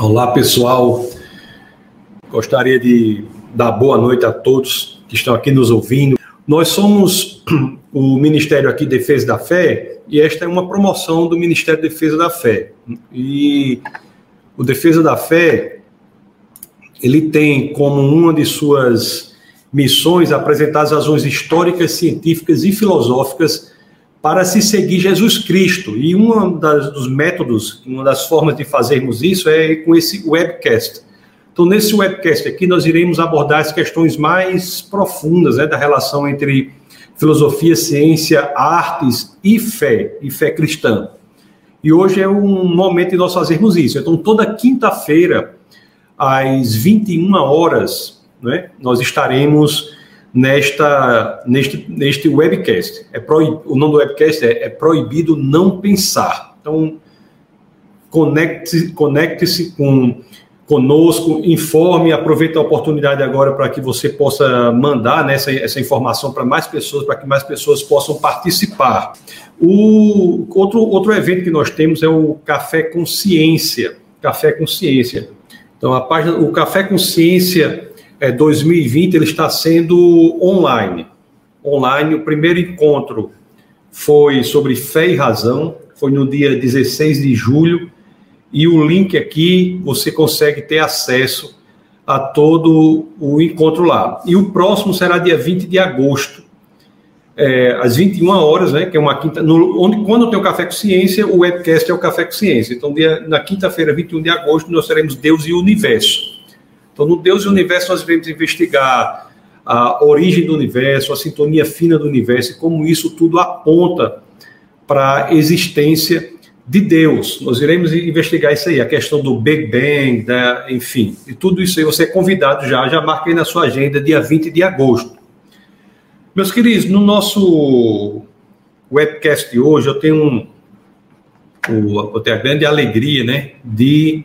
Olá, pessoal. Gostaria de dar boa noite a todos que estão aqui nos ouvindo. Nós somos o Ministério aqui Defesa da Fé e esta é uma promoção do Ministério Defesa da Fé. E o Defesa da Fé ele tem como uma de suas missões apresentar as razões históricas, científicas e filosóficas para se seguir Jesus Cristo. E um dos métodos, uma das formas de fazermos isso é com esse webcast. Então, nesse webcast aqui, nós iremos abordar as questões mais profundas né, da relação entre filosofia, ciência, artes e fé, e fé cristã. E hoje é um momento de nós fazermos isso. Então, toda quinta-feira, às 21 horas, né, nós estaremos nesta, neste, neste webcast. É proib, o nome do webcast é, é Proibido Não Pensar. Então, conecte-se conecte com conosco, informe, aproveite a oportunidade agora para que você possa mandar né, essa, essa informação para mais pessoas, para que mais pessoas possam participar. O outro, outro evento que nós temos é o Café Consciência. Café Consciência. Então, a página, o Café Consciência é, 2020 ele está sendo online. Online, o primeiro encontro foi sobre fé e razão, foi no dia 16 de julho, e o link aqui você consegue ter acesso a todo o encontro lá. E o próximo será dia 20 de agosto, é, às 21 horas, né, que é uma quinta, no, onde, quando tem o Café com Ciência, o webcast é o Café com Ciência. Então, dia, na quinta-feira, 21 de agosto, nós teremos Deus e o Universo. Então, no Deus e o Universo, nós iremos investigar a origem do universo, a sintonia fina do universo e como isso tudo aponta para a existência de Deus. Nós iremos investigar isso aí, a questão do Big Bang, da, enfim, e tudo isso aí. Você é convidado já, já marquei na sua agenda, dia 20 de agosto. Meus queridos, no nosso webcast de hoje, eu tenho um, eu tenho a grande alegria, né, de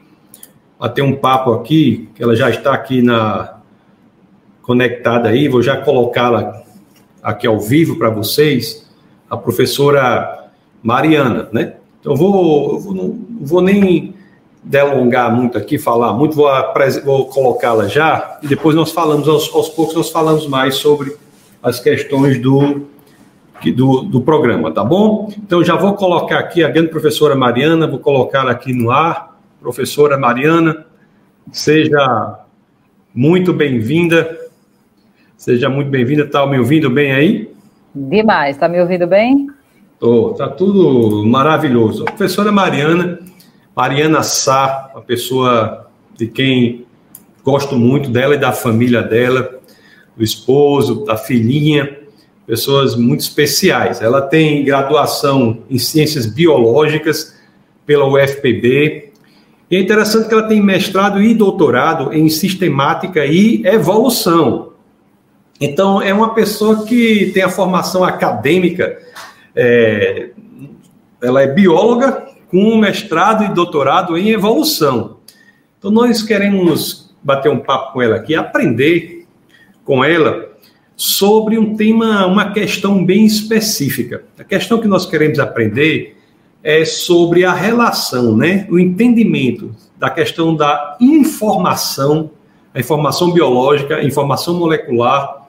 ter um papo aqui, que ela já está aqui na conectada aí, vou já colocá-la aqui ao vivo para vocês, a professora Mariana, né? Então, vou, vou, não vou nem delongar muito aqui, falar muito, vou, vou colocá-la já, e depois nós falamos, aos, aos poucos, nós falamos mais sobre as questões do, do, do, programa, tá bom? Então, já vou colocar aqui a grande professora Mariana, vou colocar aqui no ar. Professora Mariana, seja muito bem-vinda. Seja muito bem-vinda. Está me ouvindo bem aí? Demais. Está me ouvindo bem? Tô, tá tudo maravilhoso. A professora Mariana, Mariana Sá, uma pessoa de quem gosto muito dela e da família dela, do esposo, da filhinha, pessoas muito especiais. Ela tem graduação em ciências biológicas pela UFPB. E é interessante que ela tem mestrado e doutorado em sistemática e evolução. Então, é uma pessoa que tem a formação acadêmica é, ela é bióloga com mestrado e doutorado em evolução. Então, nós queremos bater um papo com ela aqui, aprender com ela sobre um tema, uma questão bem específica. A questão que nós queremos aprender é sobre a relação, né, o entendimento da questão da informação, a informação biológica, a informação molecular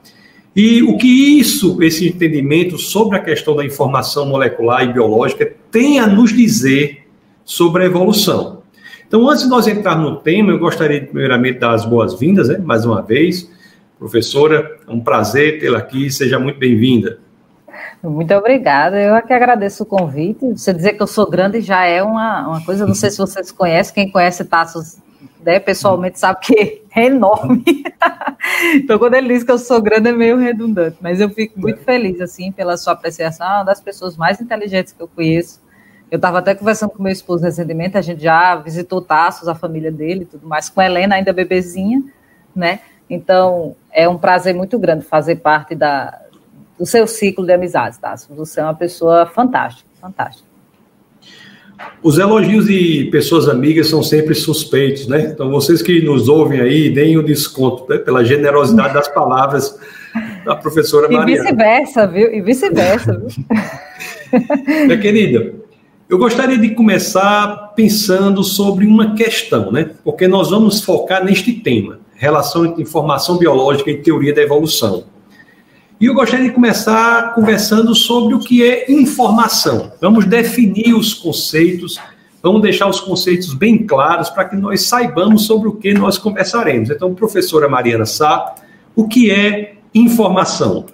e o que isso, esse entendimento sobre a questão da informação molecular e biológica tem a nos dizer sobre a evolução. Então, antes de nós entrarmos no tema, eu gostaria de, primeiramente, dar as boas-vindas, né, mais uma vez. Professora, é um prazer tê-la aqui, seja muito bem-vinda. Muito obrigada, eu aqui agradeço o convite. Você dizer que eu sou grande já é uma, uma coisa, não sei se vocês conhecem, quem conhece Taços né, pessoalmente sabe que é enorme. então, quando ele diz que eu sou grande, é meio redundante. Mas eu fico muito feliz, assim, pela sua apreciação. É uma das pessoas mais inteligentes que eu conheço. Eu estava até conversando com meu esposo recentemente, a gente já visitou Taços, a família dele tudo mais, com Helena, ainda bebezinha, né? Então, é um prazer muito grande fazer parte da, do seu ciclo de amizades, Taços. Você é uma pessoa fantástica, fantástica. Os elogios de pessoas amigas são sempre suspeitos, né? Então, vocês que nos ouvem aí, deem o desconto né? pela generosidade das palavras da professora Mariana. E vice-versa, viu? E vice-versa, viu? Minha querida, Eu gostaria de começar pensando sobre uma questão, né? Porque nós vamos focar neste tema, relação entre informação biológica e teoria da evolução. E eu gostaria de começar conversando sobre o que é informação. Vamos definir os conceitos, vamos deixar os conceitos bem claros para que nós saibamos sobre o que nós conversaremos. Então, professora Mariana Sá, o que é informação?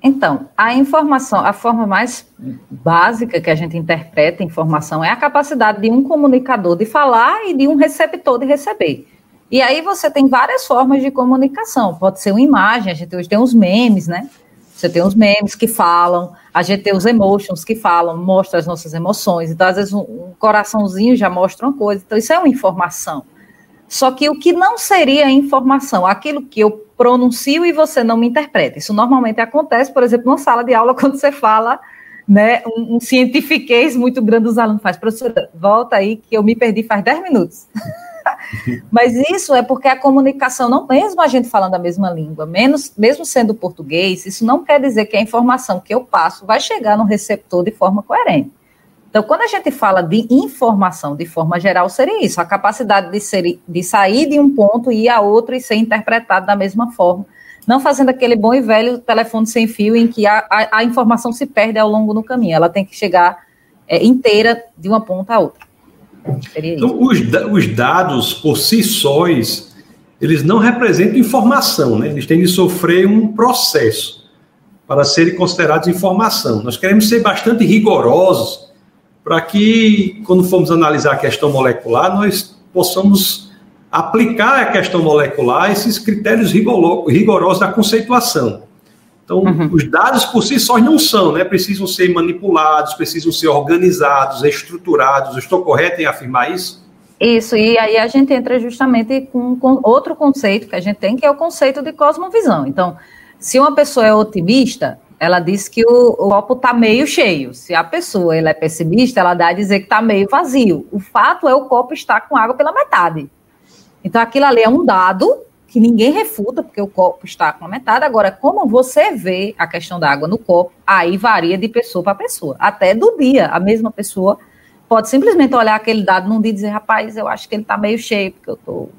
Então, a informação, a forma mais básica que a gente interpreta informação é a capacidade de um comunicador de falar e de um receptor de receber. E aí você tem várias formas de comunicação. Pode ser uma imagem, a gente hoje tem os memes, né? Você tem os memes que falam, a gente tem os emotions que falam, mostra as nossas emoções. Então, às vezes, um, coraçãozinho já mostra uma coisa. Então, isso é uma informação. Só que o que não seria informação, aquilo que eu pronuncio e você não me interpreta. Isso normalmente acontece, por exemplo, numa sala de aula, quando você fala né, um, um cientifiquez muito grande dos alunos. Faz, professora, volta aí que eu me perdi faz 10 minutos. Mas isso é porque a comunicação, não mesmo a gente falando a mesma língua, menos, mesmo sendo português, isso não quer dizer que a informação que eu passo vai chegar no receptor de forma coerente. Então, quando a gente fala de informação de forma geral, seria isso, a capacidade de, ser, de sair de um ponto e ir a outro e ser interpretado da mesma forma, não fazendo aquele bom e velho telefone sem fio em que a, a, a informação se perde ao longo do caminho, ela tem que chegar é, inteira de uma ponta a outra. Então, os, os dados por si sóis, eles não representam informação, né? eles têm de sofrer um processo para serem considerados informação. Nós queremos ser bastante rigorosos para que, quando formos analisar a questão molecular, nós possamos aplicar a questão molecular esses critérios rigorosos da conceituação. Então, uhum. os dados por si só não são, né? Precisam ser manipulados, precisam ser organizados, estruturados. estou correto em afirmar isso? Isso, e aí a gente entra justamente com, com outro conceito que a gente tem, que é o conceito de cosmovisão. Então, se uma pessoa é otimista, ela diz que o, o copo está meio cheio. Se a pessoa ela é pessimista, ela dá a dizer que está meio vazio. O fato é o copo estar com água pela metade. Então, aquilo ali é um dado que ninguém refuta, porque o copo está com a metade. Agora, como você vê a questão da água no copo, aí varia de pessoa para pessoa. Até do dia, a mesma pessoa pode simplesmente olhar aquele dado num dia e dizer, rapaz, eu acho que ele está meio cheio, porque eu tô,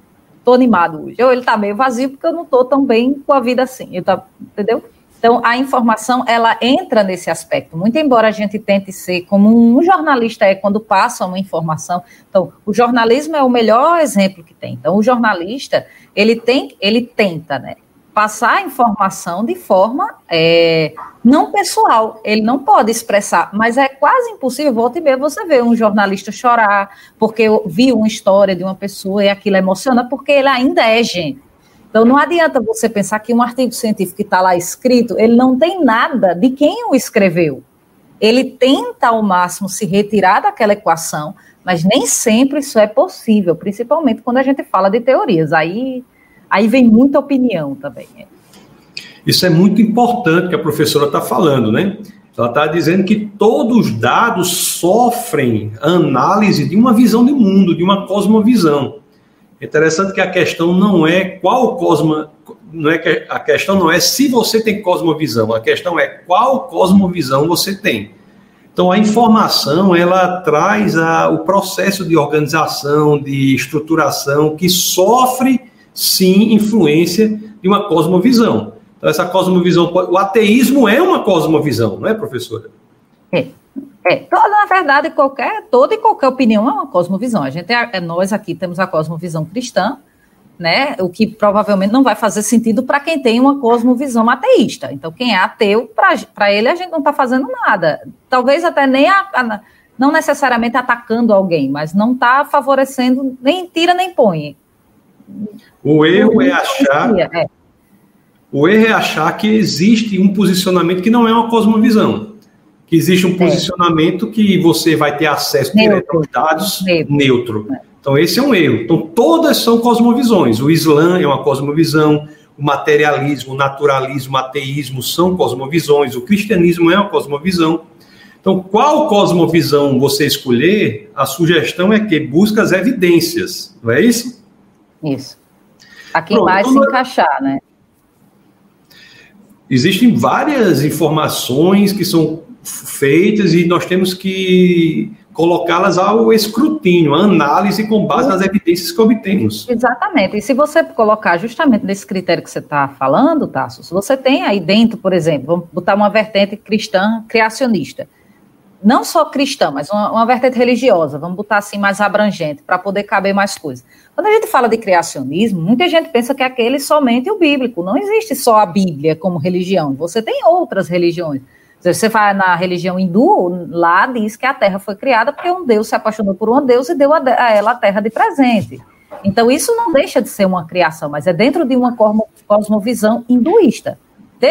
tô animado hoje. Ou ele está meio vazio, porque eu não estou tão bem com a vida assim. Eu tô, entendeu? Então, a informação, ela entra nesse aspecto. Muito embora a gente tente ser como um jornalista é quando passa uma informação. Então, o jornalismo é o melhor exemplo que tem. Então, o jornalista, ele tem, ele tenta, né? Passar a informação de forma é, não pessoal. Ele não pode expressar, mas é quase impossível. Volta e meia você vê um jornalista chorar porque viu uma história de uma pessoa e aquilo emociona, porque ele ainda é gente. Então, não adianta você pensar que um artigo científico que está lá escrito, ele não tem nada de quem o escreveu. Ele tenta ao máximo se retirar daquela equação, mas nem sempre isso é possível, principalmente quando a gente fala de teorias. Aí, aí vem muita opinião também. É. Isso é muito importante que a professora está falando, né? Ela está dizendo que todos os dados sofrem análise de uma visão de mundo, de uma cosmovisão. Interessante que a questão não é qual cosmo, não é que a questão não é se você tem cosmovisão, a questão é qual cosmovisão você tem. Então a informação ela traz a, o processo de organização, de estruturação que sofre sim influência de uma cosmovisão. Então essa cosmovisão, o ateísmo é uma cosmovisão, não é, professora? É. É, toda, na verdade, qualquer, toda e qualquer opinião é uma cosmovisão. A gente, é, nós aqui temos a cosmovisão cristã, né? O que provavelmente não vai fazer sentido para quem tem uma cosmovisão ateísta. Então, quem é ateu, para ele a gente não está fazendo nada. Talvez até nem a, a, não necessariamente atacando alguém, mas não está favorecendo, nem tira nem põe. O erro é achar. É. O erro é achar que existe um posicionamento que não é uma cosmovisão existe um é. posicionamento que você vai ter acesso neutro. direto aos dados neutro. neutro. É. Então, esse é um erro. Então, todas são cosmovisões. O Islã é uma cosmovisão, o materialismo, o naturalismo, o ateísmo são cosmovisões, o cristianismo é uma cosmovisão. Então, qual cosmovisão você escolher, a sugestão é que busque as evidências, não é isso? Isso. Aqui Pronto, vai então, se encaixar, né? Existem várias informações que são feitas e nós temos que colocá-las ao escrutínio, à análise com base nas evidências que obtemos. Exatamente. E se você colocar justamente nesse critério que você está falando, Tasso, se você tem aí dentro, por exemplo, vamos botar uma vertente cristã criacionista, não só cristã, mas uma, uma vertente religiosa, vamos botar assim mais abrangente, para poder caber mais coisas. Quando a gente fala de criacionismo, muita gente pensa que é aquele somente o bíblico. Não existe só a Bíblia como religião. Você tem outras religiões. Se você vai na religião hindu, lá diz que a Terra foi criada porque um Deus se apaixonou por um Deus e deu a, ela a Terra de presente. Então, isso não deixa de ser uma criação, mas é dentro de uma cosmovisão hinduísta.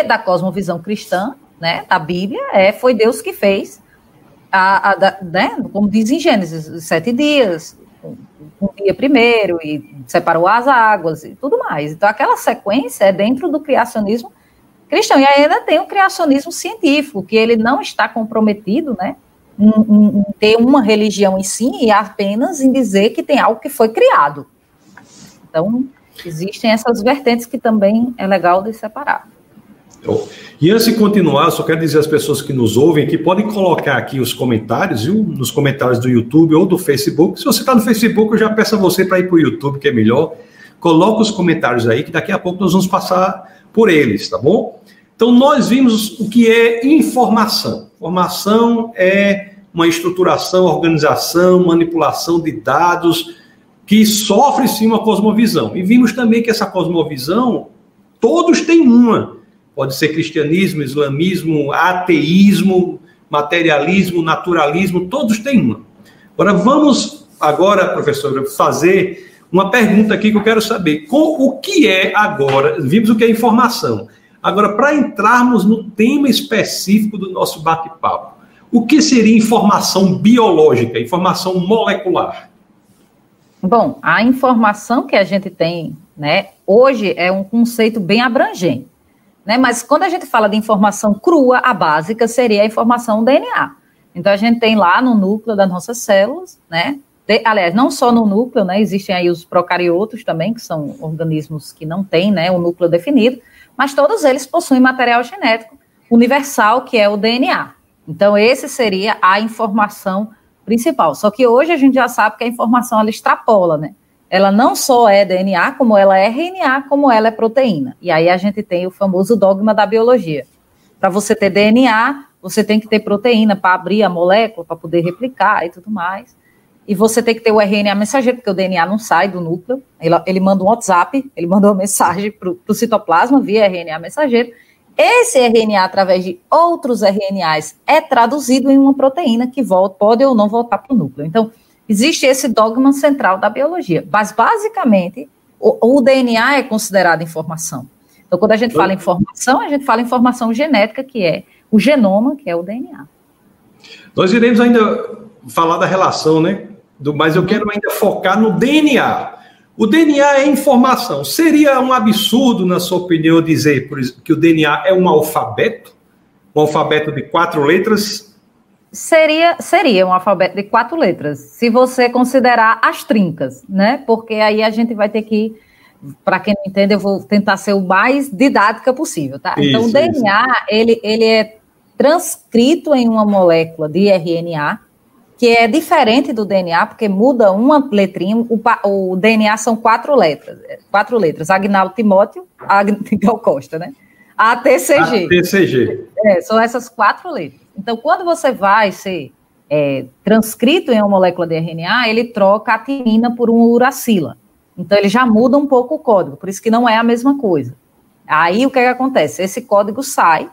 Da cosmovisão cristã, né, da Bíblia, é, foi Deus que fez, a, a, né, como diz em Gênesis, sete dias, um dia primeiro, e separou as águas e tudo mais. Então, aquela sequência é dentro do criacionismo cristão. E ainda tem o criacionismo científico, que ele não está comprometido, né, em, ter uma religião em si e apenas em dizer que tem algo que foi criado. Então, existem essas vertentes que também é legal de separar. E antes de continuar, só quero dizer às pessoas que nos ouvem que podem colocar aqui os comentários, viu? Nos comentários do YouTube ou do Facebook. Se você está no Facebook, eu já peço a você para ir para o YouTube, que é melhor. Coloca os comentários aí, que daqui a pouco nós vamos passar por eles, tá bom? Então, nós vimos o que é informação. Informação é uma estruturação, organização, manipulação de dados que sofre sim uma cosmovisão. E vimos também que essa cosmovisão, todos têm uma. Pode ser cristianismo, islamismo, ateísmo, materialismo, naturalismo, todos têm uma. Agora, vamos agora, professor, fazer uma pergunta aqui que eu quero saber. Com o que é agora, vimos o que é informação. Agora, para entrarmos no tema específico do nosso bate-papo, o que seria informação biológica, informação molecular? Bom, a informação que a gente tem, né, hoje é um conceito bem abrangente, né? Mas quando a gente fala de informação crua, a básica seria a informação DNA. Então a gente tem lá no núcleo das nossas células, né? Aliás, não só no núcleo, né? Existem aí os procariotos também, que são organismos que não têm, né, o núcleo definido mas todos eles possuem material genético universal, que é o DNA. Então, esse seria a informação principal. Só que hoje a gente já sabe que a informação ela extrapola, né? Ela não só é DNA, como ela é RNA, como ela é proteína. E aí a gente tem o famoso dogma da biologia. Para você ter DNA, você tem que ter proteína para abrir a molécula, para poder replicar e tudo mais e você tem que ter o RNA mensageiro, porque o DNA não sai do núcleo. Ele, ele manda um WhatsApp, ele manda uma mensagem para o citoplasma via RNA mensageiro. Esse RNA, através de outros RNAs, é traduzido em uma proteína que volta, pode ou não voltar para o núcleo. Então, existe esse dogma central da biologia. Mas, basicamente, o, o DNA é considerado informação. Então, quando a gente fala em informação, a gente fala em informação genética, que é o genoma, que é o DNA. Nós iremos ainda falar da relação, né, do, mas eu quero ainda focar no DNA. O DNA é informação. Seria um absurdo, na sua opinião, dizer que o DNA é um alfabeto? Um alfabeto de quatro letras? Seria, seria um alfabeto de quatro letras, se você considerar as trincas, né? Porque aí a gente vai ter que, para quem não entende, eu vou tentar ser o mais didática possível, tá? Isso, então, o DNA, ele, ele é transcrito em uma molécula de RNA, que é diferente do DNA, porque muda uma letrinha, o, o DNA são quatro letras, quatro letras, Agnaldo Timóteo, Agnaldo Costa, né? ATCG. ATCG. É, são essas quatro letras. Então, quando você vai ser é, transcrito em uma molécula de RNA, ele troca a timina por uma uracila. Então, ele já muda um pouco o código, por isso que não é a mesma coisa. Aí, o que, é que acontece? Esse código sai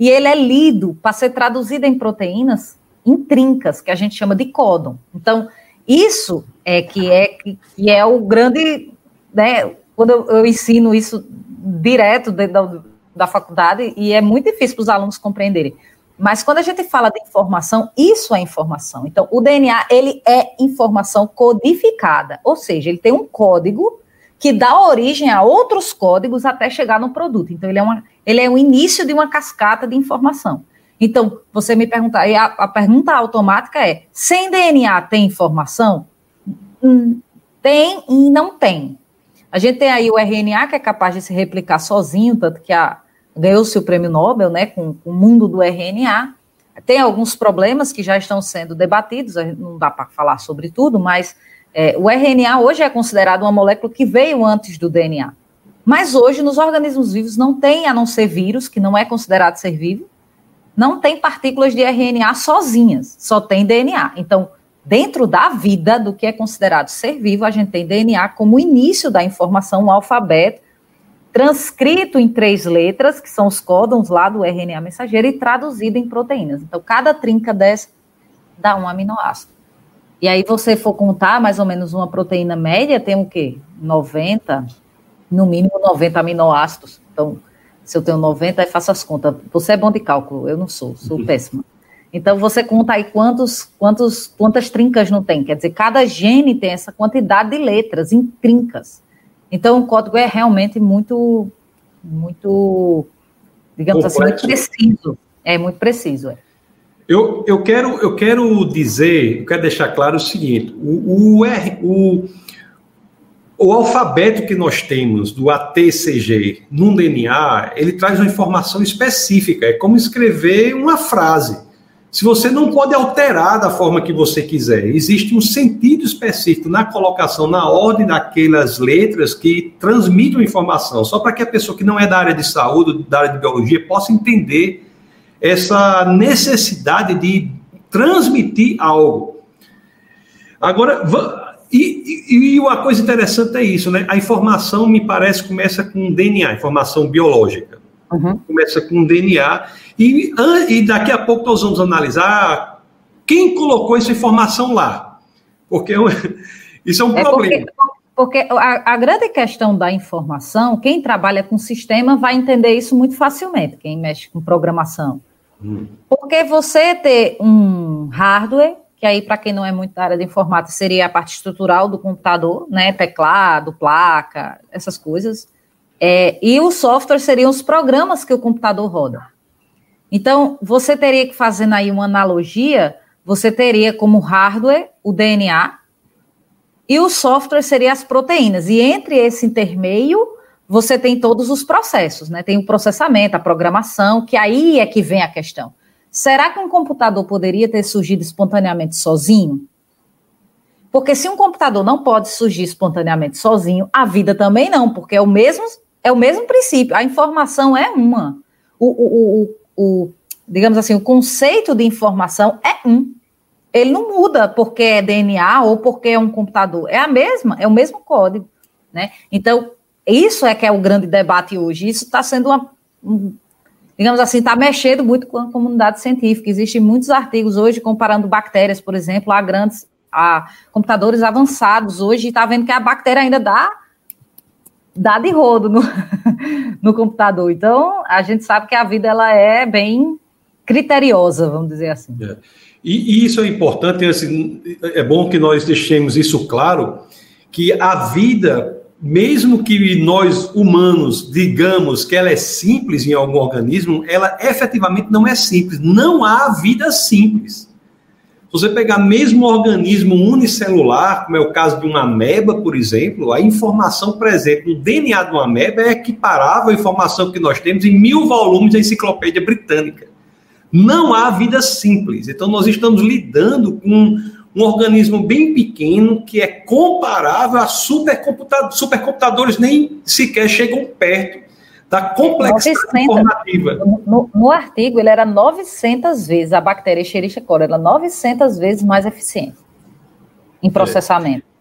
e ele é lido para ser traduzido em proteínas intrincas, que a gente chama de códon. Então, isso é que é, que é o grande. Né, quando eu, ensino isso direto da, da faculdade, e é muito difícil para os alunos compreenderem. Mas quando a gente fala de informação, isso é informação. Então, o DNA, ele é informação codificada, ou seja, ele tem um código que dá origem a outros códigos até chegar no produto. Então, ele é, uma, ele é o início de uma cascata de informação. Então, você me perguntar, e a, a pergunta automática é: sem DNA tem informação? Hum, tem e não tem. A gente tem aí o RNA que é capaz de se replicar sozinho, tanto que ganhou-se o prêmio Nobel, né, com, com o mundo do RNA. Tem alguns problemas que já estão sendo debatidos, não dá para falar sobre tudo, mas é, o RNA hoje é considerado uma molécula que veio antes do DNA. Mas hoje, nos organismos vivos, não tem, a não ser vírus, que não é considerado ser vivo, não tem partículas de RNA sozinhas, só tem DNA. Então, dentro da vida, do que é considerado ser vivo, a gente tem DNA como início da informação, um alfabeto, transcrito em três letras, que são os códons lá do RNA mensageiro, e traduzido em proteínas. Então, cada trinca dessa dá um aminoácido. E aí, você for contar mais ou menos uma proteína média, tem o quê? 90, no mínimo 90 aminoácidos. Então, se eu tenho 90, aí faço as contas. Você é bom de cálculo, eu não sou, sou uhum. péssima. Então, você conta aí quantos, quantos, quantas trincas não tem. Quer dizer, cada gene tem essa quantidade de letras em trincas. Então, o código é realmente muito, muito, digamos Complexo. assim, muito preciso. É muito preciso. É. Eu, eu, quero, eu quero dizer, eu quero deixar claro o seguinte: o, o, R, o, o alfabeto que nós temos do ATCG num DNA, ele traz uma informação específica, é como escrever uma frase se você não pode alterar da forma que você quiser. Existe um sentido específico na colocação, na ordem daquelas letras que transmitem informação, só para que a pessoa que não é da área de saúde, da área de biologia, possa entender essa necessidade de transmitir algo. Agora, e, e, e, uma coisa interessante é isso, né? A informação, me parece, começa com DNA, informação biológica. Uhum. Começa com DNA e, e daqui a pouco nós vamos analisar quem colocou essa informação lá. Porque isso é um é problema. Porque, porque a, a, grande questão da informação, quem trabalha com sistema vai entender isso muito facilmente, quem mexe com programação. Hum. Porque você ter um hardware, que aí, para quem não é muito da área de informática, seria a parte estrutural do computador, né? Teclado, placa, essas coisas. É, e o software seriam os programas que o computador roda. Então, você teria que, fazendo aí uma analogia, você teria como hardware o DNA e o software seria as proteínas. E entre esse intermeio, você tem todos os processos, né? Tem o processamento, a programação, que aí é que vem a questão. Será que um computador poderia ter surgido espontaneamente sozinho? Porque se um computador não pode surgir espontaneamente sozinho, a vida também não, porque é o mesmo, é o mesmo princípio. A informação é uma. O, o, o, o, digamos assim, o conceito de informação é um. Ele não muda porque é DNA ou porque é um computador. É a mesma, é o mesmo código, né? Então, isso é que é o grande debate hoje. Isso está sendo uma, um, digamos assim, está mexendo muito com a comunidade científica. Existem muitos artigos hoje comparando bactérias, por exemplo, a grandes, a computadores avançados hoje, está vendo que a bactéria ainda dá dá de rodo no, no computador. Então, a gente sabe que a vida ela é bem criteriosa, vamos dizer assim. É. E, e, isso é importante, assim, é bom que nós deixemos isso claro, que a vida, mesmo que nós humanos digamos que ela é simples em algum organismo, ela efetivamente não é simples. Não há vida simples você pegar mesmo um organismo unicelular, como é o caso de uma ameba, por exemplo, a informação presente no DNA de uma ameba é equiparável à informação que nós temos em mil volumes da enciclopédia britânica. Não há vida simples. Então, nós estamos lidando com um organismo bem pequeno que é comparável a supercomputadores, supercomputadores nem sequer chegam perto da complexidade 900, informativa. No, no, artigo, ele era 900 vezes, a bactéria Escherichia coli, era 900 vezes mais eficiente em processamento. É.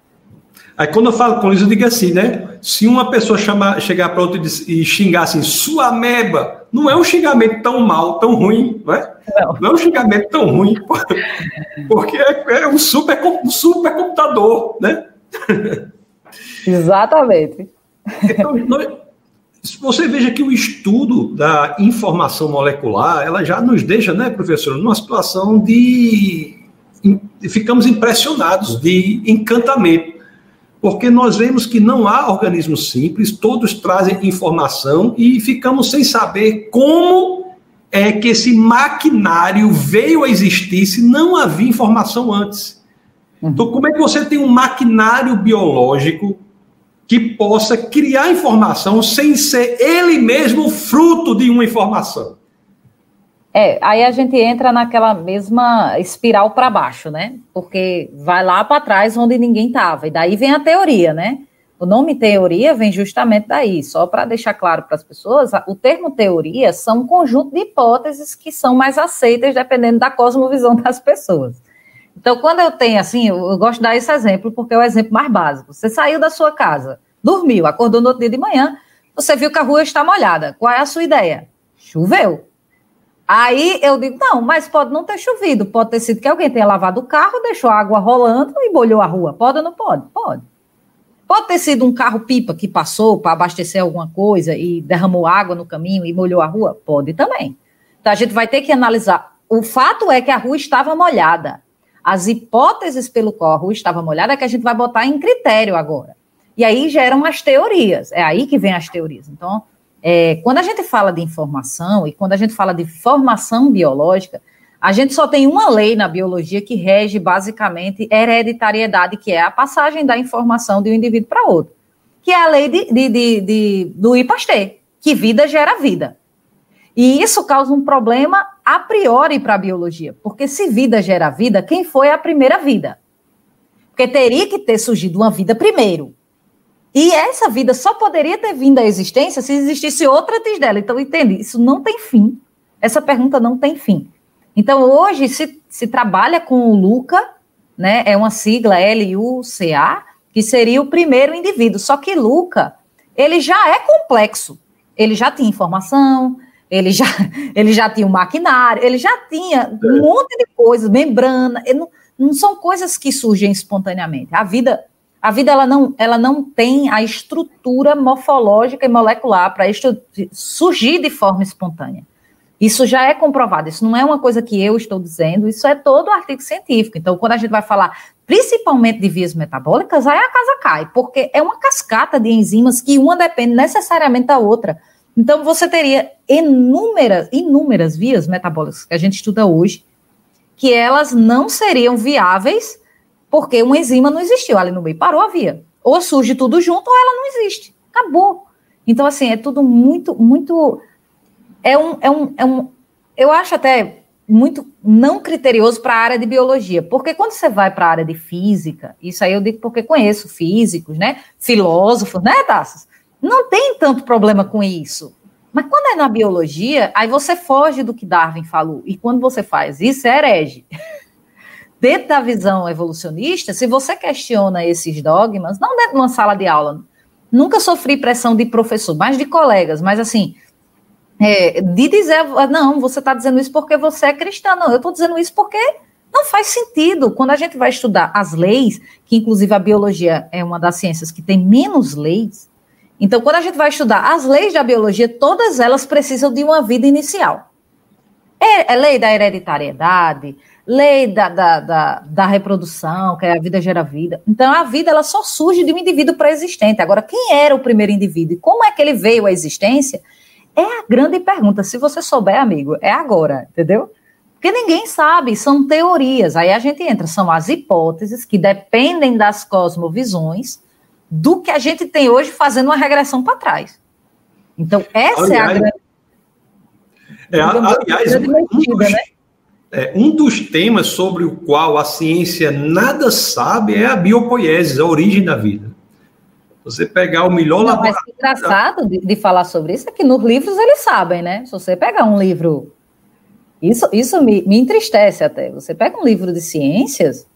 Aí quando eu falo com isso, eu digo assim, né? Se uma pessoa chamar, chegar para outra e xingar assim, sua meba, não é um xingamento tão mal, tão ruim, não é? Não, não é um xingamento tão ruim, porque é, é um super, um super computador, né? Exatamente. Então, nós, você veja que o estudo da informação molecular, ela já nos deixa, né, professor, numa situação de ficamos impressionados de encantamento, porque nós vemos que não há organismos simples, todos trazem informação e ficamos sem saber como é que esse maquinário veio a existir se não havia informação antes. Uhum. Então, como é que você tem um maquinário biológico que possa criar informação sem ser ele mesmo fruto de uma informação. É, aí a gente entra naquela mesma espiral para baixo, né? Porque vai lá para trás onde ninguém estava. E daí vem a teoria, né? O nome teoria vem justamente daí. Só para deixar claro para as pessoas, o termo teoria são um conjunto de hipóteses que são mais aceitas dependendo da cosmovisão das pessoas. Então, quando eu tenho assim, eu gosto de dar esse exemplo porque é o exemplo mais básico. Você saiu da sua casa, dormiu, acordou no outro dia de manhã, você viu que a rua está molhada. Qual é a sua ideia? Choveu. Aí eu digo, não, mas pode não ter chovido, pode ter sido que alguém tenha lavado o carro, deixou a água rolando e molhou a rua. Pode ou não pode? Pode. Pode ter sido um carro-pipa que passou para abastecer alguma coisa e derramou água no caminho e molhou a rua? Pode também. Então a gente vai ter que analisar. O fato é que a rua estava molhada. As hipóteses pelo qual a rua estava molhada é que a gente vai botar em critério agora. E aí geram as teorias. É aí que vem as teorias. Então, é, quando a gente fala de informação e quando a gente fala de formação biológica, a gente só tem uma lei na biologia que rege basicamente hereditariedade, que é a passagem da informação de um indivíduo para outro, que é a lei de, de, de, de do Pasteur, que vida gera vida. E isso causa um problema a priori para a biologia, porque se vida gera vida, quem foi a primeira vida? Porque teria que ter surgido uma vida primeiro. E essa vida só poderia ter vindo à existência se existisse outra antes dela. Então, entende? Isso não tem fim. Essa pergunta não tem fim. Então, hoje se, se trabalha com o LUCA, né? É uma sigla L-U-C-A, que seria o primeiro indivíduo. Só que LUCA, ele já é complexo. Ele já tinha informação, ele já, ele já tinha um maquinário, ele já tinha um monte de coisas, membrana. Não, não são coisas que surgem espontaneamente. A vida a vida ela não, ela não tem a estrutura morfológica e molecular para surgir de forma espontânea. Isso já é comprovado, isso não é uma coisa que eu estou dizendo, isso é todo artigo científico. Então, quando a gente vai falar principalmente de vias metabólicas, aí a casa cai, porque é uma cascata de enzimas que uma depende necessariamente da outra. Então, você teria inúmeras, inúmeras vias metabólicas que a gente estuda hoje, que elas não seriam viáveis porque uma enzima não existiu ali no meio, parou a via. Ou surge tudo junto ou ela não existe. Acabou. Então, assim, é tudo muito, muito. É um. É um, é um eu acho até muito não criterioso para a área de biologia, porque quando você vai para a área de física, isso aí eu digo porque conheço físicos, né, filósofos, né, Tassos? Não tem tanto problema com isso. Mas quando é na biologia, aí você foge do que Darwin falou. E quando você faz isso, é herege. dentro da visão evolucionista, se você questiona esses dogmas, não dentro de uma sala de aula, nunca sofri pressão de professor, mas de colegas, mas assim, é, de dizer, não, você está dizendo isso porque você é cristão, não, eu estou dizendo isso porque não faz sentido. Quando a gente vai estudar as leis, que inclusive a biologia é uma das ciências que tem menos leis, então quando a gente vai estudar as leis da biologia, todas elas precisam de uma vida inicial. É, é lei da hereditariedade, lei da, da, da, da, reprodução, que é a vida gera vida. Então, a vida ela só surge de um indivíduo pré-existente. Agora, quem era o primeiro indivíduo e como é que ele veio à existência? É a grande pergunta. Se você souber, amigo, é agora, entendeu? Porque ninguém sabe, são teorias. Aí a gente entra, são as hipóteses que dependem das cosmovisões do que a gente tem hoje fazendo uma regressão para trás. Então, essa aliás, é a grande. É, aliás, grande mentira, né? É, um dos temas sobre o qual a ciência nada sabe é a biopoiesis, a origem da vida. Você pegar o melhor Não, Mas o engraçado de, de, falar sobre isso é que nos livros eles sabem, né? Se você pegar um livro. Isso, isso me, me entristece até. Você pega um livro de ciências,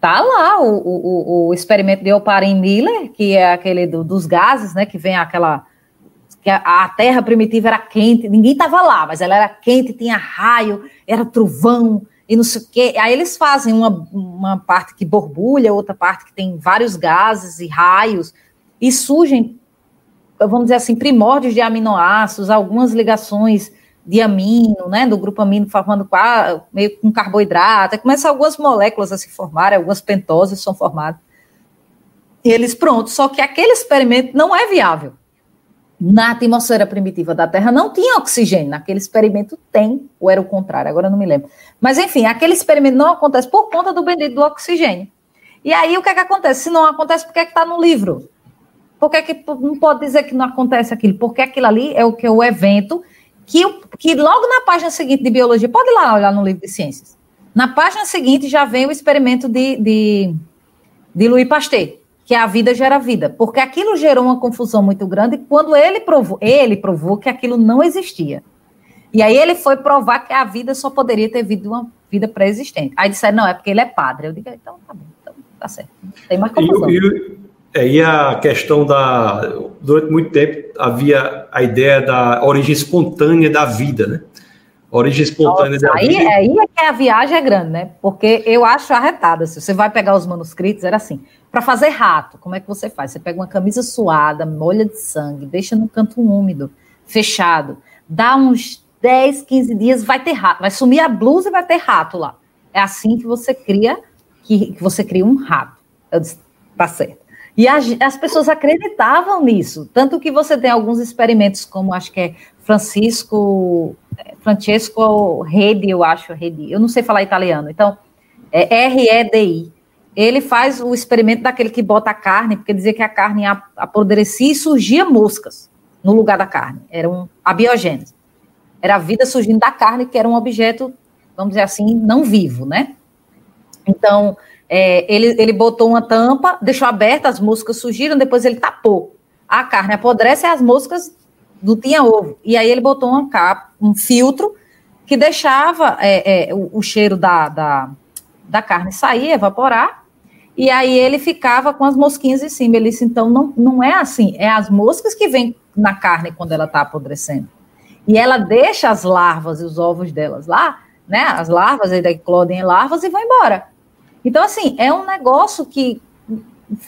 tá lá o, o, o experimento de Oparin Miller, que é aquele do, dos gases, né? Que vem aquela que a, a terra primitiva era quente, ninguém estava lá, mas ela era quente, tinha raio, era trovão e não sei o quê. Aí eles fazem uma, uma parte que borbulha, outra parte que tem vários gases e raios, e surgem, vamos dizer assim, primórdios de aminoácidos, algumas ligações de amino, né, do grupo amino formando meio com carboidrato, começam algumas moléculas a se formarem, algumas pentoses são formadas. E eles, pronto, só que aquele experimento não é viável na atmosfera primitiva da Terra não tinha oxigênio. Naquele experimento tem, ou era o contrário, agora não me lembro. Mas enfim, aquele experimento não acontece por conta do bendito do oxigênio. E aí o que é que acontece? Se não acontece, por que é que está no livro? Por que, é que não pode dizer que não acontece aquilo? Porque aquilo ali é o que é o evento que, que logo na página seguinte de biologia, pode ir lá olhar no livro de ciências, na página seguinte já vem o experimento de, de, de Louis Pasteur, que a vida gera vida, porque aquilo gerou uma confusão muito grande quando ele provou, ele provou que aquilo não existia. E aí ele foi provar que a vida só poderia ter vindo uma vida pré-existente. Aí disseram, não, é porque ele é padre. Eu digo, então tá bom, então tá certo. tem mais confusão. E, e, é, e a questão da. Durante muito tempo havia a ideia da origem espontânea da vida, né? Origem espontânea Nossa, da aí, vida. Aí é que a viagem é grande, né? Porque eu acho arretada. Se você vai pegar os manuscritos, era assim. Para fazer rato, como é que você faz? Você pega uma camisa suada, molha de sangue, deixa no canto úmido, fechado, dá uns 10, 15 dias, vai ter rato, vai sumir a blusa e vai ter rato lá. É assim que você cria, que, que você cria um rato. Eu disse, tá certo. E as, as pessoas acreditavam nisso. Tanto que você tem alguns experimentos, como acho que é Francisco. Francesco Redi, eu acho, Redi. Eu não sei falar italiano. Então, é R-E-D-I. Ele faz o experimento daquele que bota a carne, porque dizia que a carne apodrecia e surgia moscas no lugar da carne. Era um abiogênese. Era a vida surgindo da carne, que era um objeto, vamos dizer assim, não vivo, né? Então, é, ele, ele botou uma tampa, deixou aberta, as moscas surgiram, depois ele tapou. A carne apodrece e as moscas não tinha ovo. E aí ele botou uma capa, um filtro que deixava é, é, o, o, cheiro da, da, da, carne sair, evaporar, e aí ele ficava com as mosquinhas em cima. Ele disse, então, não, não é assim, é as moscas que vêm na carne quando ela está apodrecendo. E ela deixa as larvas e os ovos delas lá, né? As larvas aí da eclodem larvas e vão embora. Então, assim, é um negócio que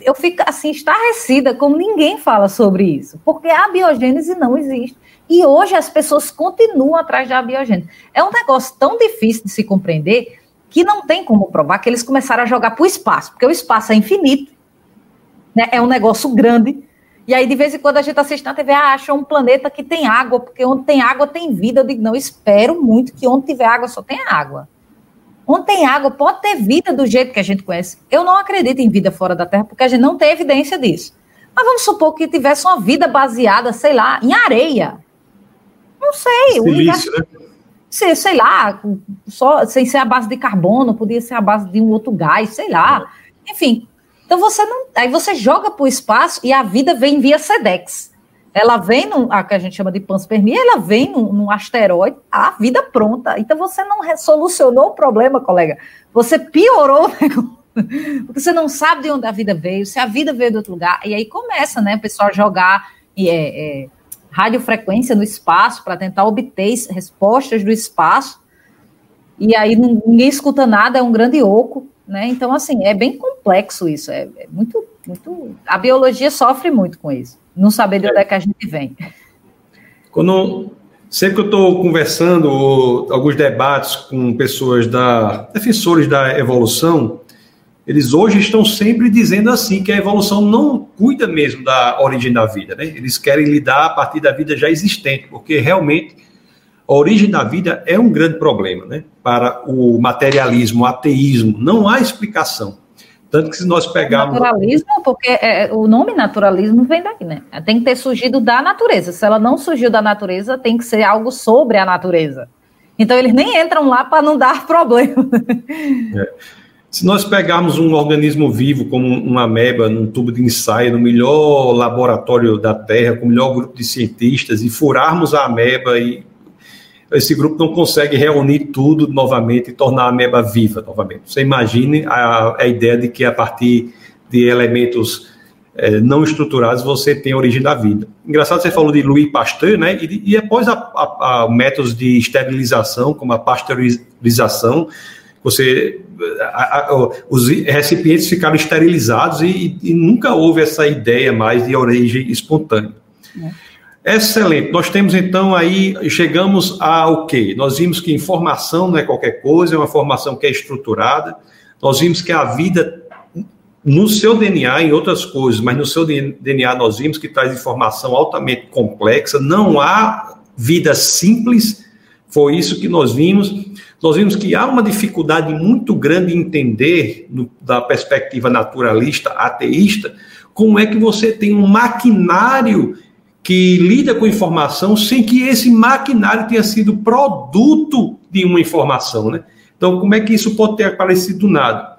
eu fico assim estarrecida como ninguém fala sobre isso, porque a biogênese não existe. E hoje as pessoas continuam atrás da biogênese. É um negócio tão difícil de se compreender que não tem como provar que eles começaram a jogar para o espaço, porque o espaço é infinito, né? é um negócio grande. E aí, de vez em quando, a gente assiste na TV, ah, acha um planeta que tem água, porque onde tem água tem vida. Eu digo, não, espero muito que onde tiver água só tenha água. Onde tem água, pode ter vida do jeito que a gente conhece. Eu não acredito em vida fora da Terra, porque a gente não tem evidência disso. Mas vamos supor que tivesse uma vida baseada, sei lá, em areia. Não sei. Silício, né? Sei, sei lá, só, sem ser a base de carbono, podia ser a base de um outro gás, sei lá. É. Enfim. Então você não. Aí você joga para o espaço e a vida vem via SEDEX ela vem, num, a que a gente chama de panspermia, ela vem num, num, asteroide, a vida pronta. Então você não solucionou o problema, colega. Você piorou porque você não sabe de onde a vida veio, se a vida veio de outro lugar. E aí começa, né, o pessoal jogar é, é, radiofrequência no espaço para tentar obter respostas do espaço. E aí ninguém escuta nada, é um grande oco, né? Então, assim, é bem complexo isso. É, é muito, muito. A biologia sofre muito com isso não saber de onde é que a gente vem. Quando sempre que eu estou conversando ou, alguns debates com pessoas da defensores da evolução, eles hoje estão sempre dizendo assim que a evolução não cuida mesmo da origem da vida, né? Eles querem lidar a partir da vida já existente, porque realmente a origem da vida é um grande problema, né? Para o materialismo, o ateísmo, não há explicação. Tanto que se nós pegarmos. Naturalismo, porque é, o nome naturalismo vem daí, né? Tem que ter surgido da natureza. Se ela não surgiu da natureza, tem que ser algo sobre a natureza. Então eles nem entram lá para não dar problema. É. Se nós pegarmos um organismo vivo, como uma ameba, num tubo de ensaio, no melhor laboratório da Terra, com o melhor grupo de cientistas, e furarmos a ameba e esse grupo não consegue reunir tudo novamente e tornar a ameba viva novamente. Você imagine a, a ideia de que a partir de elementos é, não estruturados você tem a origem da vida. Engraçado, você falou de Louis Pasteur, né? E, e após a, a, a, métodos de esterilização, como a pasteurização, você os recipientes ficaram esterilizados e, e, nunca houve essa ideia mais de origem espontânea. É. Excelente. Nós temos então aí, chegamos ao quê? Nós vimos que informação não é qualquer coisa, é uma formação que é estruturada. Nós vimos que a vida, no seu DNA, em outras coisas, mas no seu DNA nós vimos que traz informação altamente complexa. Não há vida simples. Foi isso que nós vimos. Nós vimos que há uma dificuldade muito grande em entender, no, da perspectiva naturalista, ateísta, como é que você tem um maquinário que lida com informação sem que esse maquinário tenha sido produto de uma informação, né? Então, como é que isso pode ter aparecido do nada?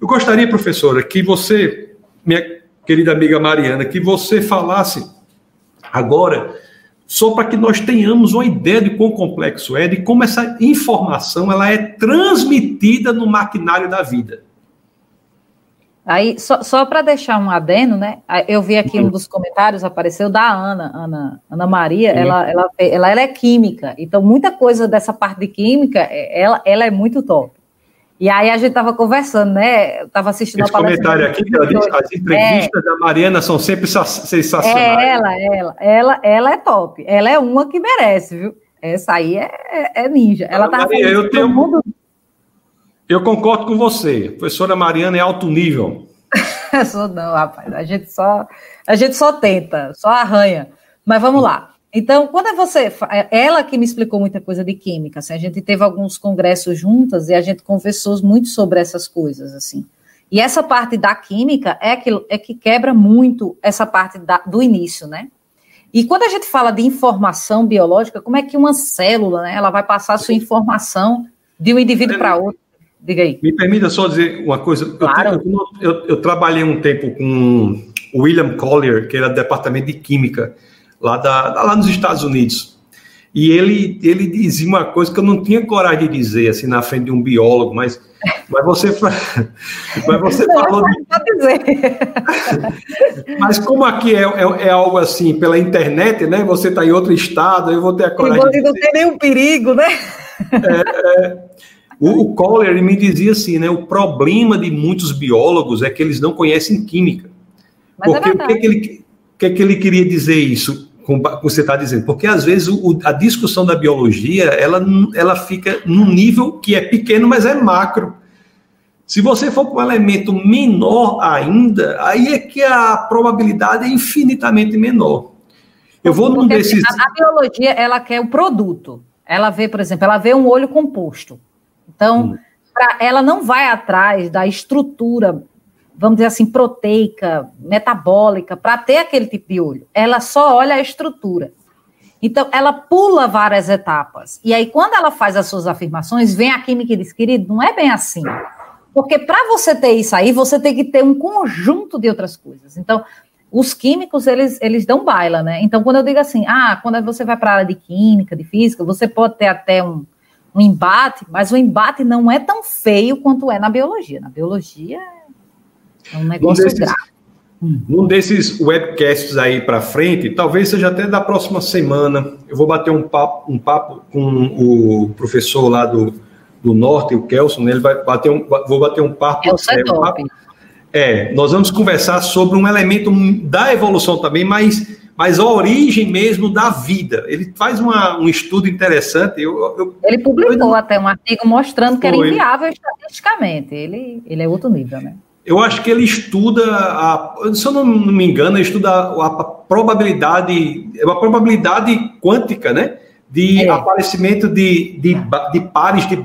Eu gostaria, professora, que você, minha querida amiga Mariana, que você falasse agora só para que nós tenhamos uma ideia de quão complexo é, de como essa informação ela é transmitida no maquinário da vida. Aí, só, só para deixar um adeno, né? Eu vi aqui um dos comentários, apareceu da Ana, Ana, Ana Maria, ela, ela, ela, ela é química, então muita coisa dessa parte de química, é, ela, ela é muito top. E aí a gente estava conversando, né? Eu estava assistindo Esse a palestra. comentário aqui, ela diz, as entrevistas é, da Mariana são sempre sensacionais. É ela, ela, ela, ela é top. Ela é uma que merece, viu? Essa aí é, é, é ninja. Ela tá Maria, eu tenho, mundo eu concordo com você. A professora Mariana é alto nível. sou não, rapaz. A gente só a gente só tenta, só arranha. Mas vamos lá. Então, quando é você, é ela que me explicou muita coisa de química, assim, a gente teve alguns congressos juntas e a gente conversou muito sobre essas coisas, assim. E essa parte da química é que, é que quebra muito essa parte da, do início, né? E quando a gente fala de informação biológica, como é que uma célula, né, ela vai passar a sua informação de um indivíduo para outro? Diga aí. Me permita só dizer uma coisa. Claro. Eu, eu, eu, trabalhei um tempo com o William Collier, que era do departamento de química lá, da, lá nos Estados Unidos. E ele, ele dizia uma coisa que eu não tinha coragem de dizer assim na frente de um biólogo, mas, mas você, mas você falou. De... mas como aqui é, é, é, algo assim pela internet, né? Você está em outro estado, eu vou ter a coragem. E não tem nenhum perigo, né? É, é, o, o Kohler me dizia assim, né? O problema de muitos biólogos é que eles não conhecem química. Mas é Porque é o, que, é que, ele, que, é que ele queria dizer isso? Como você está dizendo, porque às vezes o, a discussão da biologia ela, ela fica num nível que é pequeno, mas é macro. Se você for para um elemento menor ainda, aí é que a probabilidade é infinitamente menor. Eu vou num desses. A, a biologia ela quer o produto. Ela vê, por exemplo, ela vê um olho composto. Então, hum. pra, ela não vai atrás da estrutura, vamos dizer assim, proteica, metabólica, para ter aquele tipo de olho. Ela só olha a estrutura. Então, ela pula várias etapas. E aí, quando ela faz as suas afirmações, vem a química e diz, querido, não é bem assim. Porque para você ter isso aí, você tem que ter um conjunto de outras coisas. Então, os químicos, eles, eles dão baila, né? Então, quando eu digo assim, ah, quando você vai para a área de química, de física, você pode ter até um, um embate, mas o embate não é tão feio quanto é na biologia. Na biologia é um negócio um desses, grave. Num desses webcasts aí para frente, talvez seja até da próxima semana, eu vou bater um papo, um papo com o professor lá do, do Norte, o Kelson, né? ele vai bater um, vou bater um papo. É, é, um papo, é, nós vamos conversar sobre um elemento da evolução também, mas mas a origem mesmo da vida. Ele faz uma, um estudo interessante. Eu, eu, ele publicou eu, até um artigo mostrando foi. que era inviável estatisticamente. Ele, ele é outro nível, né? Eu acho que ele estuda, a, se eu não, me engano, ele estuda a, a probabilidade, é uma probabilidade quântica, né? De é. aparecimento de, de, de, pares de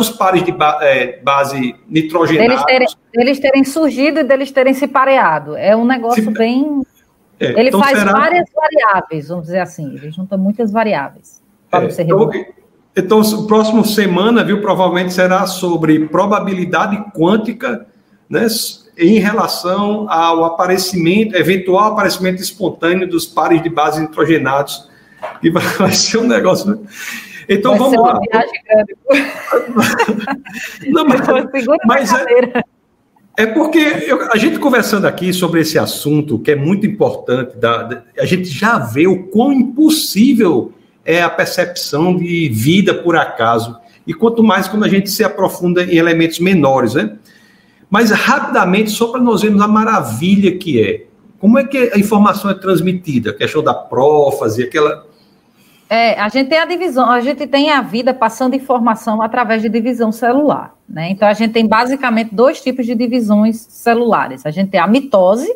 os pares de é, base nitrogenados. Deles terem, deles terem surgido e deles terem se pareado. É um negócio se, bem é, ele então faz será... várias variáveis, vamos dizer assim, ele junta muitas variáveis para é, então, então, o próximo semana, viu, provavelmente será sobre probabilidade quântica, né, em relação ao aparecimento, eventual aparecimento espontâneo dos pares de base nitrogenados, que vai ser um negócio. Né? Então vai vamos lá. Não, mas, mas é, é porque eu, a gente conversando aqui sobre esse assunto, que é muito importante, da, da, a gente já vê o quão impossível é a percepção de vida por acaso. E quanto mais quando a gente se aprofunda em elementos menores, né? Mas rapidamente, só para nós vermos a maravilha que é. Como é que a informação é transmitida? A questão da prófase, aquela é, a gente tem a divisão, a gente tem a vida passando informação através de divisão celular, né? Então a gente tem basicamente dois tipos de divisões celulares. A gente tem a mitose,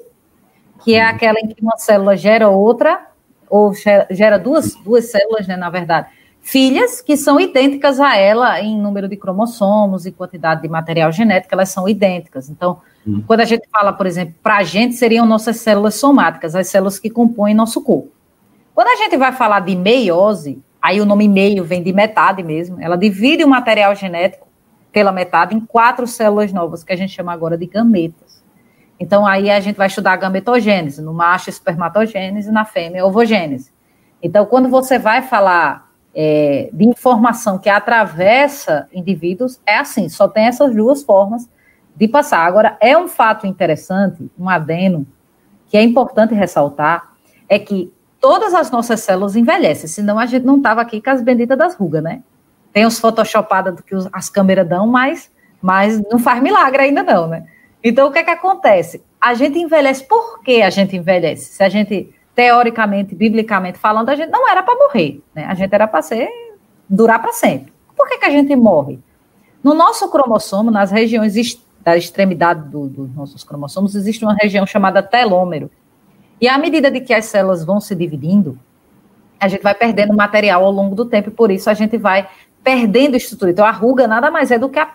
que é uhum. aquela em que uma célula gera outra, ou gera duas, duas células, né, na verdade, filhas que são idênticas a ela em número de cromossomos e quantidade de material genético, elas são idênticas. Então, uhum. quando a gente fala, por exemplo, para a gente seriam nossas células somáticas, as células que compõem nosso corpo. Quando a gente vai falar de meiose, aí o nome meio vem de metade mesmo, ela divide o material genético pela metade em quatro células novas, que a gente chama agora de gametas. Então, aí a gente vai estudar a gametogênese, no macho espermatogênese, na fêmea ovogênese. Então, quando você vai falar é, de informação que atravessa indivíduos, é assim, só tem essas duas formas de passar. Agora, é um fato interessante, um adeno, que é importante ressaltar, é que todas as nossas células envelhecem, senão a gente não estava aqui com as benditas das rugas, né? Tem os photoshopadas do que as câmeras dão, mas, mas não faz milagre ainda não, né? Então, o que é que acontece? A gente envelhece, por que a gente envelhece? Se a gente, teoricamente, biblicamente falando, a gente não era para morrer, né? A gente era para ser, durar para sempre. Por que, que a gente morre? No nosso cromossomo, nas regiões da extremidade do, dos nossos cromossomos, existe uma região chamada telômero. E à medida de que as células vão se dividindo, a gente vai perdendo material ao longo do tempo, e por isso a gente vai perdendo estrutura. Então, a ruga nada mais é do que a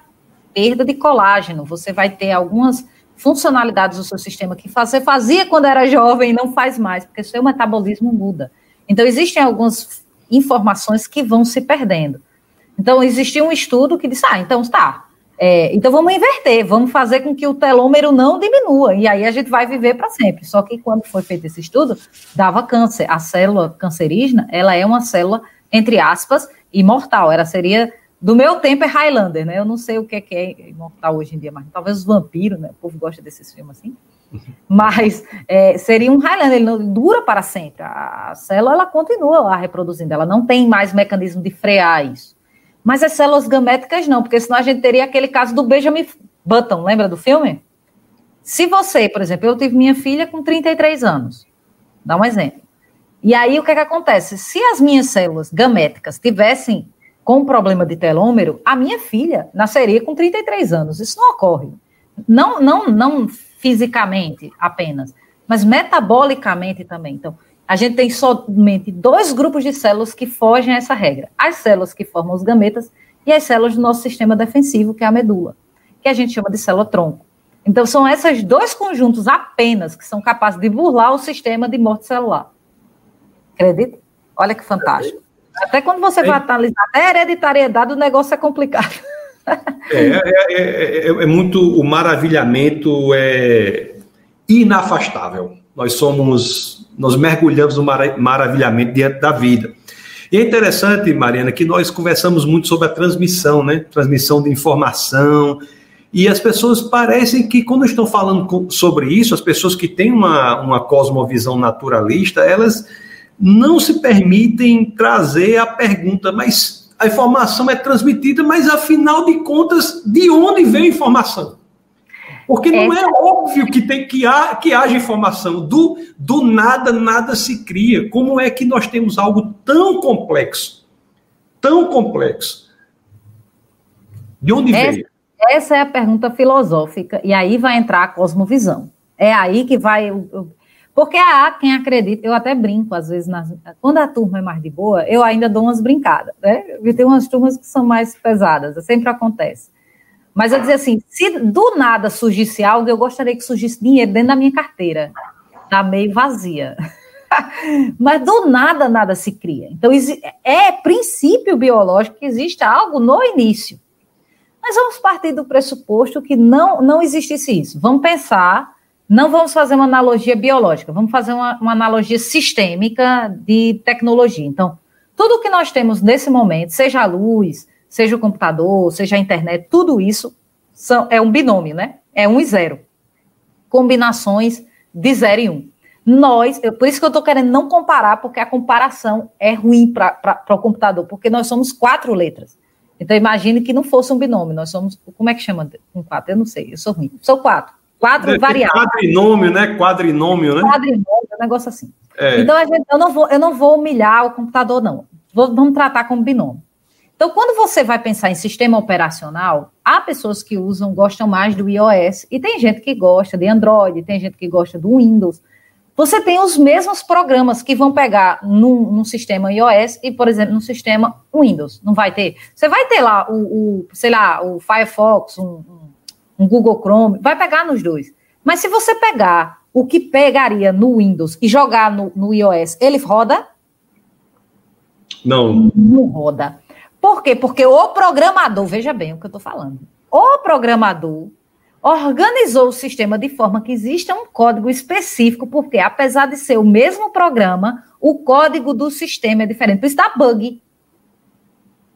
perda de colágeno. Você vai ter algumas funcionalidades do seu sistema que você fazia quando era jovem e não faz mais, porque seu metabolismo muda. Então, existem algumas informações que vão se perdendo. Então, existia um estudo que disse: ah, então tá, é, então vamos inverter, vamos fazer com que o telômero não diminua, e aí a gente vai viver para sempre. Só que quando foi feito esse estudo, dava câncer. A célula cancerígena, ela é uma célula, entre aspas, imortal. Ela seria, do meu tempo é Highlander, né? Eu não sei o que é imortal hoje em dia, mas talvez os vampiros, né? O povo gosta desses filmes assim. Mas é, seria um Highlander, ele não dura para sempre. A, a célula, ela continua lá reproduzindo, ela não tem mais mecanismo de frear isso. Mas as células gaméticas não, porque senão a gente teria aquele caso do Benjamin Button, lembra do filme? Se você, por exemplo, eu tive minha filha com 33 anos, dá um exemplo. E aí o que, é que acontece? Se as minhas células gaméticas tivessem com problema de telômero, a minha filha nasceria com 33 anos. Isso não ocorre. Não, não, não fisicamente apenas, mas metabolicamente também. Então, a gente tem somente dois grupos de células que fogem a essa regra: as células que formam os gametas e as células do nosso sistema defensivo, que é a medula, que a gente chama de célula-tronco. Então, são esses dois conjuntos apenas que são capazes de burlar o sistema de morte celular. Acredita? Olha que fantástico. Até quando você vai analisar até hereditariedade, o negócio é complicado. É, é, é, é, muito. O maravilhamento é inafastável. Nós somos nós mergulhamos no maravilhamento diante da vida. E é interessante, Mariana, que nós conversamos muito sobre a transmissão, né? Transmissão de informação. E as pessoas parecem que, quando estão falando sobre isso, as pessoas que têm uma, uma cosmovisão naturalista, elas não se permitem trazer a pergunta, mas a informação é transmitida, mas afinal de contas, de onde vem a informação? Porque não é óbvio que tem que, ha, que haja informação. Do, do nada, nada se cria. Como é que nós temos algo tão complexo? Tão complexo. De onde essa, veio? Essa é a pergunta filosófica. E aí vai entrar a cosmovisão. É aí que vai. Porque há quem acredita, eu até brinco, às vezes, nas, quando a turma é mais de boa, eu ainda dou umas brincadas, né? Tem umas turmas que são mais pesadas, sempre acontece. Mas eu dizer assim, se do nada surgisse algo, eu gostaria que surgisse dinheiro dentro da minha carteira. Está meio vazia. Mas do nada, nada se cria. Então, é princípio biológico que existe algo no início. Mas vamos partir do pressuposto que não, não existisse isso. Vamos pensar, não vamos fazer uma analogia biológica, vamos fazer uma, uma analogia sistêmica de tecnologia. Então, tudo que nós temos nesse momento, seja a luz, seja o computador, seja a internet, tudo isso são, é um binômio, né? É um e zero. Combinações de zero e um. Nós, por isso que eu estou querendo não comparar, porque a comparação é ruim para o computador, porque nós somos quatro letras. Então, imagine que não fosse um binômio, nós somos, como é que chama com quatro? Eu não sei, eu sou ruim. Sou quatro. Quatro é, variáveis. Quadrinômio, né? Quadrinômio, né? Quadrinômio, um negócio assim. É. Então, gente, eu, não vou, eu não vou humilhar o computador, não. Vou, vamos tratar como binômio. Então, quando você vai pensar em sistema operacional, há pessoas que usam, gostam mais do iOS, e tem gente que gosta de Android, tem gente que gosta do Windows. Você tem os mesmos programas que vão pegar num, num sistema iOS e, por exemplo, no sistema Windows. Não vai ter. Você vai ter lá o, o sei lá, o Firefox, um, um Google Chrome, vai pegar nos dois. Mas se você pegar o que pegaria no Windows e jogar no, no iOS, ele roda? Não. Não roda. Por quê? Porque o programador, veja bem o que eu estou falando, o programador organizou o sistema de forma que exista um código específico, porque apesar de ser o mesmo programa, o código do sistema é diferente. Por isso dá bug.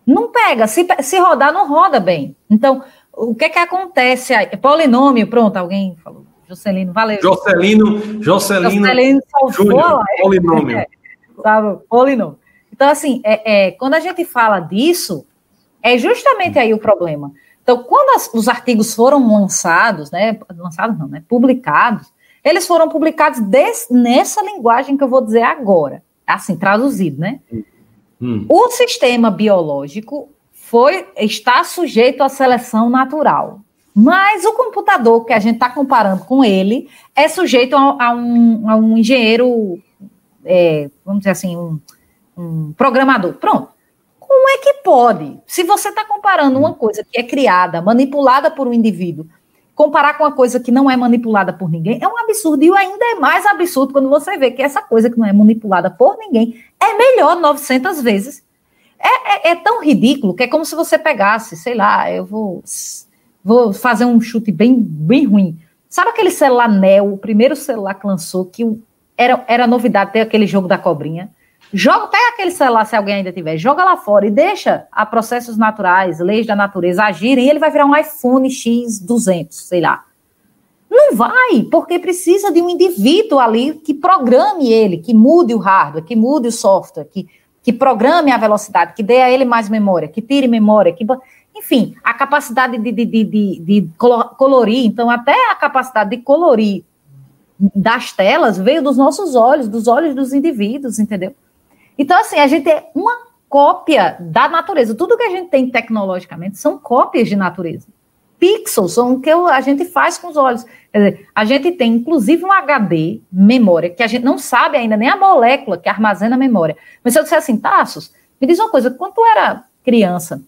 Não pega. Se, se rodar, não roda bem. Então, o que é que acontece aí? Polinômio, pronto, alguém falou. Jocelino, valeu. Jocelino, Jocelino, Jocelino Júnior, polinômio. É, sabe, polinômio. Então, assim, é, é, quando a gente fala disso, é justamente aí o problema. Então, quando as, os artigos foram lançados, né, lançados não, né, publicados, eles foram publicados desse, nessa linguagem que eu vou dizer agora, assim, traduzido, né? Hum. O sistema biológico foi está sujeito à seleção natural. Mas o computador que a gente está comparando com ele é sujeito a, a, um, a um, engenheiro, é, vamos dizer assim, um, um, programador. Pronto. Como é que pode? Se você está comparando uma coisa que é criada, manipulada por um indivíduo, comparar com uma coisa que não é manipulada por ninguém, é um absurdo. E ainda é mais absurdo quando você vê que essa coisa que não é manipulada por ninguém é melhor 900 vezes. É, é, é tão ridículo que é como se você pegasse, sei lá, eu vou Vou fazer um chute bem, bem ruim. Sabe aquele celular Neo, o primeiro celular que lançou, que era, era novidade ter aquele jogo da cobrinha? Joga, pega aquele celular, se alguém ainda tiver, joga lá fora e deixa a processos naturais, leis da natureza agirem, e ele vai virar um iPhone X200, sei lá. Não vai, porque precisa de um indivíduo ali que programe ele, que mude o hardware, que mude o software, que, que programe a velocidade, que dê a ele mais memória, que tire memória, que enfim, a capacidade de, de, de, de, de colorir, então até a capacidade de colorir das telas veio dos nossos olhos, dos olhos dos indivíduos, entendeu? Então, assim, a gente é uma cópia da natureza. Tudo que a gente tem tecnologicamente são cópias de natureza. Pixels são o que a gente faz com os olhos. Quer dizer, a gente tem, inclusive, um HD, memória, que a gente não sabe ainda nem a molécula que armazena a memória. Mas se eu disser assim, Tassos, me diz uma coisa, quando tu era criança,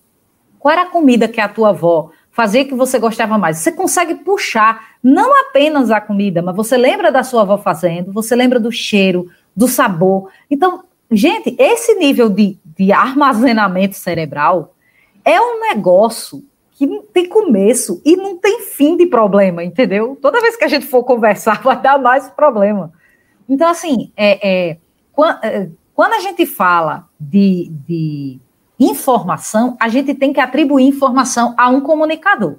qual era a comida que a tua avó fazia que você gostava mais? Você consegue puxar não apenas a comida, mas você lembra da sua avó fazendo, você lembra do cheiro, do sabor. Então, gente, esse nível de, de armazenamento cerebral é um negócio que não tem começo e não tem fim de problema, entendeu? Toda vez que a gente for conversar, vai dar mais problema. Então, assim, é, é, é quando a gente fala de, de informação, a gente tem que atribuir informação a um comunicador.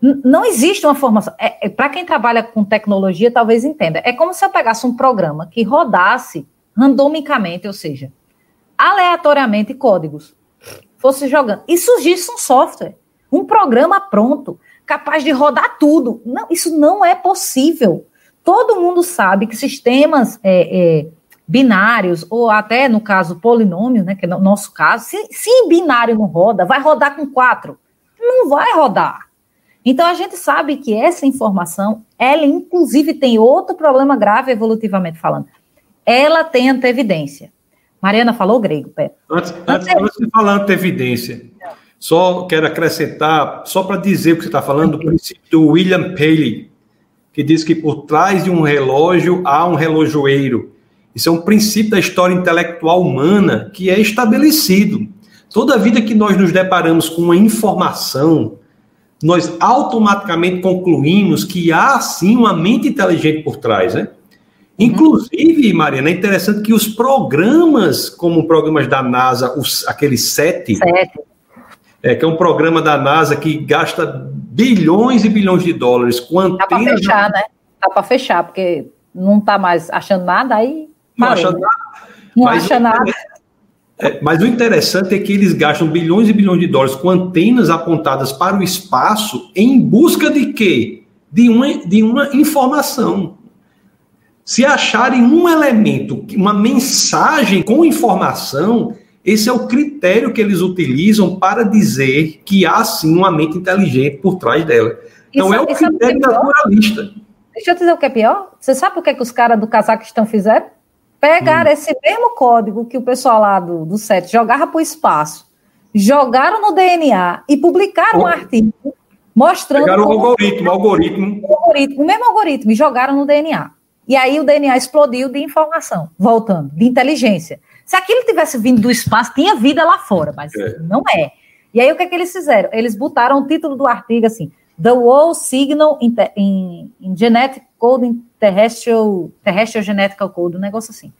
não existe uma formação. É, é Para quem trabalha com tecnologia, talvez entenda. É como se eu pegasse um programa que rodasse randomicamente, ou seja, aleatoriamente códigos, fosse jogando, e surgisse um software, um programa pronto, capaz de rodar tudo. Não, isso não é possível. Todo mundo sabe que sistemas é, é, binários, ou até no caso polinômio, né, que é no nosso caso, se, se binário não roda, vai rodar com quatro? Não vai rodar. Então a gente sabe que essa informação, ela inclusive tem outro problema grave evolutivamente falando. Ela tem antevidência. Mariana falou grego, pé. Antes, antes, antes de falar antevidência, só quero acrescentar, só para dizer o que você está falando, do princípio do William Paley, que diz que por trás de um relógio há um relojoeiro. Isso é um princípio da história intelectual humana que é estabelecido. Toda vida que nós nos deparamos com uma informação, nós automaticamente concluímos que há sim uma mente inteligente por trás, né? Inclusive, Mariana, é interessante que os programas, como programas da NASA, os, aqueles sete, sete. É, que é um programa da NASA que gasta bilhões e bilhões de dólares antenas... Dá para fechar, né? Dá para fechar, porque não está mais achando nada, aí não acha nada. Não mas acha nada. É, mas o interessante é que eles gastam bilhões e bilhões de dólares com antenas apontadas para o espaço em busca de quê? De uma, de uma informação. Se acharem um elemento, uma mensagem com informação, esse é o critério que eles utilizam para dizer que há sim uma mente inteligente por trás dela. Então isso, é o é critério naturalista. Deixa eu dizer o que é pior. Você sabe o que, é que os caras do Cazaquistão fizeram? Pegaram hum. esse mesmo código que o pessoal lá do, do SET jogava para o espaço, jogaram no DNA e publicaram oh. um artigo mostrando. Pegaram o algoritmo, o algoritmo. O algoritmo, o mesmo algoritmo, e jogaram no DNA. E aí o DNA explodiu de informação, voltando, de inteligência. Se aquilo tivesse vindo do espaço, tinha vida lá fora, mas é. não é. E aí o que, é que eles fizeram? Eles botaram o título do artigo assim: The Wall Signal in, in, in Genetic Code Terrestrial, Terrestrial Genetical Code, um negócio assim.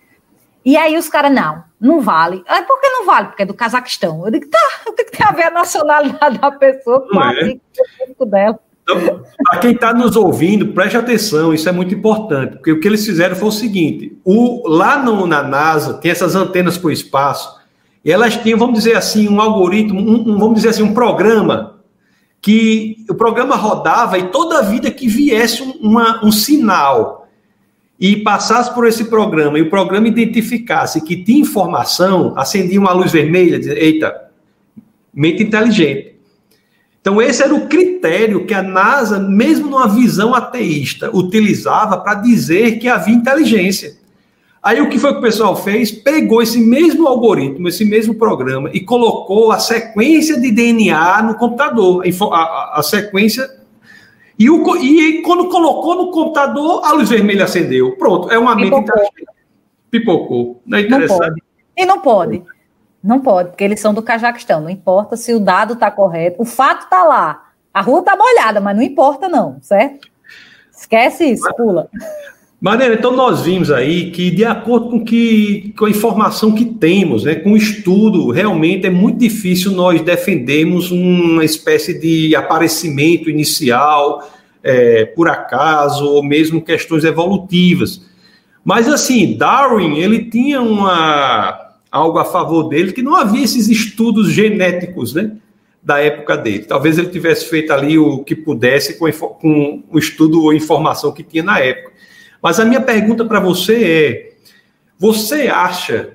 E aí os caras, não, não vale. Aí por que não vale? Porque é do Cazaquistão. Eu digo, tá, tem que ter a ver a nacionalidade da pessoa com o é. artigo dela. Então, para quem está nos ouvindo, preste atenção, isso é muito importante, porque o que eles fizeram foi o seguinte: o, lá no, na NASA tem essas antenas para o espaço, e elas tinham, vamos dizer assim, um algoritmo, um, um, vamos dizer assim, um programa, que o programa rodava e toda vida que viesse uma, um sinal e passasse por esse programa, e o programa identificasse que tinha informação, acendia uma luz vermelha, dizia, eita, mente inteligente. Então, esse era o critério que a NASA, mesmo numa visão ateísta, utilizava para dizer que havia inteligência. Aí o que foi que o pessoal fez? Pegou esse mesmo algoritmo, esse mesmo programa, e colocou a sequência de DNA no computador, a, a, a sequência. E, o, e quando colocou no computador, a luz vermelha acendeu. Pronto, é uma mente inteligente. Pipocou. Não é interessante? Não. E não pode. Não pode, porque eles são do Cajaquistão. Não importa se o dado está correto. O fato está lá. A rua está molhada, mas não importa, não, certo? Esquece isso, pula. Maneira, então nós vimos aí que, de acordo com, que, com a informação que temos, né, com o estudo, realmente é muito difícil nós defendermos uma espécie de aparecimento inicial, é, por acaso, ou mesmo questões evolutivas. Mas, assim, Darwin, ele tinha uma, algo a favor dele, que não havia esses estudos genéticos, né? Da época dele. Talvez ele tivesse feito ali o que pudesse com, com o estudo ou informação que tinha na época. Mas a minha pergunta para você é: você acha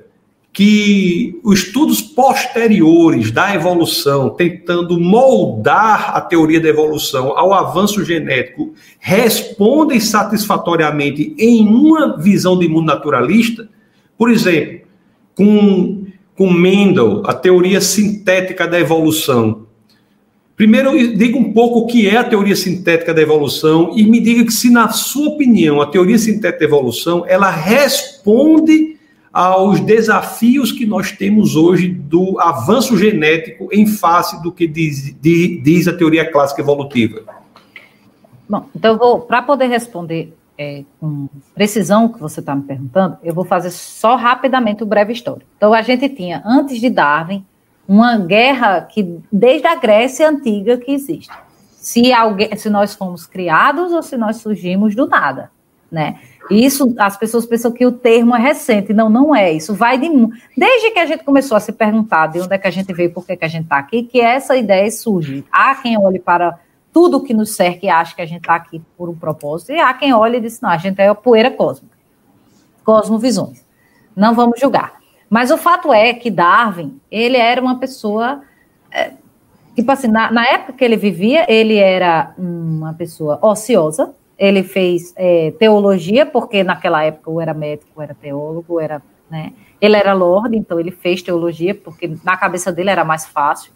que os estudos posteriores da evolução, tentando moldar a teoria da evolução ao avanço genético, respondem satisfatoriamente em uma visão de mundo naturalista? Por exemplo, com, com Mendel, a teoria sintética da evolução. Primeiro, diga um pouco o que é a teoria sintética da evolução e me diga que se, na sua opinião, a teoria sintética da evolução, ela responde aos desafios que nós temos hoje do avanço genético em face do que diz, diz a teoria clássica evolutiva. Bom, então vou, para poder responder é, com precisão que você está me perguntando, eu vou fazer só rapidamente o breve histórico. Então, a gente tinha, antes de Darwin, uma guerra que, desde a Grécia antiga, que existe. Se, alguém, se nós fomos criados ou se nós surgimos do nada, né? Isso, as pessoas pensam que o termo é recente. Não, não é. Isso vai de... Desde que a gente começou a se perguntar de onde é que a gente veio, por que, que a gente está aqui, que essa ideia surge. Há quem olhe para tudo que nos cerca e acha que a gente está aqui por um propósito, e há quem olhe e diz, não, a gente é poeira cósmica, cosmovisões. Não vamos julgar. Mas o fato é que Darwin, ele era uma pessoa, é, tipo assim, na, na, época que ele vivia, ele era uma pessoa ociosa, ele fez é, teologia, porque naquela época eu era médico, eu era teólogo, era, né, ele era lord, então ele fez teologia, porque na cabeça dele era mais fácil.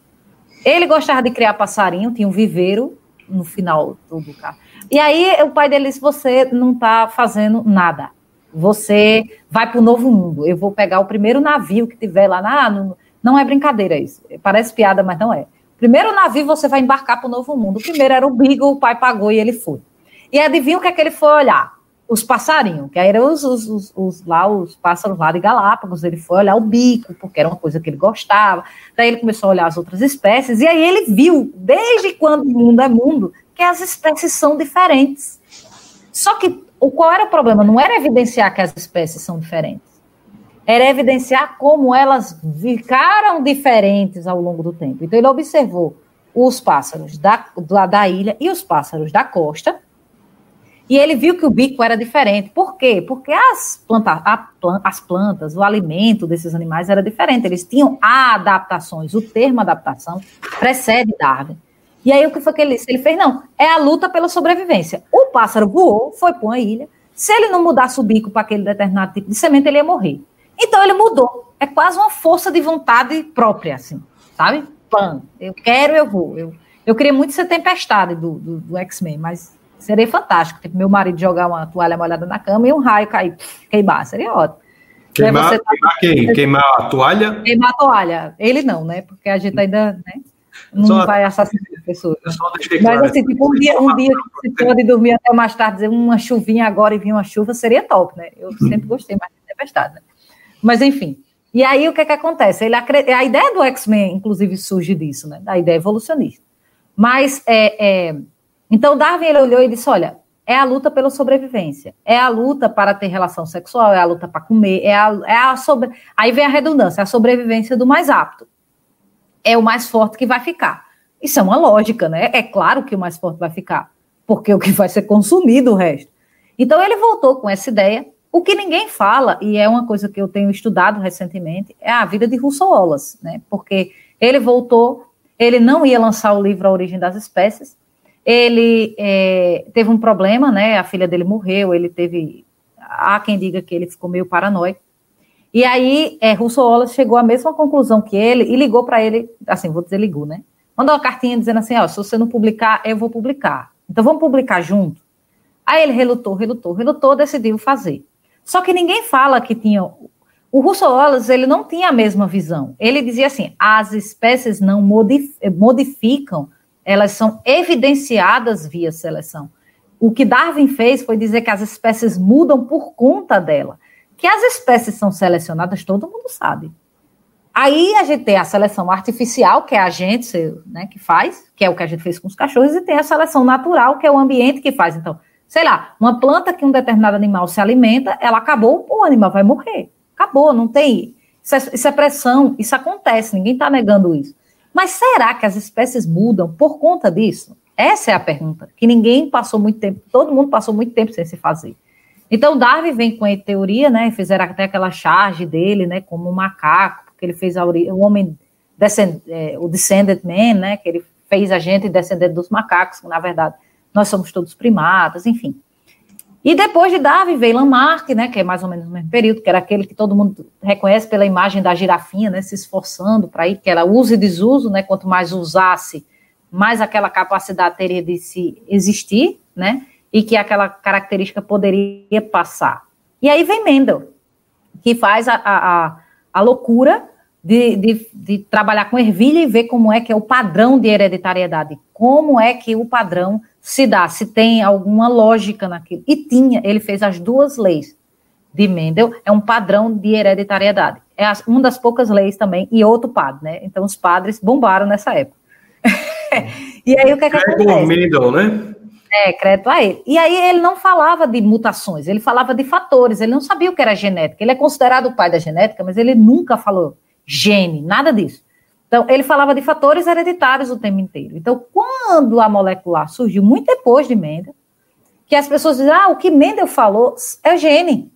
Ele gostava de criar passarinho, tinha um viveiro, no final do carro. E aí o pai dele disse: Você não está fazendo nada. Você vai para o novo mundo. Eu vou pegar o primeiro navio que tiver lá. Ah, não, não é brincadeira isso. Parece piada, mas não é. Primeiro navio você vai embarcar para o novo mundo. O primeiro era o Beagle, o pai pagou e ele foi. E adivinha o que é que ele foi olhar? Os passarinhos, que eram os, os, os, os, lá, os pássaros lá de Galápagos. Ele foi olhar o bico, porque era uma coisa que ele gostava. Daí ele começou a olhar as outras espécies, e aí ele viu, desde quando o mundo é mundo, que as espécies são diferentes. Só que o qual era o problema? Não era evidenciar que as espécies são diferentes. Era evidenciar como elas ficaram diferentes ao longo do tempo. Então ele observou os pássaros da, da, da ilha e os pássaros da costa, e ele viu que o bico era diferente. Por quê? Porque as, planta, as plantas, o alimento desses animais era diferente. Eles tinham adaptações. O termo adaptação precede Darwin. E aí o que foi que ele disse? Ele fez, não, é a luta pela sobrevivência. O pássaro voou, foi para uma ilha. Se ele não mudasse o bico para aquele determinado tipo de semente, ele ia morrer. Então ele mudou. É quase uma força de vontade própria, assim, sabe? Pan, eu quero, eu vou. Eu, eu queria muito ser tempestade do, do, do X-Men, mas Seria fantástico. Tipo, meu marido jogar uma toalha molhada na cama e um raio cair, queimar. Seria ótimo. Queimar, tá... queimar quem? Queimar a toalha? Queimar a toalha. Ele não, né? Porque a gente ainda né? não só, vai assassinar a pessoa. Mas assim, tipo, um dia, um dia que você pode dormir até mais tarde, dizer uma chuvinha agora e vir uma chuva, seria top, né? Eu sempre gostei mais de tempestade, né? Mas enfim. E aí o que, é que acontece? Ele, a ideia do X-Men, inclusive, surge disso, né? Da ideia evolucionista. Mas é, é, então Darwin ele olhou e disse: olha, é a luta pela sobrevivência, é a luta para ter relação sexual, é a luta para comer, é a, é a sobre. Aí vem a redundância, a sobrevivência do mais apto. É o mais forte que vai ficar. Isso é uma lógica, né? É claro que o mais forte vai ficar, porque é o que vai ser consumido o resto. Então ele voltou com essa ideia. O que ninguém fala, e é uma coisa que eu tenho estudado recentemente, é a vida de Russell Wallace, né? Porque ele voltou, ele não ia lançar o livro A Origem das Espécies, ele é, teve um problema, né? A filha dele morreu, ele teve. Há quem diga que ele ficou meio paranoico. E aí, é, Russell Wallace chegou à mesma conclusão que ele e ligou para ele, assim, vou dizer, ligou, né? Mandou uma cartinha dizendo assim: ó, se você não publicar, eu vou publicar. Então vamos publicar junto. Aí ele relutou, relutou, relutou, decidiu fazer. Só que ninguém fala que tinha. O Russell Wallace, ele não tinha a mesma visão. Ele dizia assim: as espécies não modificam elas são evidenciadas via seleção. O que Darwin fez foi dizer que as espécies mudam por conta dela. Que as espécies são selecionadas, todo mundo sabe. Aí a gente tem a seleção artificial, que é a gente né, que faz, que é o que a gente fez com os cachorros, e tem a seleção natural, que é o ambiente que faz. Então, sei lá, uma planta que um determinado animal se alimenta, ela acabou, o animal vai morrer. Acabou, não tem. Isso é, isso é pressão, isso acontece, ninguém está negando isso. Mas será que as espécies mudam por conta disso? Essa é a pergunta, que ninguém passou muito tempo, todo mundo passou muito tempo sem se fazer. Então, Darwin vem com a teoria, né? Fizeram até aquela charge dele, né? Como um macaco, porque ele fez a, o homem, descend, é, o Descended Man, né? Que ele fez a gente descendente dos macacos, que na verdade nós somos todos primatas, enfim. E depois de Darwin veio Lamarck, né, que é mais ou menos no mesmo período, que era aquele que todo mundo reconhece pela imagem da girafinha, né, se esforçando para ir, que era uso e desuso, né, quanto mais usasse, mais aquela capacidade teria de se existir, né, e que aquela característica poderia passar. E aí vem Mendel, que faz a, a, a loucura de, de, de, trabalhar com ervilha e ver como é que é o padrão de hereditariedade, como é que o padrão se dá, se tem alguma lógica naquilo. E tinha, ele fez as duas leis de Mendel, é um padrão de hereditariedade. É uma das poucas leis também, e outro padre, né? Então os padres bombaram nessa época. e aí o que é que acontece? Mendel, né? É, crédito a ele. E aí ele não falava de mutações, ele falava de fatores, ele não sabia o que era genética. Ele é considerado o pai da genética, mas ele nunca falou gene, nada disso. Então, ele falava de fatores hereditários o tempo inteiro. Então, quando a molecular surgiu, muito depois de Mendel, que as pessoas dizem, ah, o que Mendel falou é gene.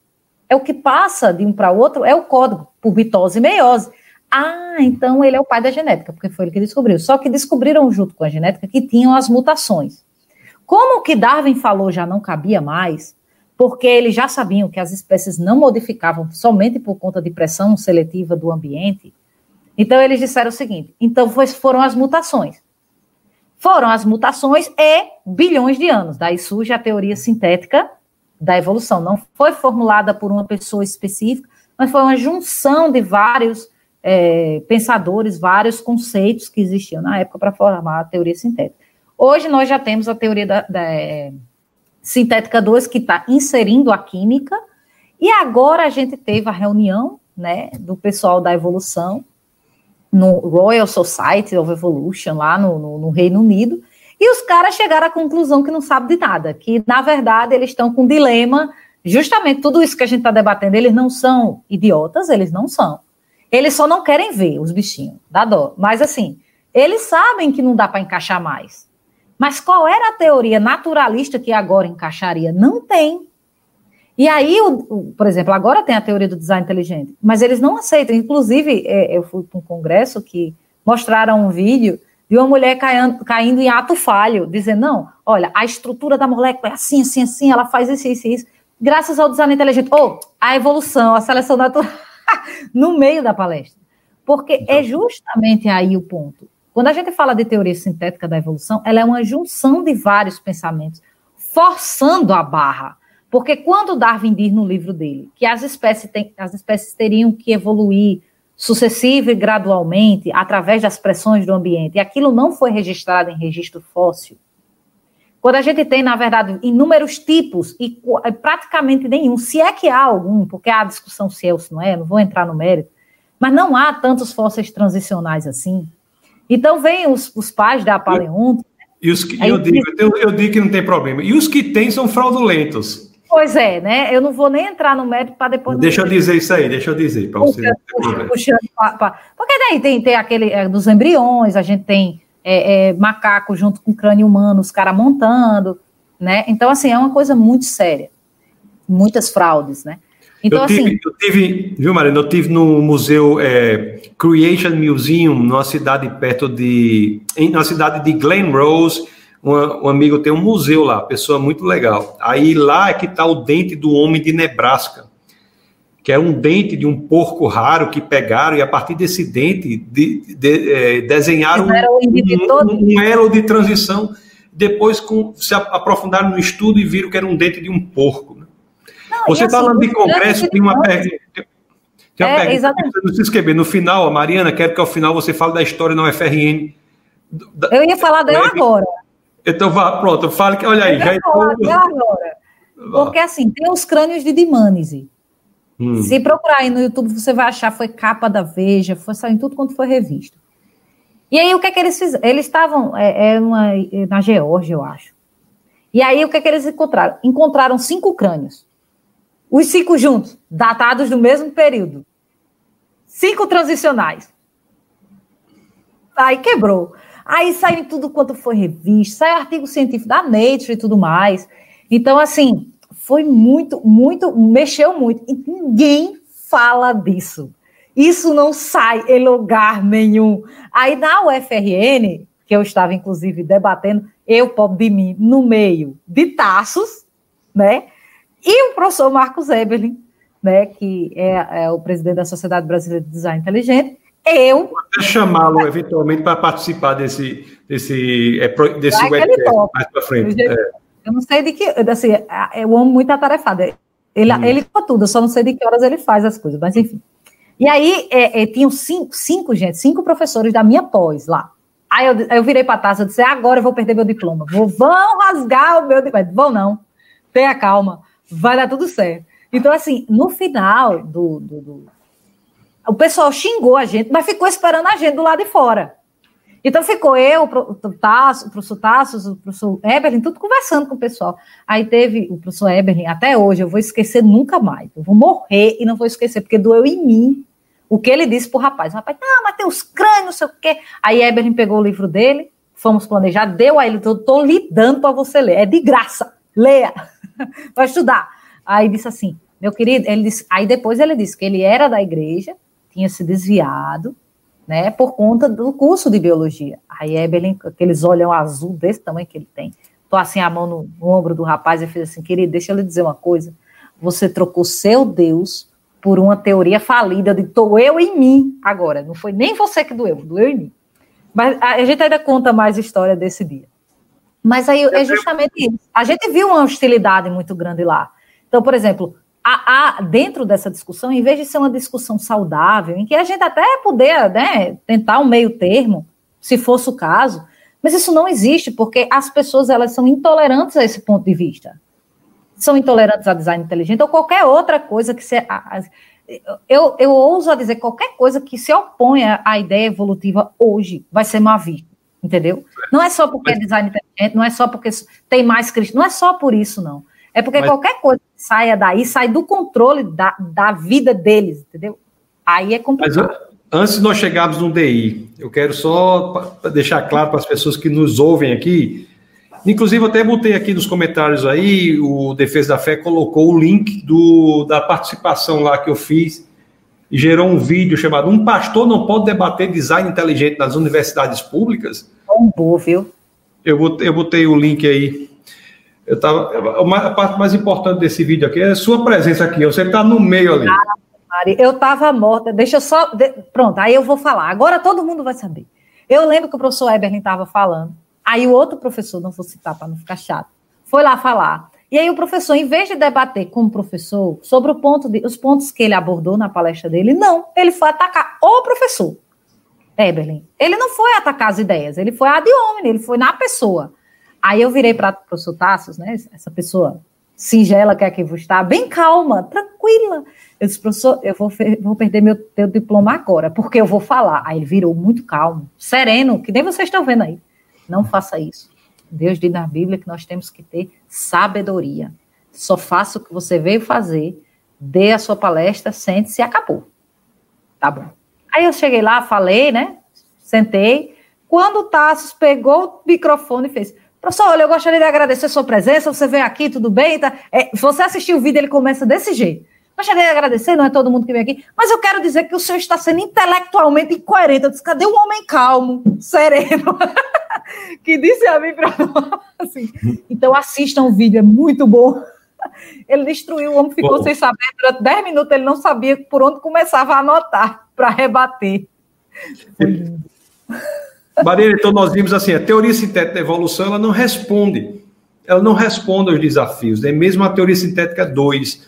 É o que passa de um para outro, é o código, por mitose e meiose. Ah, então ele é o pai da genética, porque foi ele que descobriu. Só que descobriram junto com a genética que tinham as mutações. Como o que Darwin falou já não cabia mais, porque eles já sabiam que as espécies não modificavam somente por conta de pressão seletiva do ambiente, então eles disseram o seguinte: então foram as mutações. Foram as mutações e bilhões de anos. Daí surge a teoria sintética da evolução. Não foi formulada por uma pessoa específica, mas foi uma junção de vários é, pensadores, vários conceitos que existiam na época para formar a teoria sintética. Hoje nós já temos a teoria da, da é, sintética 2 que está inserindo a química, e agora a gente teve a reunião né, do pessoal da evolução no Royal Society of Evolution, lá no, no, no Reino Unido, e os caras chegaram à conclusão que não sabem de nada, que na verdade eles estão com um dilema, justamente tudo isso que a gente está debatendo, eles não são idiotas, eles não são. Eles só não querem ver os bichinhos, dá dó. Mas assim, eles sabem que não dá para encaixar mais. Mas qual era a teoria naturalista que agora encaixaria? Não tem. E aí, o, o, por exemplo, agora tem a teoria do design inteligente, mas eles não aceitam. Inclusive, é, eu fui para um congresso que mostraram um vídeo de uma mulher caindo, caindo em ato falho, dizendo, não, olha, a estrutura da molécula é assim, assim, assim, ela faz isso, isso, isso, graças ao design inteligente. Ou oh, a evolução, a seleção natural, no meio da palestra. Porque é justamente aí o ponto. Quando a gente fala de teoria sintética da evolução, ela é uma junção de vários pensamentos forçando a barra. Porque quando Darwin diz no livro dele que as espécies, tem, as espécies teriam que evoluir sucessiva e gradualmente através das pressões do ambiente, e aquilo não foi registrado em registro fóssil, quando a gente tem, na verdade, inúmeros tipos e praticamente nenhum, se é que há algum, porque há discussão se é ou se não é, não vou entrar no mérito, mas não há tantos fósseis transicionais assim. Então, vem os, os pais da paleonto. E os que, eu, digo, eu, eu, digo que não tem problema. E os que tem são fraudulentos. Pois é, né? Eu não vou nem entrar no mérito para depois. Deixa eu dizer isso aí, deixa eu dizer para você. Puxando, puxando, porque daí tem, tem aquele é, dos embriões, a gente tem é, é, macaco junto com crânio humano, os caras montando, né? Então, assim, é uma coisa muito séria. Muitas fraudes, né? Então, eu tive, assim. Eu tive, viu, Marina? Eu tive no museu é, Creation Museum, numa cidade perto de. Em, na cidade de Glen Rose. Um, amigo tem um museu lá, pessoa muito legal. Aí lá é que está o dente do homem de Nebraska que é um dente de um porco raro que pegaram e a partir desse dente de, de, é, desenharam um, um, um, elo de transição. Depois com, se aprofundaram no estudo e viram que era um dente de um porco. Né? Não, Você está assim, falando de congresso, tem uma pergunta. Tem uma é, pergunta exatamente. não se escrever. No final, a Mariana, quero que ao final você fale da história na UFRN. Da, Eu ia falar dela agora. Então vá, pronto, fale que. Olha aí, já agora. Porque assim, tem os crânios de Dimânese. Hum. Se procurar aí no YouTube, você vai achar, foi capa da Veja, foi saindo tudo quanto foi revista. E aí, o que é que eles fizeram? Eles estavam é, é uma, é, na Geórgia, eu acho. E aí, o que é que eles encontraram? Encontraram cinco crânios. Os cinco juntos, datados do mesmo período. Cinco transicionais. Aí quebrou. Aí saiu em tudo quanto foi revista, saiu artigo científico da Nature e tudo mais. Então, assim, foi muito, muito, mexeu muito. E ninguém fala disso. Isso não sai em lugar nenhum. Aí na UFRN, que eu estava inclusive debatendo, eu, pobre de mim, no meio de Taços, né? E o professor Marcos Eberlin, né, que é, é o presidente da Sociedade Brasileira de Design Inteligente, eu. Vou até chamá-lo eventualmente para participar desse, desse, é, desse webcast mais para frente. É. Eu não sei de que. Assim, eu amo muito atarefado. Ele, hum. ele com tudo, eu só não sei de que horas ele faz as coisas, mas enfim. E aí, é, é, tinham cinco, cinco, gente, cinco professores da minha pós lá. Aí eu, eu virei para a taça e disse: agora eu vou perder meu diploma. Vou, vão rasgar o meu diploma. Vão não. Tenha calma. Vai dar tudo certo. Então, assim, no final do, do, do, O pessoal xingou a gente, mas ficou esperando a gente do lado de fora. Então ficou eu, o o professor Tassos, o professor Eberlin, tudo conversando com o pessoal. Aí teve o professor Eberlin, até hoje, eu vou esquecer nunca mais. Eu vou morrer e não vou esquecer, porque doeu em mim o que ele disse pro rapaz. O rapaz, ah, mas tem os crânios, não sei o quê. Aí Eberlin pegou o livro dele, fomos planejar, deu a ele, eu tô lhe dando para você ler, é de graça, leia, vai estudar. Aí disse assim, meu querido, ele disse, aí depois ele disse que ele era da igreja, tinha se desviado, né, por conta do curso de biologia. Aí Evelyn, aqueles olhão azul desse tamanho que ele tem, tô assim a mão no, no ombro do rapaz e fez assim, querido, deixa eu lhe dizer uma coisa, você trocou seu Deus por uma teoria falida de tô eu em mim agora, não foi nem você que doeu, doeu em mim. Mas a gente ainda conta mais história desse dia. Mas aí é justamente isso. A gente viu uma hostilidade muito grande lá. Então, por exemplo, há, dentro dessa discussão, em vez de ser uma discussão saudável, em que a gente até puder né, tentar um meio termo, se fosse o caso, mas isso não existe, porque as pessoas elas são intolerantes a esse ponto de vista. São intolerantes a design inteligente ou qualquer outra coisa que se. Eu, eu ouso a dizer qualquer coisa que se oponha à ideia evolutiva hoje vai ser mal vista, entendeu? Não é só porque é design inteligente, não é só porque tem mais cristão, não é só por isso, não. É porque Mas... qualquer coisa saia daí sai do controle da, da vida deles, entendeu? Aí é complicado. Mas, antes de nós chegarmos no DI, eu quero só deixar claro para as pessoas que nos ouvem aqui. Inclusive, eu até botei aqui nos comentários aí, o Defesa da Fé colocou o link do, da participação lá que eu fiz e gerou um vídeo chamado Um Pastor Não Pode Debater Design Inteligente nas Universidades Públicas. Bom, viu? Eu botei, eu botei o link aí eu tava, a parte mais importante desse vídeo aqui é a sua presença aqui. Você está no meio ali. Ah, eu estava morta. Deixa eu só. Pronto, aí eu vou falar. Agora todo mundo vai saber. Eu lembro que o professor Eberlin estava falando. Aí o outro professor, não vou citar para não ficar chato, foi lá falar. E aí o professor, em vez de debater com o professor sobre o ponto de, os pontos que ele abordou na palestra dele, não, ele foi atacar o professor. Eberlin. Ele não foi atacar as ideias, ele foi a de homem, ele foi na pessoa. Aí eu virei para o professor Tassos, né, essa pessoa singela que aqui está, bem calma, tranquila. Eu disse, professor, eu vou, vou perder meu teu diploma agora, porque eu vou falar. Aí ele virou muito calmo, sereno, que nem vocês estão vendo aí. Não faça isso. Deus diz na Bíblia que nós temos que ter sabedoria. Só faça o que você veio fazer, dê a sua palestra, sente-se e acabou. Tá bom. Aí eu cheguei lá, falei, né? Sentei. Quando o Tassos pegou o microfone e fez: Professor, olha, eu gostaria de agradecer a sua presença. Você veio aqui, tudo bem? Tá? É, você assistiu o vídeo, ele começa desse jeito. Gostaria de agradecer, não é todo mundo que vem aqui, mas eu quero dizer que o senhor está sendo intelectualmente incoerente. Eu disse: cadê o homem calmo, sereno? que disse a mim para assim. Então assistam o vídeo, é muito bom. Ele destruiu, o homem ficou bom. sem saber. Durante 10 minutos ele não sabia por onde começava a anotar para rebater. Maria, então nós vimos assim, a teoria sintética da evolução, ela não responde. Ela não responde aos desafios, né? Mesmo a teoria sintética 2,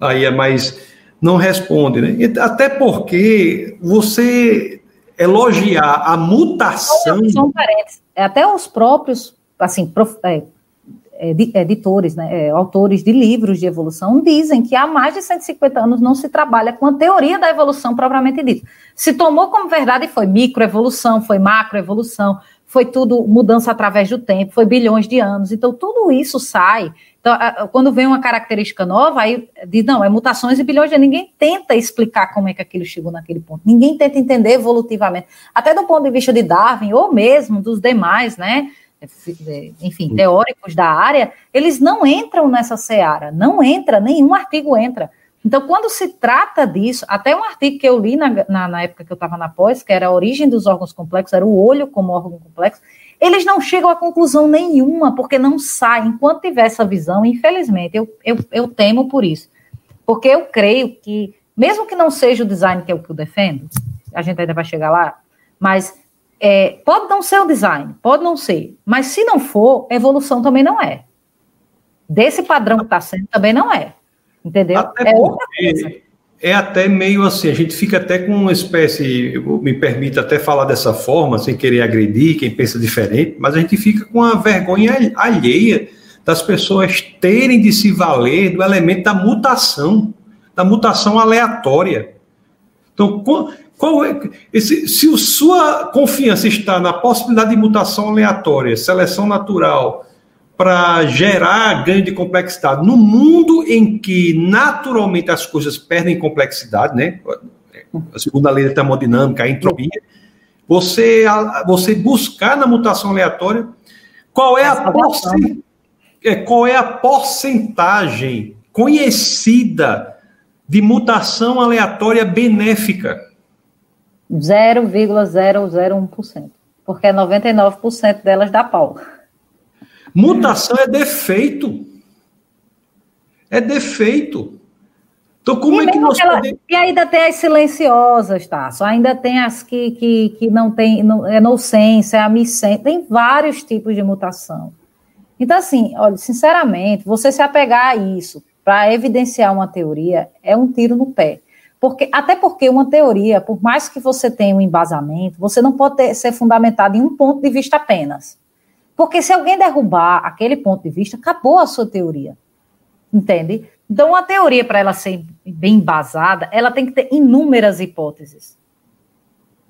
aí é mais não responde, né? Até porque você elogiar a mutação. São parentes. É, até os próprios, assim, prof, é editores, né, é, autores de livros de evolução dizem que há mais de 150 anos não se trabalha com a teoria da evolução propriamente dita. Se tomou como verdade foi microevolução, foi macroevolução, foi tudo mudança através do tempo, foi bilhões de anos. Então, tudo isso sai. Então, quando vem uma característica nova, aí diz, não, é mutações e bilhões de anos. Ninguém tenta explicar como é que aquilo chegou naquele ponto. Ninguém tenta entender evolutivamente. Até do ponto de vista de Darwin, ou mesmo dos demais, né? Enfim, teóricos da área, eles não entram nessa seara, não entra, nenhum artigo entra. Então, quando se trata disso, até um artigo que eu li na, na, na época que eu estava na pós, que era a origem dos órgãos complexos, era o olho como órgão complexo, eles não chegam a conclusão nenhuma, porque não sai. Enquanto tiver essa visão, infelizmente, eu, eu, eu temo por isso. Porque eu creio que, mesmo que não seja o design que o que eu defendo, a gente ainda vai chegar lá, mas é, pode não ser o design, pode não ser, mas se não for, evolução também não é. Desse padrão que está sendo, também não é. Entendeu? Até é É até meio assim, a gente fica até com uma espécie, me permite até falar dessa forma, sem querer agredir quem pensa diferente, mas a gente fica com a vergonha alheia das pessoas terem de se valer do elemento da mutação, da mutação aleatória. Então, qual é, esse, se a sua confiança está na possibilidade de mutação aleatória, seleção natural, para gerar ganho de complexidade, no mundo em que naturalmente as coisas perdem complexidade, né? A segunda lei da termodinâmica, a entropia, você, você buscar na mutação aleatória qual é a, porcent... É, qual é a porcentagem conhecida de mutação aleatória benéfica 0,001%, porque 99% delas dá pau. Mutação é defeito. É defeito. Então, como e é que nós ela, podemos... E ainda tem as silenciosas, tá? Só ainda tem as que, que, que não tem, não, é nocência, é amicência, tem vários tipos de mutação. Então, assim, olha, sinceramente, você se apegar a isso para evidenciar uma teoria é um tiro no pé. Porque, até porque uma teoria, por mais que você tenha um embasamento, você não pode ter, ser fundamentado em um ponto de vista apenas. Porque se alguém derrubar aquele ponto de vista, acabou a sua teoria. Entende? Então, uma teoria, para ela ser bem embasada, ela tem que ter inúmeras hipóteses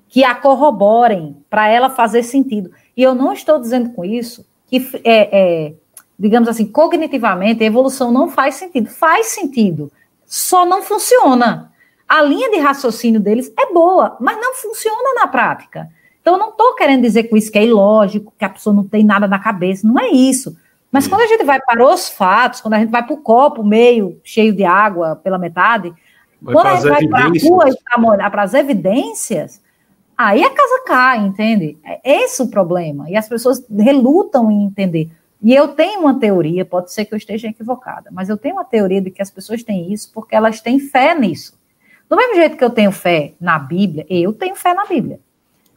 que a corroborem para ela fazer sentido. E eu não estou dizendo com isso que, é, é, digamos assim, cognitivamente, a evolução não faz sentido. Faz sentido, só não funciona a linha de raciocínio deles é boa, mas não funciona na prática. Então, eu não estou querendo dizer com isso que é ilógico, que a pessoa não tem nada na cabeça, não é isso. Mas quando a gente vai para os fatos, quando a gente vai para o copo meio cheio de água pela metade, vai quando a gente vai para a rua e para as evidências, aí a casa cai, entende? É esse o problema. E as pessoas relutam em entender. E eu tenho uma teoria, pode ser que eu esteja equivocada, mas eu tenho uma teoria de que as pessoas têm isso porque elas têm fé nisso. Do mesmo jeito que eu tenho fé na Bíblia, eu tenho fé na Bíblia.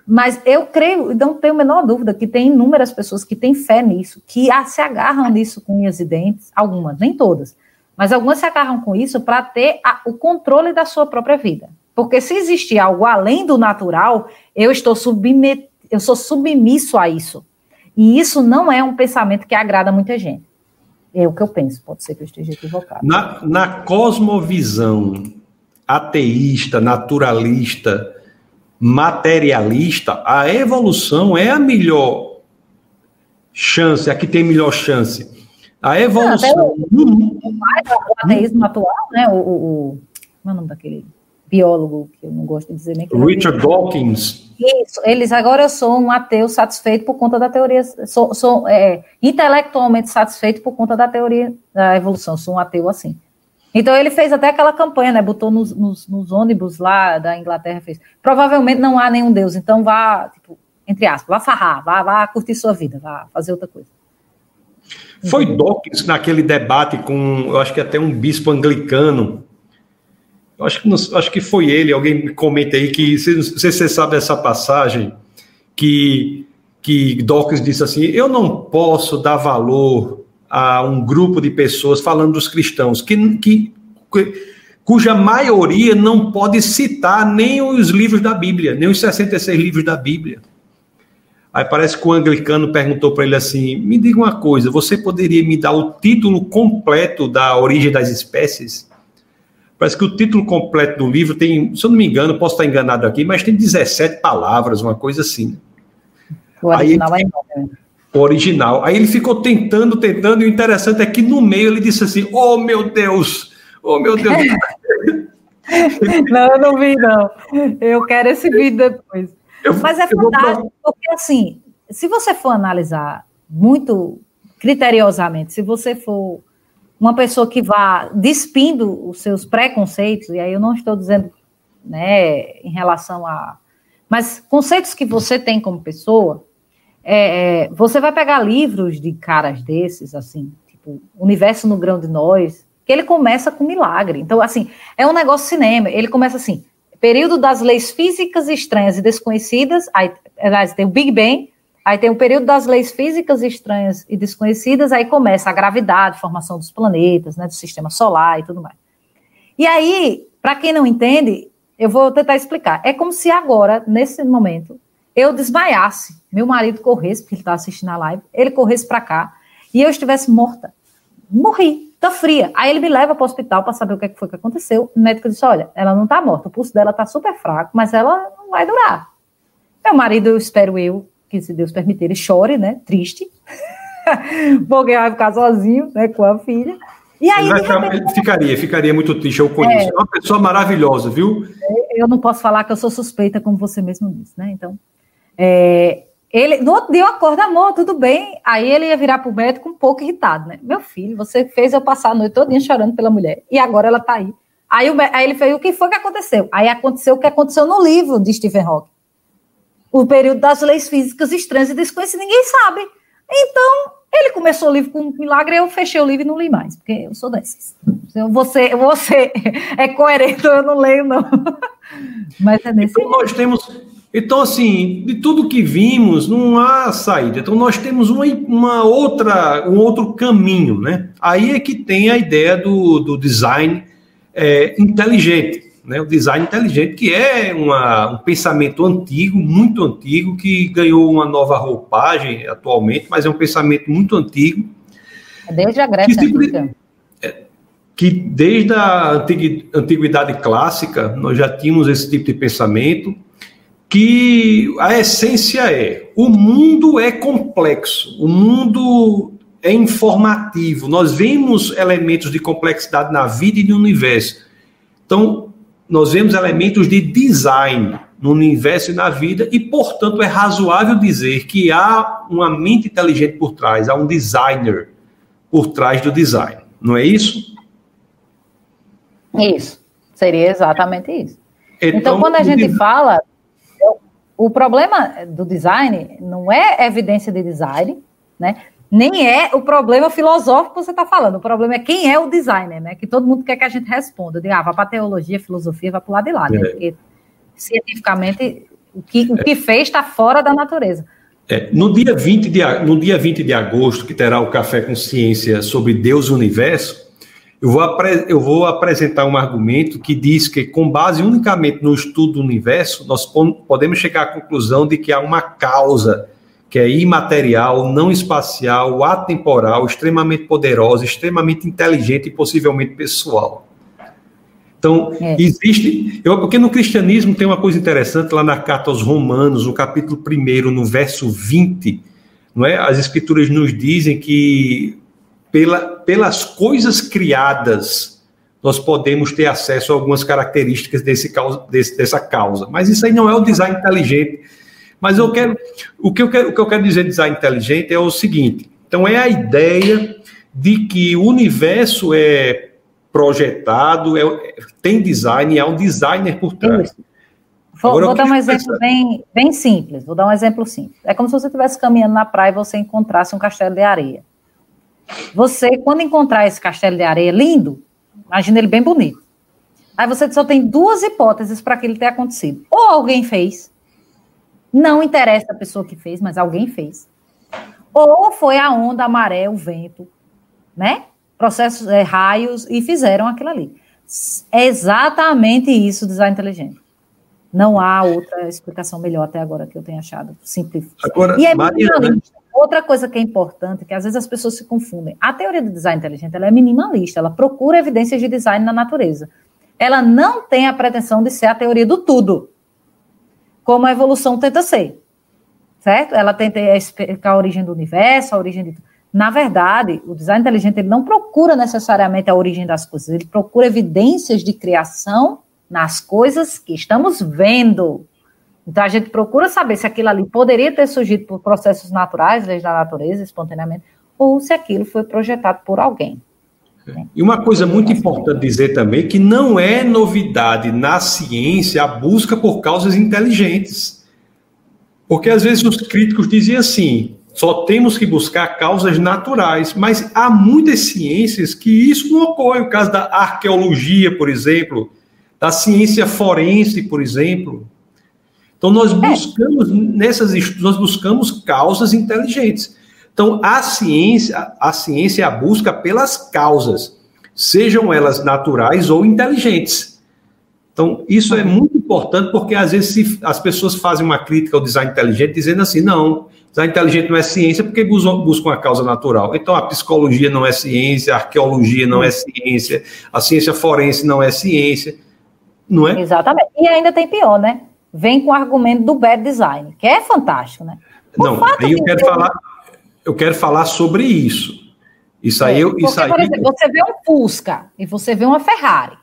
Mas eu creio, não tenho a menor dúvida, que tem inúmeras pessoas que têm fé nisso, que se agarram nisso com unhas e dentes, algumas, nem todas, mas algumas se agarram com isso para ter a, o controle da sua própria vida. Porque se existir algo além do natural, eu estou submet, eu sou submisso a isso. E isso não é um pensamento que agrada muita gente. É o que eu penso, pode ser que eu esteja equivocado. Na, na cosmovisão ateísta, naturalista, materialista, a evolução é a melhor chance, a que tem melhor chance. A evolução. Não, o, o, ateísmo atual, né? O, o, como é o nome daquele biólogo que eu não gosto de dizer nem que Richard Dawkins. Isso, eles agora eu sou um ateu satisfeito por conta da teoria, sou, sou é, intelectualmente satisfeito por conta da teoria da evolução, sou um ateu assim. Então ele fez até aquela campanha, né? Botou nos, nos, nos, ônibus lá da Inglaterra, fez. Provavelmente não há nenhum Deus, então vá, tipo, entre aspas, vá farrar, vá, vá curtir sua vida, vá fazer outra coisa. Foi Dawkins naquele debate com, eu acho que até um bispo anglicano. Eu acho que, não, acho que foi ele, alguém me comenta aí que, não sei se você sabe essa passagem, que, que Dawkins disse assim: Eu não posso dar valor a um grupo de pessoas falando dos cristãos, que, que, cuja maioria não pode citar nem os livros da Bíblia, nem os 66 livros da Bíblia. Aí parece que o anglicano perguntou para ele assim: me diga uma coisa, você poderia me dar o título completo da origem das espécies? Parece que o título completo do livro tem, se eu não me engano, posso estar enganado aqui, mas tem 17 palavras, uma coisa assim. O original Aí, é enorme original. Aí ele ficou tentando, tentando, e o interessante é que no meio ele disse assim: Oh meu Deus! Oh meu Deus! não, eu não vi, não. Eu quero esse vídeo depois. Eu, Mas é fantástico, porque assim, se você for analisar muito criteriosamente, se você for uma pessoa que vá despindo os seus preconceitos, e aí eu não estou dizendo né, em relação a. Mas conceitos que você tem como pessoa, é, é, você vai pegar livros de caras desses, assim, tipo, Universo no Grão de Nós, que ele começa com milagre. Então, assim, é um negócio cinema. Ele começa assim, período das leis físicas estranhas e desconhecidas, aí, tem o Big Bang, aí tem o período das leis físicas estranhas e desconhecidas, aí começa a gravidade, formação dos planetas, né, do sistema solar e tudo mais. E aí, para quem não entende, eu vou tentar explicar. É como se agora, nesse momento, eu desmaiasse, meu marido corresse, porque ele está assistindo a live, ele corresse para cá e eu estivesse morta. Morri, tá fria. Aí ele me leva para o hospital para saber o que, é que foi que aconteceu. O médico disse: Olha, ela não está morta, o pulso dela está super fraco, mas ela não vai durar. Meu marido, eu espero eu, que se Deus permitir, ele chore, né? Triste. porque vai ficar sozinho, né? Com a filha. E aí, ele, repente, ficaria, ficaria muito triste, eu conheço. É, é uma pessoa maravilhosa, viu? Eu não posso falar que eu sou suspeita, como você mesmo disse, né? Então. É, ele, no outro dia eu acordo, amor, tudo bem. Aí ele ia virar pro médico um pouco irritado, né? Meu filho, você fez eu passar a noite todinha chorando pela mulher. E agora ela tá aí. Aí, o, aí ele fez, o que foi que aconteceu? Aí aconteceu o que aconteceu no livro de Stephen Hawking. O período das leis físicas estranhas e desconhecidas, ninguém sabe. Então, ele começou o livro com um milagre, eu fechei o livro e não li mais, porque eu sou dessas. Você, você é coerente, eu não leio, não. Mas é nesse. Então, nós temos então, assim, de tudo que vimos, não há saída. Então, nós temos uma, uma outra, um outro caminho, né? Aí é que tem a ideia do, do design é, inteligente, né? O design inteligente, que é uma, um pensamento antigo, muito antigo, que ganhou uma nova roupagem atualmente, mas é um pensamento muito antigo. É desde a Grécia que, é, que desde a antiguidade clássica, nós já tínhamos esse tipo de pensamento que a essência é: o mundo é complexo, o mundo é informativo. Nós vemos elementos de complexidade na vida e no universo. Então, nós vemos elementos de design no universo e na vida, e, portanto, é razoável dizer que há uma mente inteligente por trás, há um designer por trás do design. Não é isso? Isso. Seria exatamente isso. Então, então quando a gente fala o problema do design não é evidência de design, né? Nem é o problema filosófico que você está falando. O problema é quem é o designer, né? Que todo mundo quer que a gente responda. De, ah, vá para teologia, filosofia, vá para o lado de lá, né? É. Porque cientificamente O que, o que fez está fora da natureza. É, no, dia 20 de, no dia 20 de agosto, que terá o Café com Ciência sobre Deus e o Universo, eu vou, eu vou apresentar um argumento que diz que, com base unicamente no estudo do universo, nós podemos chegar à conclusão de que há uma causa que é imaterial, não espacial, atemporal, extremamente poderosa, extremamente inteligente e possivelmente pessoal. Então, é. existe. Eu, porque no cristianismo tem uma coisa interessante lá na carta aos Romanos, no capítulo 1, no verso 20, não é? As escrituras nos dizem que pela, pelas coisas criadas nós podemos ter acesso a algumas características desse causa, desse, dessa causa. Mas isso aí não é o design inteligente. Mas eu quero o que eu quero, o que eu quero dizer design inteligente é o seguinte. Então é a ideia de que o universo é projetado, é, tem design há um designer por trás. Vou, Agora, vou dar um exemplo bem, bem simples. Vou dar um exemplo simples. É como se você estivesse caminhando na praia e você encontrasse um castelo de areia. Você, quando encontrar esse castelo de areia lindo, imagina ele bem bonito. Aí você só tem duas hipóteses para aquilo ter acontecido. Ou alguém fez, não interessa a pessoa que fez, mas alguém fez. Ou foi a onda, a maré, o vento, né? processos, é, raios, e fizeram aquilo ali. É exatamente isso, design inteligente. Não há outra explicação melhor até agora que eu tenha achado simples. Agora, e é minimalista. Outra coisa que é importante, que às vezes as pessoas se confundem. A teoria do design inteligente é minimalista, ela procura evidências de design na natureza. Ela não tem a pretensão de ser a teoria do tudo, como a evolução tenta ser. Certo? Ela tenta explicar a origem do universo, a origem de. Na verdade, o design inteligente ele não procura necessariamente a origem das coisas, ele procura evidências de criação nas coisas que estamos vendo. Então a gente procura saber se aquilo ali poderia ter surgido por processos naturais, leis da natureza, espontaneamente, ou se aquilo foi projetado por alguém. E uma coisa muito importante dizer também que não é novidade na ciência a busca por causas inteligentes. Porque às vezes os críticos dizem assim: só temos que buscar causas naturais, mas há muitas ciências que isso não ocorre. O caso da arqueologia, por exemplo, da ciência forense, por exemplo. Então nós é. buscamos é. nessas nós buscamos causas inteligentes. Então a ciência, a ciência é a busca pelas causas, sejam elas naturais ou inteligentes. Então, isso é muito importante porque às vezes as pessoas fazem uma crítica ao design inteligente dizendo assim: não, design inteligente não é ciência porque buscam a causa natural. Então, a psicologia não é ciência, a arqueologia não é ciência, a ciência forense não é ciência, não é? Exatamente. E ainda tem pior, né? Vem com o argumento do bad design, que é fantástico, né? não, aí eu quero falar, eu quero falar sobre isso. Isso aí, é, isso aí. Por exemplo, você vê um Fusca e você vê uma Ferrari.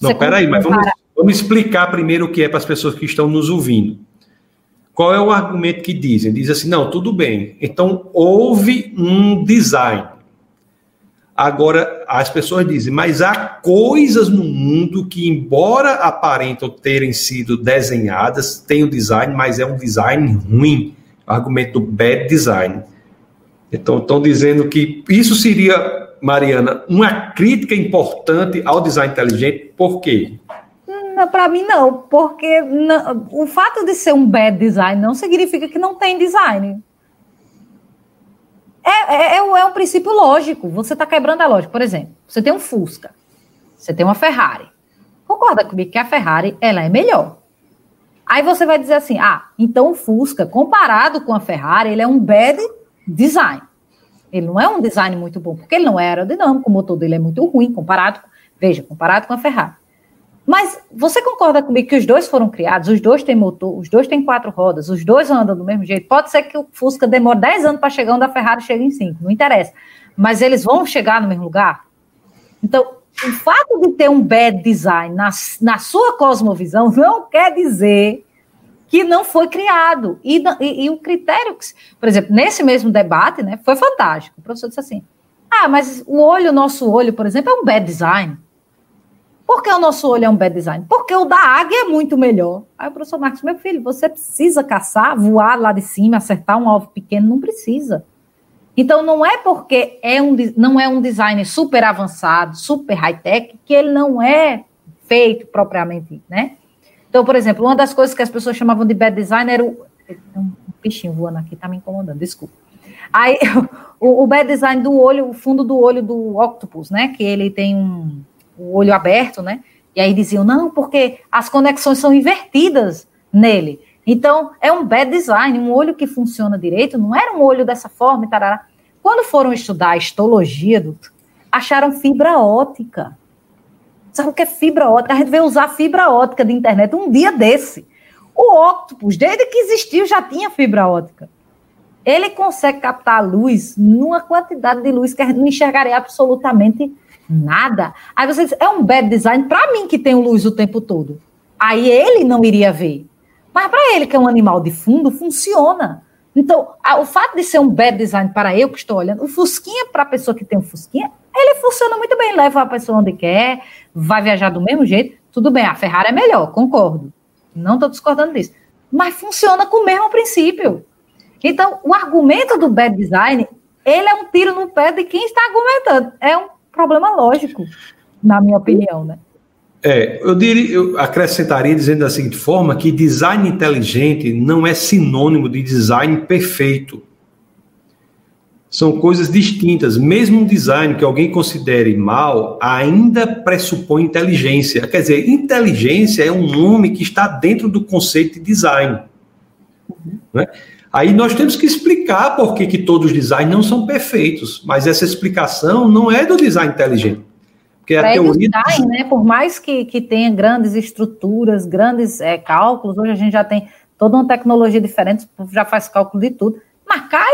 Não, peraí, mas vamos, vamos explicar primeiro o que é para as pessoas que estão nos ouvindo. Qual é o argumento que dizem? Diz assim, não, tudo bem. Então, houve um design. Agora, as pessoas dizem, mas há coisas no mundo que, embora aparentam terem sido desenhadas, tem o design, mas é um design ruim. Argumento bad design. Então, estão dizendo que isso seria Mariana, uma crítica importante ao design inteligente, por quê? Para mim, não, porque não, o fato de ser um bad design não significa que não tem design. É, é, é, é um princípio lógico, você está quebrando a lógica. Por exemplo, você tem um Fusca, você tem uma Ferrari. Concorda comigo que a Ferrari ela é melhor. Aí você vai dizer assim: ah, então o Fusca, comparado com a Ferrari, ele é um bad design. Ele não é um design muito bom, porque ele não é aerodinâmico, o motor dele é muito ruim comparado, veja, comparado com a Ferrari. Mas você concorda comigo que os dois foram criados, os dois têm motor, os dois têm quatro rodas, os dois andam do mesmo jeito? Pode ser que o Fusca demore 10 anos para chegar onde a Ferrari chega em 5, não interessa. Mas eles vão chegar no mesmo lugar? Então, o fato de ter um bad design na, na sua cosmovisão não quer dizer que não foi criado. E, e, e, o critério, que, por exemplo, nesse mesmo debate, né, foi fantástico. O professor disse assim: ah, mas o olho, o nosso olho, por exemplo, é um bad design. Por que o nosso olho é um bad design? Porque o da águia é muito melhor. Aí o professor Marcos, meu filho, você precisa caçar, voar lá de cima, acertar um alvo pequeno? Não precisa. Então, não é porque é um, não é um design super avançado, super high-tech, que ele não é feito propriamente, né? Então, por exemplo, uma das coisas que as pessoas chamavam de bad design era o. Um bichinho voando aqui, tá me incomodando, desculpa. Aí, o, o bad design do olho, o fundo do olho do octopus, né? Que ele tem um, o olho aberto, né? E aí diziam, não, porque as conexões são invertidas nele. Então, é um bad design, um olho que funciona direito, não era um olho dessa forma tarará. Quando foram estudar a histologia, do, acharam fibra ótica. Sabe o que é fibra ótica? A gente veio usar fibra ótica de internet um dia desse. O octopus, desde que existiu, já tinha fibra ótica. Ele consegue captar a luz numa quantidade de luz que a gente não enxergaria absolutamente nada. Aí você diz, é um bad design para mim que tem luz o tempo todo. Aí ele não iria ver. Mas para ele, que é um animal de fundo, funciona. Então, o fato de ser um bad design para eu que estou olhando, o Fusquinha para a pessoa que tem um Fusquinha, ele funciona muito bem, leva a pessoa onde quer, vai viajar do mesmo jeito. Tudo bem, a Ferrari é melhor, concordo. Não estou discordando disso. Mas funciona com o mesmo princípio. Então, o argumento do bad design, ele é um tiro no pé de quem está argumentando. É um problema lógico, na minha opinião, né? É, eu diria, eu acrescentaria dizendo da seguinte forma que design inteligente não é sinônimo de design perfeito. São coisas distintas. Mesmo um design que alguém considere mal ainda pressupõe inteligência. Quer dizer, inteligência é um nome que está dentro do conceito de design. Uhum. Né? Aí nós temos que explicar por que, que todos os designs não são perfeitos, mas essa explicação não é do design inteligente. Porque a teoria. Design, né, por mais que, que tenha grandes estruturas, grandes é, cálculos, hoje a gente já tem toda uma tecnologia diferente, já faz cálculo de tudo, mas cai,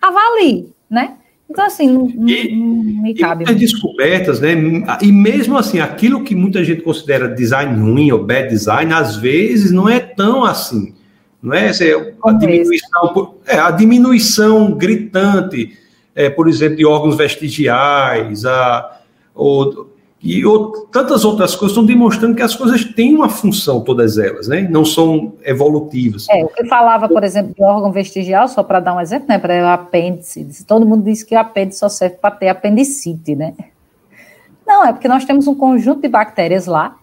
avalie, né? Então, assim, não, e, não me cabe. E descobertas, né? E mesmo assim, aquilo que muita gente considera design ruim ou bad design, às vezes não é tão assim. Não é? A diminuição, é, a diminuição gritante, é, por exemplo, de órgãos vestigiais, a, ou, e ou, tantas outras coisas estão demonstrando que as coisas têm uma função, todas elas, né? Não são evolutivas. É, o que falava, por exemplo, de órgão vestigial, só para dar um exemplo, né? Para o apêndice. Todo mundo diz que o apêndice só serve para ter apendicite, né? Não, é porque nós temos um conjunto de bactérias lá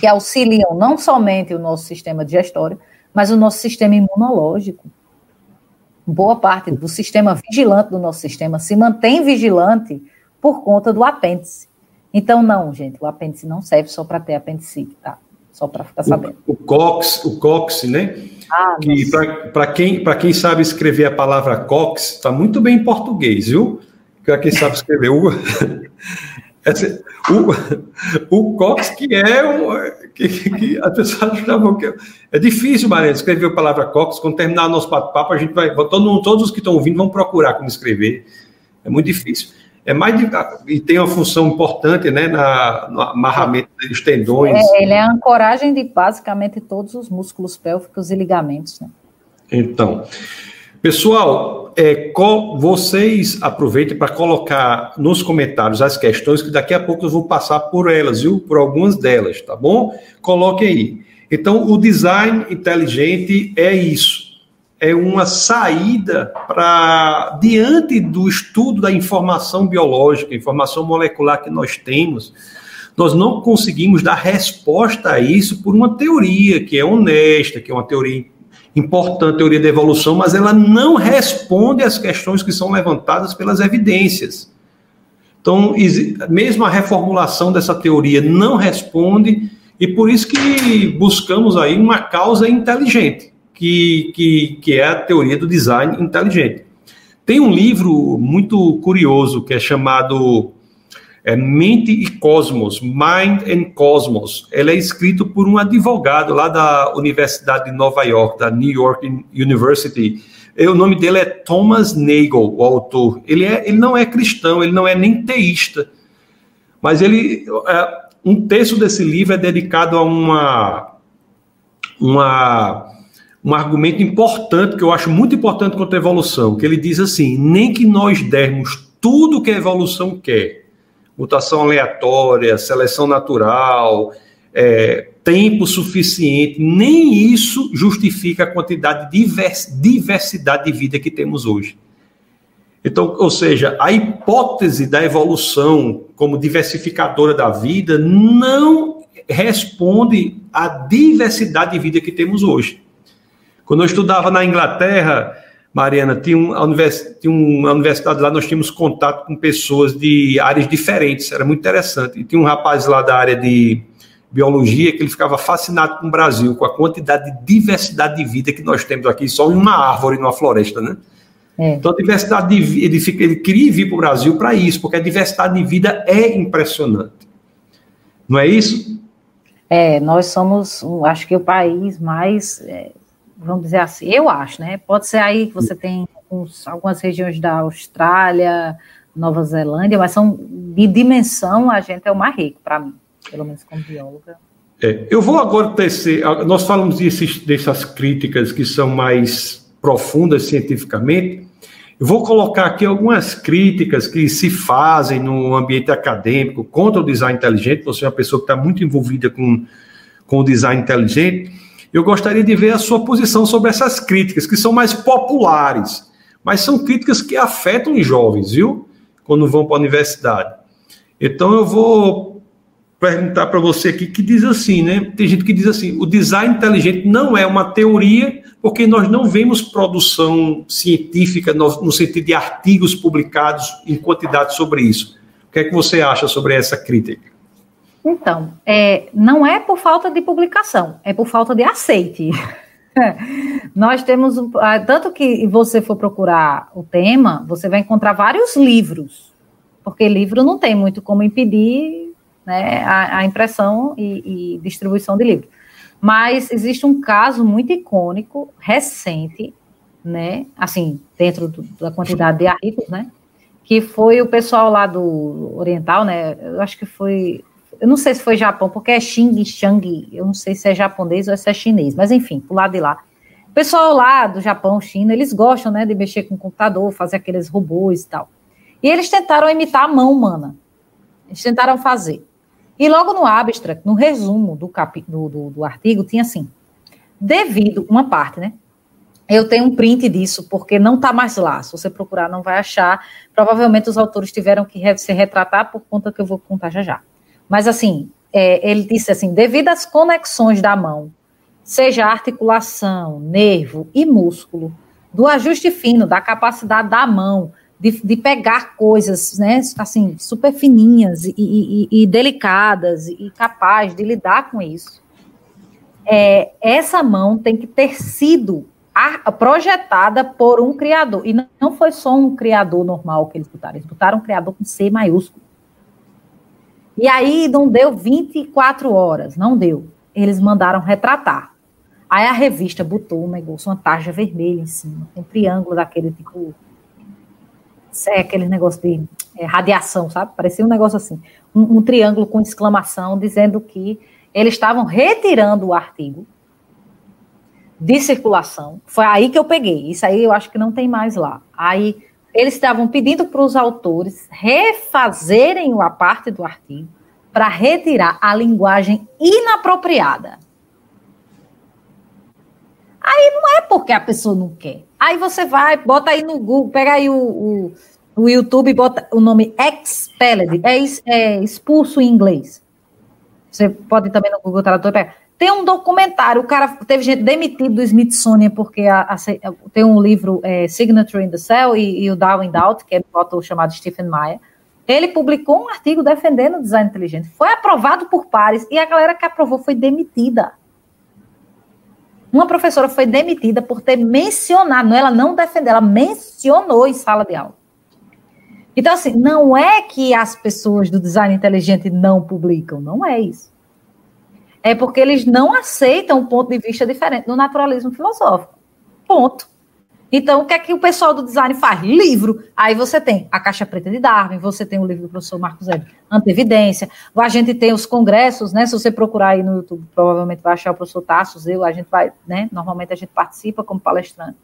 que auxiliam não somente o nosso sistema digestório, mas o nosso sistema imunológico. Boa parte do sistema vigilante do nosso sistema se mantém vigilante por conta do apêndice. Então, não, gente, o apêndice não serve só para ter apendicite, tá? Só para ficar sabendo. O, o COX, o COX, né? Ah, que para quem, quem sabe escrever a palavra COX, está muito bem em português, viu? Para quem sabe escrever o, o, o Cox, que é um. Que, que a pessoa achava que. É difícil, Mariana, escrever a palavra Cox. Quando terminar o nosso papo, a gente vai. Todo, todos os que estão ouvindo vão procurar como escrever. É muito difícil. É mais de, e tem uma função importante, né, na, no amarramento dos tendões. É, ele é a ancoragem de basicamente todos os músculos pélvicos e ligamentos, né? Então, Pessoal, é, vocês aproveitem para colocar nos comentários as questões, que daqui a pouco eu vou passar por elas, viu? Por algumas delas, tá bom? Coloque aí. Então, o design inteligente é isso. É uma saída para diante do estudo da informação biológica, informação molecular que nós temos. Nós não conseguimos dar resposta a isso por uma teoria que é honesta, que é uma teoria importante teoria da evolução, mas ela não responde às questões que são levantadas pelas evidências. Então, mesmo a reformulação dessa teoria não responde, e por isso que buscamos aí uma causa inteligente, que, que, que é a teoria do design inteligente. Tem um livro muito curioso que é chamado é Mente e Cosmos, Mind and Cosmos. Ele é escrito por um advogado lá da Universidade de Nova York, da New York University. E o nome dele é Thomas Nagel, o autor. Ele, é, ele não é cristão, ele não é nem teísta. Mas ele, é, um terço desse livro é dedicado a uma, uma, um argumento importante, que eu acho muito importante contra a evolução, que ele diz assim, nem que nós dermos tudo que a evolução quer, mutação aleatória, seleção natural, é, tempo suficiente, nem isso justifica a quantidade de diversidade de vida que temos hoje. Então, ou seja, a hipótese da evolução como diversificadora da vida não responde à diversidade de vida que temos hoje. Quando eu estudava na Inglaterra, Mariana, tinha, um, univers, tinha uma universidade lá, nós tínhamos contato com pessoas de áreas diferentes, era muito interessante. E tinha um rapaz lá da área de biologia que ele ficava fascinado com o Brasil, com a quantidade de diversidade de vida que nós temos aqui, só em uma árvore, numa floresta, né? É. Então, a diversidade de vida, ele, ele queria vir para o Brasil para isso, porque a diversidade de vida é impressionante. Não é isso? É, nós somos, acho que o país mais, é, vamos dizer assim, eu acho, né? Pode ser aí que você tem alguns, algumas regiões da Austrália, Nova Zelândia, mas são de dimensão, a gente é o mais rico, para mim, pelo menos como bióloga. É, eu vou agora tecer, nós falamos desses, dessas críticas que são mais profundas cientificamente, eu vou colocar aqui algumas críticas que se fazem no ambiente acadêmico contra o design inteligente. Você é uma pessoa que está muito envolvida com, com o design inteligente. Eu gostaria de ver a sua posição sobre essas críticas, que são mais populares, mas são críticas que afetam os jovens, viu? Quando vão para a universidade. Então eu vou perguntar para você aqui que diz assim, né? Tem gente que diz assim: o design inteligente não é uma teoria porque nós não vemos produção científica no, sentido de artigos publicados em quantidade sobre isso. O que é que você acha sobre essa crítica? Então, é, não é por falta de publicação, é por falta de aceite. nós temos, ah, tanto que você for procurar o tema, você vai encontrar vários livros, porque livro não tem muito como impedir né, a, a impressão e, e distribuição de livros. Mas existe um caso muito icônico, recente, né? Assim, dentro do, da quantidade de artigos, né? Que foi o pessoal lá do Oriental, né? Eu acho que foi. Eu não sei se foi Japão, porque é Xing Shang, eu não sei se é japonês ou se é chinês, mas enfim, pro lado de lá. O pessoal lá do Japão, China, eles gostam, né, de mexer com o computador, fazer aqueles robôs e tal. E eles tentaram imitar a mão humana. Eles tentaram fazer. E logo no abstract, no resumo do, capi, do, do, do artigo, tinha assim: devido, uma parte, né? Eu tenho um print disso, porque não está mais lá. Se você procurar, não vai achar. Provavelmente os autores tiveram que se retratar por conta que eu vou contar já já. Mas, assim, é, ele disse assim: devido às conexões da mão, seja articulação, nervo e músculo, do ajuste fino, da capacidade da mão de, de pegar coisas, né, assim, super fininhas e, e, e delicadas e capaz de lidar com isso. É, essa mão tem que ter sido projetada por um criador. E não foi só um criador normal que eles botaram, eles botaram um criador com C maiúsculo. E aí não deu 24 horas, não deu. Eles mandaram retratar. Aí a revista botou um negócio, uma tarja vermelha em cima, um triângulo daquele tipo é aquele negócio de é, radiação, sabe? Parecia um negócio assim, um, um, triângulo com exclamação dizendo que eles estavam retirando o artigo de circulação. Foi aí que eu peguei. Isso aí eu acho que não tem mais lá. Aí eles estavam pedindo para os autores refazerem a parte do artigo para retirar a linguagem inapropriada. Aí não é porque a pessoa não quer. Aí você vai, bota aí no Google, pega aí o, o, o YouTube, bota o nome expelled, é, é, expulso em inglês. Você pode também no Google Tradutor pegar. Tem um documentário, o cara teve gente demitido do Smithsonian porque a, a, tem um livro é, Signature in the Cell e, e o Darwin Doubt, que é um autor chamado Stephen Meyer. Ele publicou um artigo defendendo o design inteligente. Foi aprovado por pares e a galera que aprovou foi demitida. Uma professora foi demitida por ter mencionado, ela não defendeu, ela mencionou em sala de aula. Então, assim, não é que as pessoas do design inteligente não publicam, não é isso. É porque eles não aceitam um ponto de vista diferente do naturalismo filosófico. Ponto. Então, o que é que o pessoal do design faz? Livro. Aí você tem a Caixa Preta de Darwin, você tem o livro do professor Marcos Zé, Antevidência. A gente tem os congressos, né? Se você procurar aí no YouTube, provavelmente vai achar o professor Tassos, eu, a gente vai, né? Normalmente a gente participa como palestrante.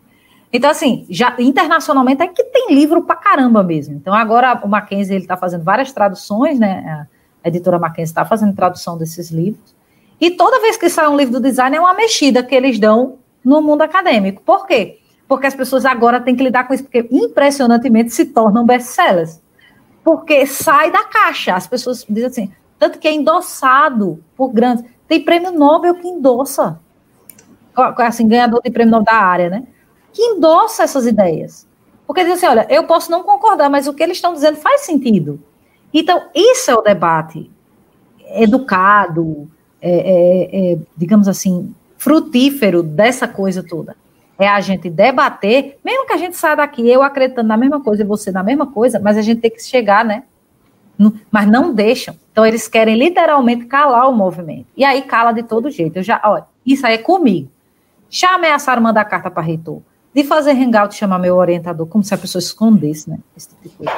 Então, assim, já internacionalmente é que tem livro pra caramba mesmo. Então, agora o Mackenzie ele está fazendo várias traduções, né? A editora Mackenzie está fazendo tradução desses livros. E toda vez que sai um livro do design é uma mexida que eles dão no mundo acadêmico. Por quê? porque as pessoas agora têm que lidar com isso, porque impressionantemente se tornam best-sellers. Porque sai da caixa. As pessoas dizem assim: Tanto que é endossado por grandes. Tem prêmio Nobel que endossa. Assim, ganhador de prêmio Nobel da área, né? Que endossa essas ideias. Porque diz assim: olha, eu posso não concordar, mas o que eles estão dizendo faz sentido. Então, isso é o debate educado, é, é, é, digamos assim, frutífero dessa coisa toda. É a gente debater, mesmo que a gente saia daqui, eu acreditando na mesma coisa e você na mesma coisa, mas a gente tem que chegar, né? Mas não deixam. Então, eles querem literalmente calar o movimento. E aí cala de todo jeito. Eu já, olha, isso aí é comigo. Já ameaçaram mandar carta para reitor, de fazer hangout chamar meu orientador, como se a pessoa escondesse, né? Esse tipo de coisa.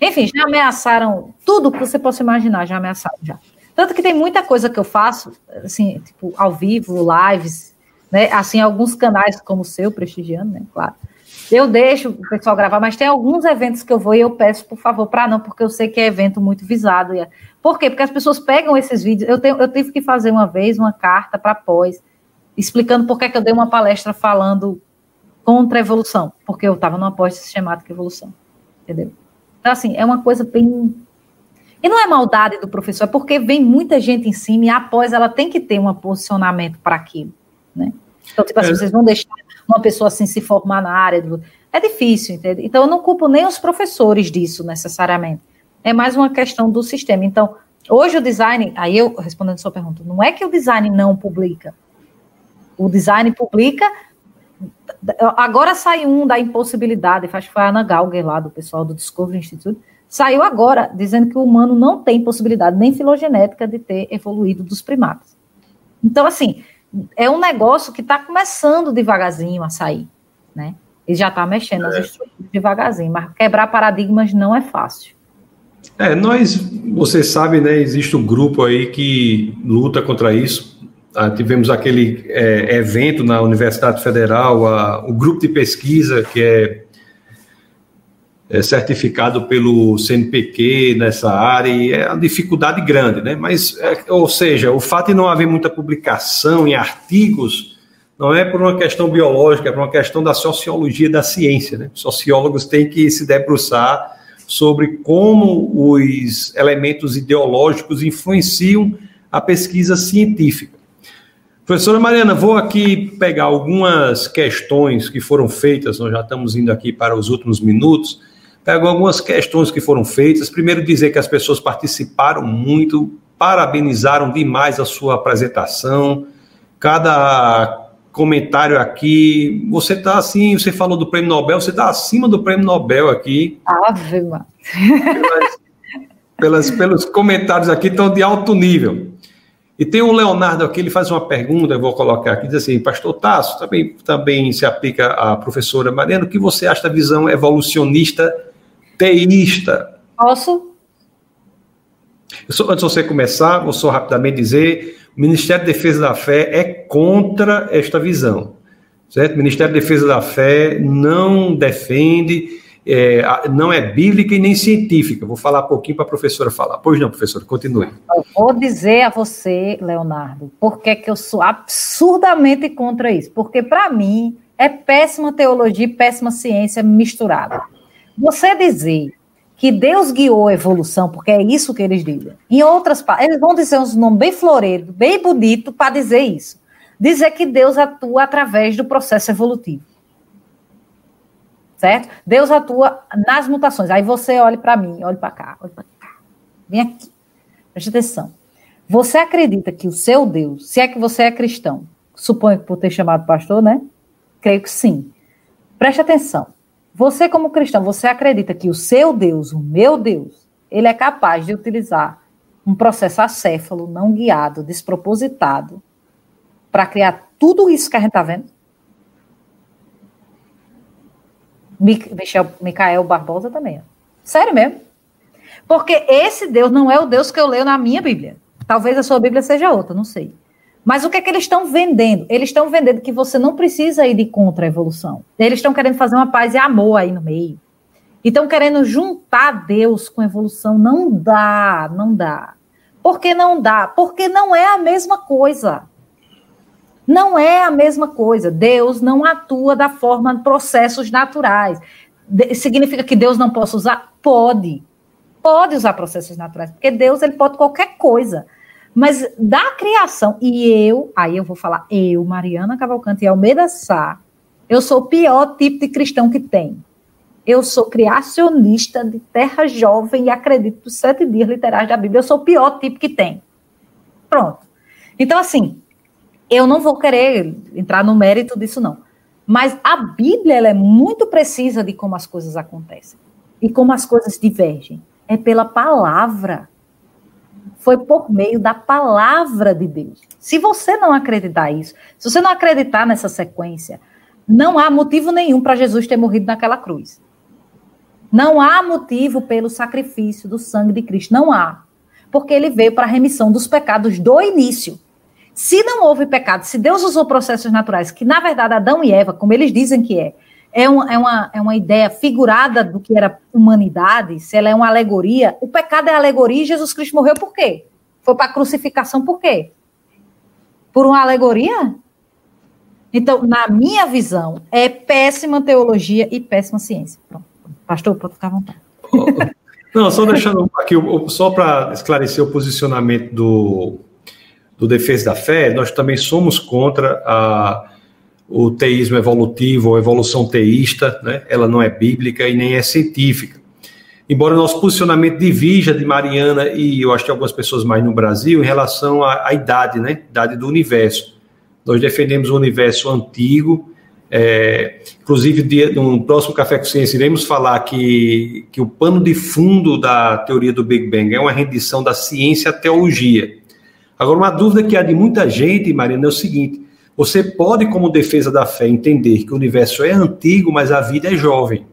Enfim, já ameaçaram tudo que você possa imaginar, já ameaçaram já. Tanto que tem muita coisa que eu faço, assim, tipo, ao vivo, lives, né? Assim, alguns canais como o seu, prestigiando, né? Claro. Eu deixo o pessoal gravar, mas tem alguns eventos que eu vou e eu peço, por favor, para não, porque eu sei que é evento muito visado. É, por quê? Porque as pessoas pegam esses vídeos. Eu, tenho, eu tive que fazer uma vez uma carta para pós, explicando por que, que eu dei uma palestra falando contra a evolução, porque eu estava numa pós sistemática evolução. Entendeu? Então, assim, é uma coisa bem e não é maldade do professor, é porque vem muita gente em cima e após ela tem que ter um posicionamento para aquilo, né? Então, tipo assim, é. vocês vão deixar uma pessoa assim se formar na área do... É difícil, entende? Então, eu não culpo nem os professores disso, necessariamente. É mais uma questão do sistema. Então, hoje o design, aí eu respondendo a sua pergunta, não é que o design não publica. O design publica. Agora sai um da impossibilidade, acho que foi a Ana Galger lá, do pessoal do Discovery Institute, saiu agora dizendo que o humano não tem possibilidade nem filogenética de ter evoluído dos primatas. Então, assim, é um negócio que está começando devagarzinho a sair, né? Ele já está mexendo é. as estruturas devagarzinho, mas quebrar paradigmas não é fácil. É, nós, você sabe, né, existe um grupo aí que luta contra isso. Ah, tivemos aquele é, evento na Universidade Federal, a, o grupo de pesquisa que é é, certificado pelo CNPq nessa área, e é uma dificuldade grande, né? Mas, é, ou seja, o fato de não haver muita publicação em artigos não é por uma questão biológica, é por uma questão da sociologia da ciência, né? Sociólogos têm que se debruçar sobre como os elementos ideológicos influenciam a pesquisa científica. Professora Mariana, vou aqui pegar algumas questões que foram feitas, nós já estamos indo aqui para os últimos minutos, Pego algumas questões que foram feitas. Primeiro, dizer que as pessoas participaram muito, parabenizaram demais a sua apresentação. Cada comentário aqui, você está assim, você falou do prêmio Nobel, você está acima do prêmio Nobel aqui. Ave, mano. Pelas, pelas, pelos comentários aqui estão de alto nível. E tem um Leonardo aqui, ele faz uma pergunta, eu vou colocar aqui, diz assim, pastor Tasso, também, também se aplica à professora Mariana, o que você acha da visão evolucionista teísta. Posso? Só, antes de você começar, vou só rapidamente dizer: o Ministério da Defesa da Fé é contra esta visão. Certo? O Ministério da Defesa da Fé não defende, é, não é bíblica e nem científica. Vou falar um pouquinho para a professora falar. Pois não, professora, continue. Eu vou dizer a você, Leonardo, porque que eu sou absurdamente contra isso. Porque, para mim, é péssima teologia e péssima ciência misturada. Você dizer que Deus guiou a evolução, porque é isso que eles dizem. Em outras eles vão dizer uns nomes bem floreiros, bem bonito para dizer isso. Dizer que Deus atua através do processo evolutivo. Certo? Deus atua nas mutações. Aí você olha para mim, olha para cá, olha para cá. Vem aqui. Preste atenção. Você acredita que o seu Deus, se é que você é cristão, suponho que por ter chamado pastor, né? Creio que sim. Preste atenção. Você, como cristão, você acredita que o seu Deus, o meu Deus, ele é capaz de utilizar um processo acéfalo, não guiado, despropositado, para criar tudo isso que a gente está vendo? Michel, Micael Barbosa também. Sério mesmo? Porque esse Deus não é o Deus que eu leio na minha Bíblia. Talvez a sua Bíblia seja outra, não sei. Mas o que é que eles estão vendendo? Eles estão vendendo que você não precisa ir de contra a evolução. Eles estão querendo fazer uma paz e amor aí no meio. E estão querendo juntar Deus com evolução. Não dá, não dá. Por que não dá? Porque não é a mesma coisa. Não é a mesma coisa. Deus não atua da forma de processos naturais. De significa que Deus não possa usar? Pode. pode usar processos naturais, porque Deus ele pode qualquer coisa. Mas da criação, e eu, aí eu vou falar, eu, Mariana Cavalcante e Almeida Sá, eu sou o pior tipo de cristão que tem. Eu sou criacionista de terra jovem e acredito nos sete dias literais da Bíblia. Eu sou o pior tipo que tem. Pronto. Então, assim, eu não vou querer entrar no mérito disso, não. Mas a Bíblia ela é muito precisa de como as coisas acontecem e como as coisas divergem. É pela palavra. Foi por meio da palavra de Deus. Se você não acreditar isso, se você não acreditar nessa sequência, não há motivo nenhum para Jesus ter morrido naquela cruz. Não há motivo pelo sacrifício do sangue de Cristo. Não há. Porque ele veio para a remissão dos pecados do início. Se não houve pecado, se Deus usou processos naturais, que na verdade Adão e Eva, como eles dizem que é, é, um, é, uma, é uma ideia figurada do que era humanidade, se ela é uma alegoria, o pecado é alegoria e Jesus Cristo morreu por quê? Foi para a crucificação por quê? Por uma alegoria? Então, na minha visão, é péssima teologia e péssima ciência. Pronto. Pastor, pode ficar à vontade. Não, só deixando aqui, só para esclarecer o posicionamento do, do Defesa da Fé, nós também somos contra a, o teísmo evolutivo ou evolução teísta, né? ela não é bíblica e nem é científica. Embora nosso posicionamento divija de Mariana e eu acho que algumas pessoas mais no Brasil em relação à, à idade, né? idade do universo. Nós defendemos o universo antigo, é, inclusive, no próximo Café com Ciência, iremos falar que, que o pano de fundo da teoria do Big Bang é uma rendição da ciência à teologia. Agora, uma dúvida que há de muita gente, Marina, é o seguinte: você pode, como defesa da fé, entender que o universo é antigo, mas a vida é jovem.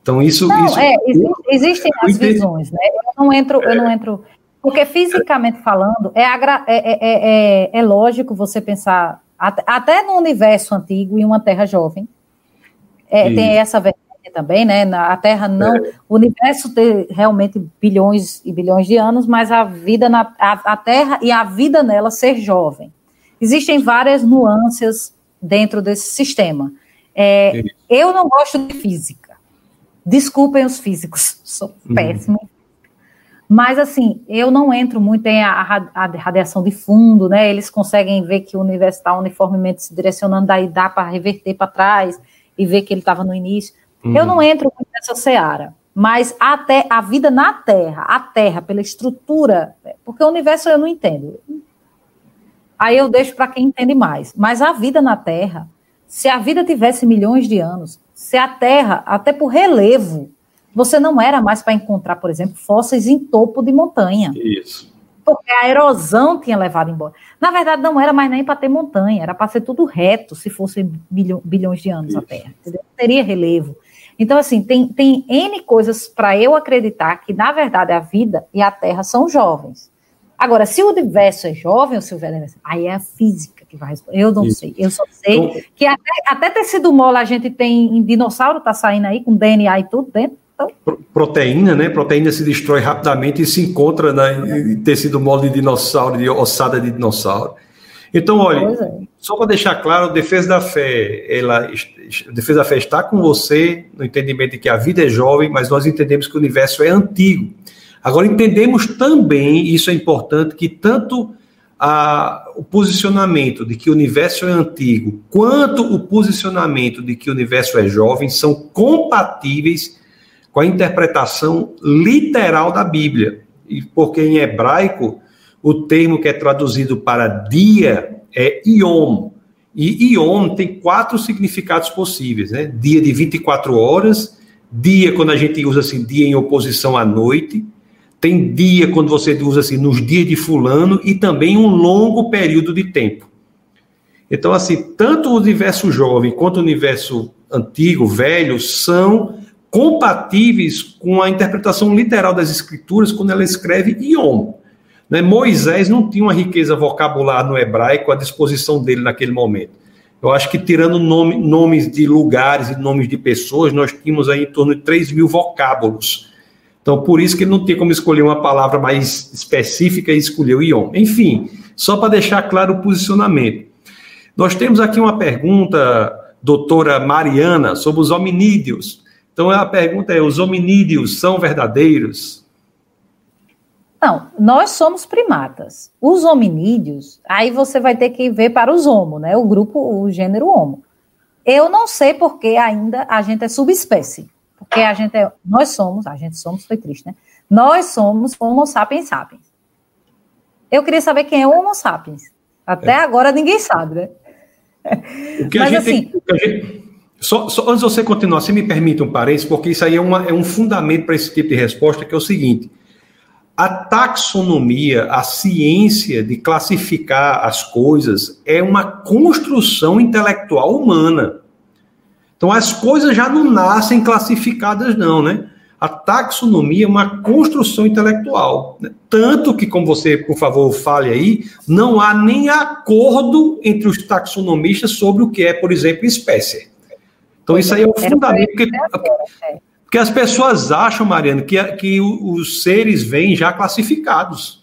Então, isso. Não, isso, é, existe, existem as visões, né? Eu não entro, eu não entro. Porque fisicamente falando, é, é, é, é, é lógico você pensar até no universo antigo e uma Terra jovem. É, tem essa vertente também, né? A Terra não. É. O universo tem realmente bilhões e bilhões de anos, mas a vida na a, a Terra e a vida nela ser jovem. Existem várias nuances dentro desse sistema. É, eu não gosto de física. Desculpem os físicos, sou uhum. péssimo mas, assim, eu não entro muito em a, a, radiação de fundo, né? Eles conseguem ver que o universo está uniformemente se direcionando, daí dá para reverter para trás e ver que ele estava no início. Uhum. Eu não entro muito nessa seara. Mas até a vida na Terra, a Terra, pela estrutura, porque o universo eu não entendo. Aí eu deixo para quem entende mais. Mas a vida na Terra, se a vida tivesse milhões de anos, se a Terra, até por relevo, você não era mais para encontrar, por exemplo, fósseis em topo de montanha. Isso. Porque a erosão tinha levado embora. Na verdade, não era mais nem para ter montanha, era para ser tudo reto, se fosse bilhões de anos Isso. a Terra. Entendeu? Teria relevo. Então, assim, tem, tem N coisas para eu acreditar que, na verdade, a vida e a Terra são jovens. Agora, se o universo é jovem o velho é aí é a física que vai responder. Eu não Isso. sei. Eu só sei então, que até, até tecido mole a gente tem em dinossauro, tá saindo aí com DNA e tudo dentro proteína, né? Proteína se destrói rapidamente e se encontra né, em tecido mole de dinossauro, de ossada de dinossauro. Então, olha, é. só para deixar claro, a defesa da fé, ela, a defesa da fé está com você no entendimento de que a vida é jovem, mas nós entendemos que o universo é antigo. Agora entendemos também, isso é importante, que tanto a, o posicionamento de que o universo é antigo, quanto o posicionamento de que o universo é jovem são compatíveis com a interpretação literal da Bíblia. E porque em hebraico o termo que é traduzido para dia é Yom. E Yom tem quatro significados possíveis, né? Dia de 24 horas, dia quando a gente usa assim, dia em oposição à noite, tem dia quando você usa assim, nos dias de fulano, e também um longo período de tempo. Então, assim, tanto o universo jovem quanto o universo antigo, velho, são compatíveis com a interpretação literal das escrituras quando ela escreve Yom. Né? Moisés não tinha uma riqueza vocabular no hebraico à disposição dele naquele momento. Eu acho que, tirando nome, nomes de lugares e nomes de pessoas, nós tínhamos aí em torno de 3 mil vocábulos. Então, por isso que ele não tinha como escolher uma palavra mais específica e escolheu Yom. Enfim, só para deixar claro o posicionamento. Nós temos aqui uma pergunta, doutora Mariana, sobre os hominídeos. Então a pergunta é: os hominídeos são verdadeiros? Não, nós somos primatas. Os hominídeos, aí você vai ter que ver para os homo, né? O grupo, o gênero homo. Eu não sei porque ainda a gente é subespécie. Porque a gente é, nós somos, a gente somos, foi triste, né? Nós somos Homo sapiens sapiens. Eu queria saber quem é o Homo sapiens. Até é. agora ninguém sabe, né? O que Mas a gente, assim. Gente, só, só, antes de você continuar, se me permite um parênteses, porque isso aí é, uma, é um fundamento para esse tipo de resposta, que é o seguinte: a taxonomia, a ciência de classificar as coisas, é uma construção intelectual humana. Então as coisas já não nascem classificadas, não, né? A taxonomia é uma construção intelectual. Né? Tanto que, como você, por favor, fale aí, não há nem acordo entre os taxonomistas sobre o que é, por exemplo, espécie. Então, isso aí é o fundamento. Porque, porque as pessoas acham, Mariana, que, que os seres vêm já classificados.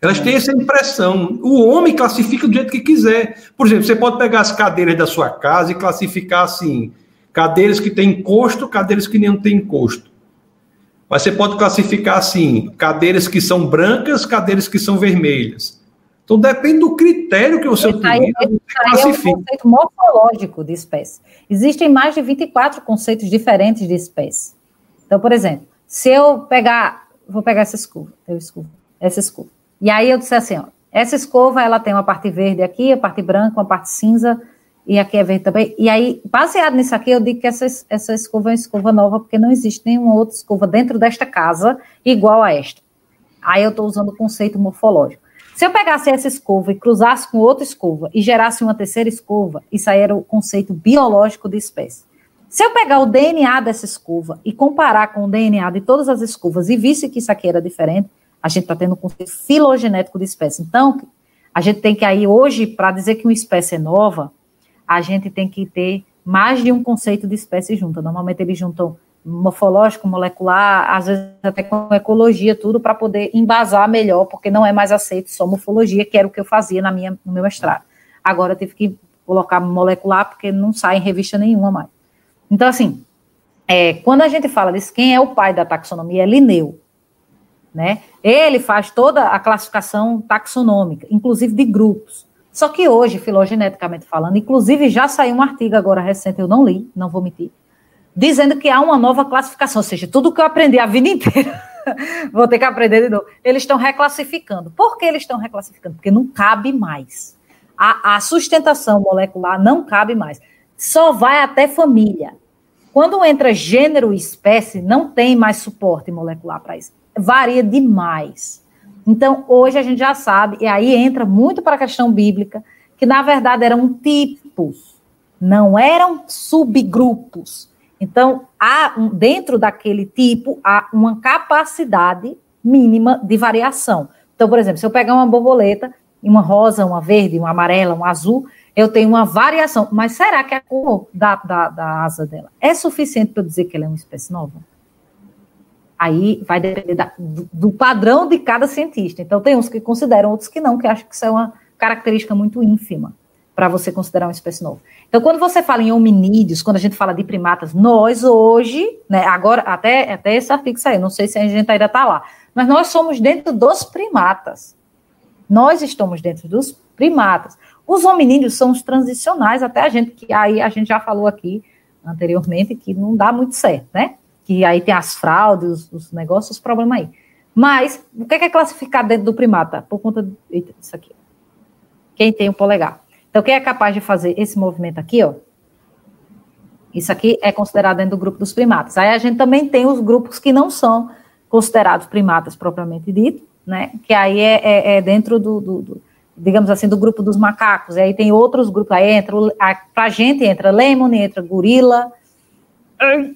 Elas têm essa impressão. O homem classifica do jeito que quiser. Por exemplo, você pode pegar as cadeiras da sua casa e classificar assim: cadeiras que têm encosto, cadeiras que não têm encosto. Mas você pode classificar assim: cadeiras que são brancas, cadeiras que são vermelhas. Então depende do critério que você utiliza. Aí, aí é um conceito morfológico de espécie. Existem mais de 24 conceitos diferentes de espécie. Então, por exemplo, se eu pegar, vou pegar essa escova, escova essa escova. E aí eu disse assim, ó, essa escova, ela tem uma parte verde aqui, a parte branca, uma parte cinza, e aqui é verde também. E aí, baseado nisso aqui, eu digo que essa, essa escova é uma escova nova, porque não existe nenhuma outra escova dentro desta casa igual a esta. Aí eu estou usando o conceito morfológico. Se eu pegasse essa escova e cruzasse com outra escova e gerasse uma terceira escova, isso aí era o conceito biológico de espécie. Se eu pegar o DNA dessa escova e comparar com o DNA de todas as escovas e visse que isso aqui era diferente, a gente está tendo um conceito filogenético de espécie. Então, a gente tem que aí, hoje, para dizer que uma espécie é nova, a gente tem que ter mais de um conceito de espécie junto. Normalmente eles juntam morfológico, molecular, às vezes até com ecologia, tudo para poder embasar melhor, porque não é mais aceito só morfologia, que era o que eu fazia na minha, no meu mestrado. Agora eu tive que colocar molecular, porque não sai em revista nenhuma mais. Então, assim, é, quando a gente fala disso, quem é o pai da taxonomia é Linneu né? Ele faz toda a classificação taxonômica, inclusive de grupos. Só que hoje, filogeneticamente falando, inclusive já saiu um artigo agora recente, eu não li, não vou mentir, dizendo que há uma nova classificação, ou seja, tudo que eu aprendi a vida inteira, vou ter que aprender de novo. Eles estão reclassificando. Por que eles estão reclassificando? Porque não cabe mais. A, a sustentação molecular não cabe mais. Só vai até família. Quando entra gênero e espécie, não tem mais suporte molecular para isso varia demais. Então, hoje a gente já sabe, e aí entra muito para a questão bíblica, que na verdade eram tipos, não eram subgrupos. Então, há dentro daquele tipo há uma capacidade mínima de variação. Então, por exemplo, se eu pegar uma borboleta, uma rosa, uma verde, uma amarela, um azul, eu tenho uma variação. Mas será que a cor da, da, da asa dela é suficiente para dizer que ela é uma espécie nova? Aí vai depender da, do, do, padrão de cada cientista. Então, tem uns que consideram, outros que não, que acham que isso é uma característica muito ínfima para você considerar uma espécie nova. Então, quando você fala em hominídeos, quando a gente fala de primatas, nós hoje, né, agora, até, até esse artigo saiu, não sei se a gente ainda está lá, mas nós somos dentro dos primatas. Nós estamos dentro dos primatas. Os hominídeos são os transicionais, até a gente, que aí a gente já falou aqui anteriormente, que não dá muito certo, né? Que aí tem as fraudes, os, os negócios, os problemas aí. Mas, o que é, que é classificado dentro do primata? Por conta disso aqui. Quem tem o polegar. Então, quem é capaz de fazer esse movimento aqui, ó? Isso aqui é considerado dentro do grupo dos primatas. Aí a gente também tem os grupos que não são considerados primatas propriamente dito, né? Que aí é, é, é dentro do, do, do, digamos assim, do grupo dos macacos. E aí tem outros grupos, aí entra, pra gente entra lemon, entra gorila,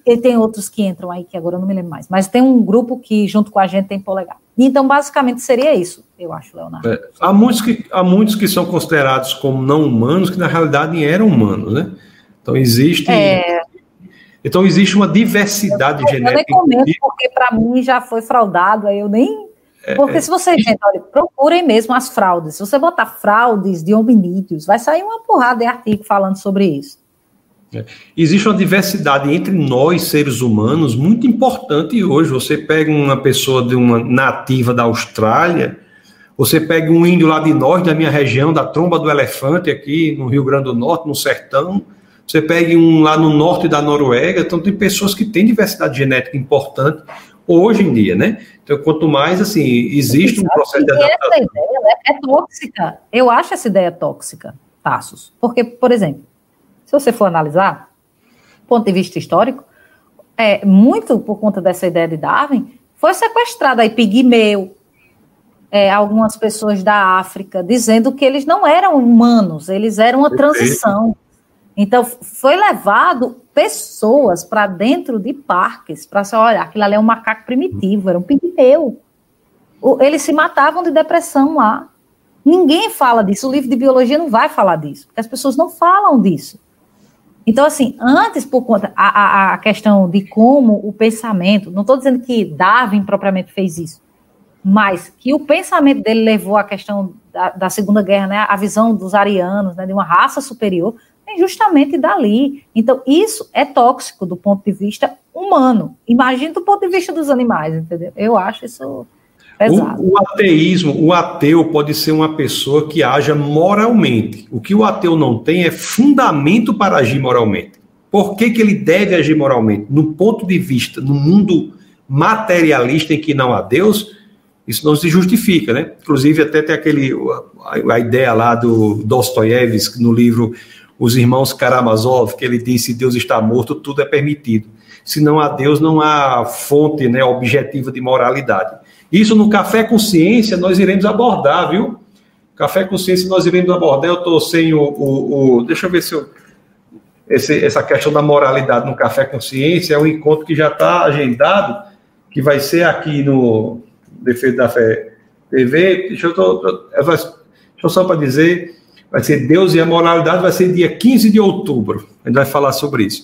e tem outros que entram aí, que agora eu não me lembro mais. Mas tem um grupo que, junto com a gente, tem polegar. Então, basicamente, seria isso, eu acho, Leonardo. É, há, muitos que, há muitos que são considerados como não humanos, que na realidade eram humanos, né? Então, existe. É... Então, existe uma diversidade eu, genética. Eu nem comento, porque para mim já foi fraudado, aí eu nem. É, porque é, se vocês, gente, olha, procurem mesmo as fraudes. Se você botar fraudes de hominídeos, vai sair uma porrada de artigo falando sobre isso. É. Existe uma diversidade entre nós, seres humanos, muito importante hoje. Você pega uma pessoa de uma nativa da Austrália, você pega um índio lá de norte, da minha região, da tromba do elefante, aqui no Rio Grande do Norte, no sertão. Você pega um lá no norte da Noruega. Então, tem pessoas que têm diversidade genética importante hoje em dia, né? Então, quanto mais, assim, existe um processo de adaptação. Essa ideia é tóxica. Eu acho essa ideia tóxica, Passos. Porque, por exemplo, se você for analisar, do ponto de vista histórico, é, muito por conta dessa ideia de Darwin, foi sequestrado aí pigmeu, é, algumas pessoas da África, dizendo que eles não eram humanos, eles eram uma Perfeito. transição. Então, foi levado pessoas para dentro de parques, para se olhar, aquilo ali é um macaco primitivo, era um pigmeu. Eles se matavam de depressão lá. Ninguém fala disso, o livro de biologia não vai falar disso, porque as pessoas não falam disso. Então, assim, antes, por conta a, a, a questão de como o pensamento, não estou dizendo que Darwin propriamente fez isso, mas que o pensamento dele levou à questão da, da Segunda Guerra, né, a visão dos arianos, né, de uma raça superior, é justamente dali. Então, isso é tóxico do ponto de vista humano. Imagina do ponto de vista dos animais, entendeu? Eu acho isso o, o, ateísmo, o ateu pode ser uma pessoa que haja moralmente. O que o ateu não tem é fundamento para agir moralmente. Por que, que ele deve agir moralmente? No ponto de vista, no mundo materialista em que não há Deus, isso não se justifica, né? Inclusive, até tem aquele, a, a ideia lá do Dostoiévski no livro Os Irmãos Karamazov, que ele disse: Deus está morto, tudo é permitido. Se não há Deus, não há fonte né, objetiva de moralidade. Isso no Café Consciência nós iremos abordar, viu? Café Consciência nós iremos abordar. Eu estou sem o, o, o, Deixa eu ver se eu. Esse, essa questão da moralidade no Café Consciência é um encontro que já está agendado, que vai ser aqui no Defeito da Fé TV. Deixa eu, tô, deixa eu só para dizer, vai ser Deus e a Moralidade, vai ser dia 15 de outubro. A gente vai falar sobre isso.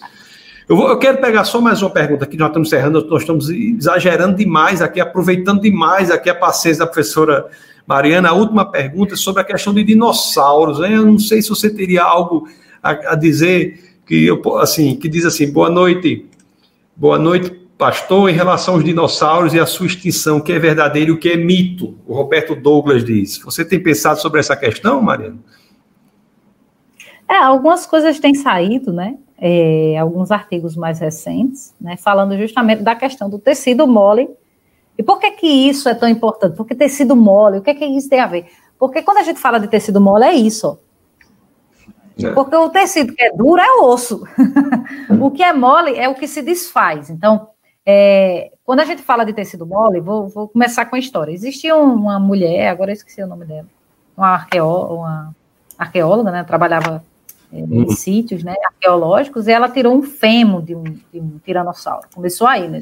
Eu, vou, eu quero pegar só mais uma pergunta aqui, nós estamos encerrando, nós estamos exagerando demais aqui, aproveitando demais aqui a paciência da professora Mariana. A última pergunta é sobre a questão de dinossauros. Hein? Eu não sei se você teria algo a, a dizer que eu assim, que diz assim, boa noite, boa noite, pastor, em relação aos dinossauros e a sua extinção, o que é verdadeiro e o que é mito. O Roberto Douglas diz. Você tem pensado sobre essa questão, Mariana? É, algumas coisas têm saído, né? É, alguns artigos mais recentes, né, falando justamente da questão do tecido mole. E por que que isso é tão importante? Porque tecido mole, o que que isso tem a ver? Porque quando a gente fala de tecido mole, é isso. É. Porque o tecido que é duro é osso. o que é mole é o que se desfaz. Então, é, quando a gente fala de tecido mole, vou, vou começar com a história. Existia uma mulher, agora eu esqueci o nome dela, uma, arqueó, uma arqueóloga, né? Trabalhava uhum. sítios né, arqueológicos, e ela tirou um fêmur de um, de um tiranossauro. Começou aí, né?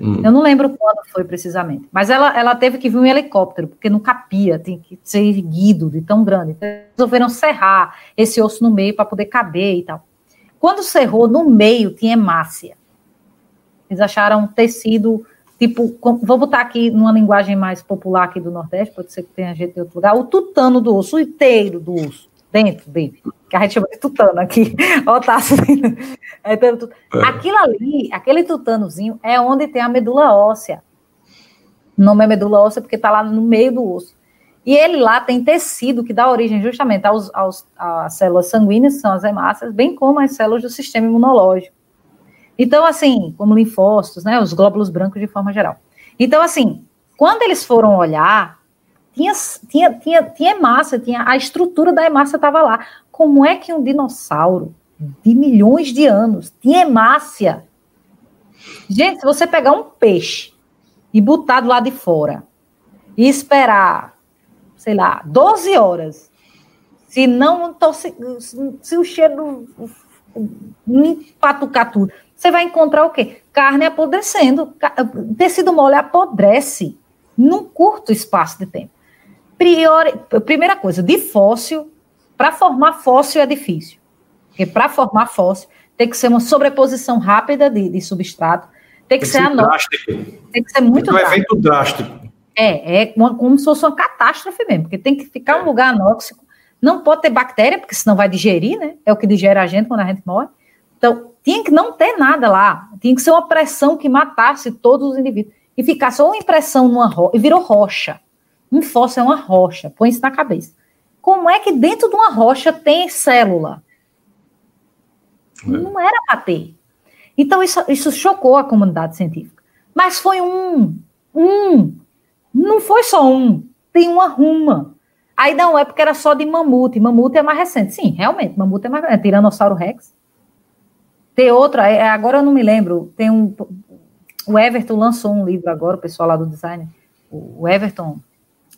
Uhum. Eu não lembro quando foi precisamente, mas ela, ela teve que vir um helicóptero, porque não capia, tem que ser erguido de tão grande. Então, resolveram serrar esse osso no meio para poder caber e tal. Quando cerrou, no meio tinha hemácia. Eles acharam um tecido, tipo, vou botar aqui numa linguagem mais popular aqui do Nordeste, pode ser que tenha gente de outro lugar, o tutano do osso, o inteiro do osso dentro dele, que a gente chama de tutano aqui. Ó, tá é, Aquilo ali, aquele tutanozinho, é onde tem a medula óssea. O nome é medula óssea porque está lá no meio do osso. E ele lá tem tecido que dá origem justamente aos, aos, às células sanguíneas, que são as hemácias, bem como as células do sistema imunológico. Então, assim, como linfócitos, né, os glóbulos brancos de forma geral. Então, assim, quando eles foram olhar tinha, tinha, tinha, tinha hemácia, tinha, a estrutura da hemácia estava lá. Como é que um dinossauro de milhões de anos tinha hemácia? Gente, se você pegar um peixe e botar do lado de fora e esperar, sei lá, 12 horas, se não se, se o cheiro empatucar tudo, você vai encontrar o quê? Carne apodrecendo, tecido mole apodrece num curto espaço de tempo. Priori, primeira coisa, de fóssil, para formar fóssil é difícil. Porque para formar fóssil tem que ser uma sobreposição rápida de, de substrato, tem que, tem ser, drástico. Tem que ser muito então, drástico. É um evento drástico. É, é uma, como se fosse uma catástrofe mesmo, porque tem que ficar é. um lugar anóxico. Não pode ter bactéria, porque senão vai digerir, né? É o que digere a gente quando a gente morre. Então, tinha que não ter nada lá. Tinha que ser uma pressão que matasse todos os indivíduos. E ficasse uma impressão numa rocha. E virou rocha. Um fóssil é uma rocha. Põe isso na cabeça. Como é que dentro de uma rocha tem célula? É. Não era para ter. Então, isso, isso chocou a comunidade científica. Mas foi um. Um. Não foi só um. Tem uma ruma. Aí não é porque era só de mamute. Mamute é mais recente. Sim, realmente, mamute é mais recente. Tiranossauro Rex. Tem outra, é, agora eu não me lembro. Tem um. O Everton lançou um livro agora, o pessoal lá do design. O Everton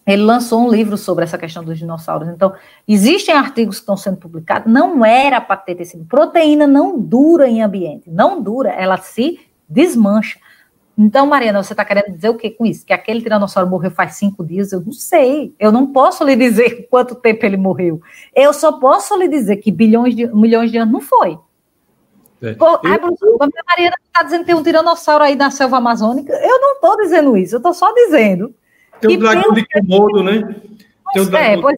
ele lançou um livro sobre essa questão dos dinossauros. Então, existem artigos que estão sendo publicados, não era para ter tecido. Proteína não dura em ambiente, não dura, ela se desmancha. Então, Mariana, você está querendo dizer o que com isso? Que aquele tiranossauro morreu faz cinco dias? Eu não sei. Eu não posso lhe dizer quanto tempo ele morreu. Eu só posso lhe dizer que bilhões de, milhões de anos não foi. É. Pô, eu... a Mariana está dizendo que tem um tiranossauro aí na selva amazônica. Eu não estou dizendo isso, eu estou só dizendo tem o dragão de Komodo, né? Tem o dragão é, pois,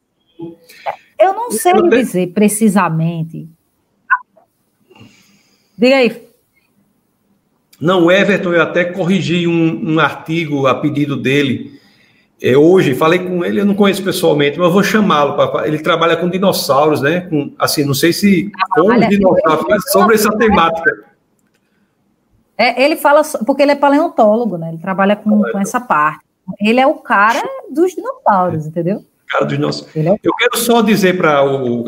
eu não sei eu dizer precisamente. Diga aí. Não, Everton, eu até corrigi um, um artigo a pedido dele. É, hoje, falei com ele, eu não conheço pessoalmente, mas vou chamá-lo. Ele trabalha com dinossauros, né? Com, assim, não sei se com os dinossauros, mas sobre essa temática. É, ele fala, porque ele é paleontólogo, né? Ele trabalha com, com essa parte. Ele é o cara dos dinossauros, entendeu? Cara dos dinossauros. É Eu quero só dizer para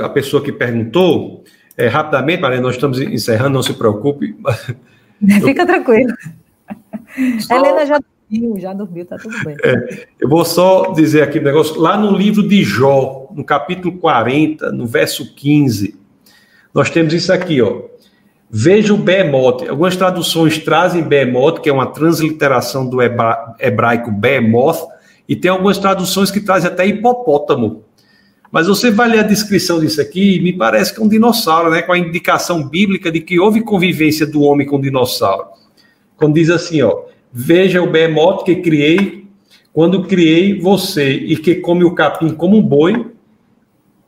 a pessoa que perguntou, é, rapidamente, Maria, nós estamos encerrando, não se preocupe. Fica tranquilo. Só... Helena já dormiu, já dormiu, tá tudo bem. É, eu vou só dizer aqui um negócio. Lá no livro de Jó, no capítulo 40, no verso 15, nós temos isso aqui, ó. Veja o behemoth. Algumas traduções trazem behemoth, que é uma transliteração do hebra hebraico behemoth, e tem algumas traduções que trazem até hipopótamo. Mas você vai ler a descrição disso aqui, me parece que é um dinossauro, né? Com a indicação bíblica de que houve convivência do homem com o dinossauro. Quando diz assim, ó, veja o behemoth que criei quando criei você e que come o capim como um boi,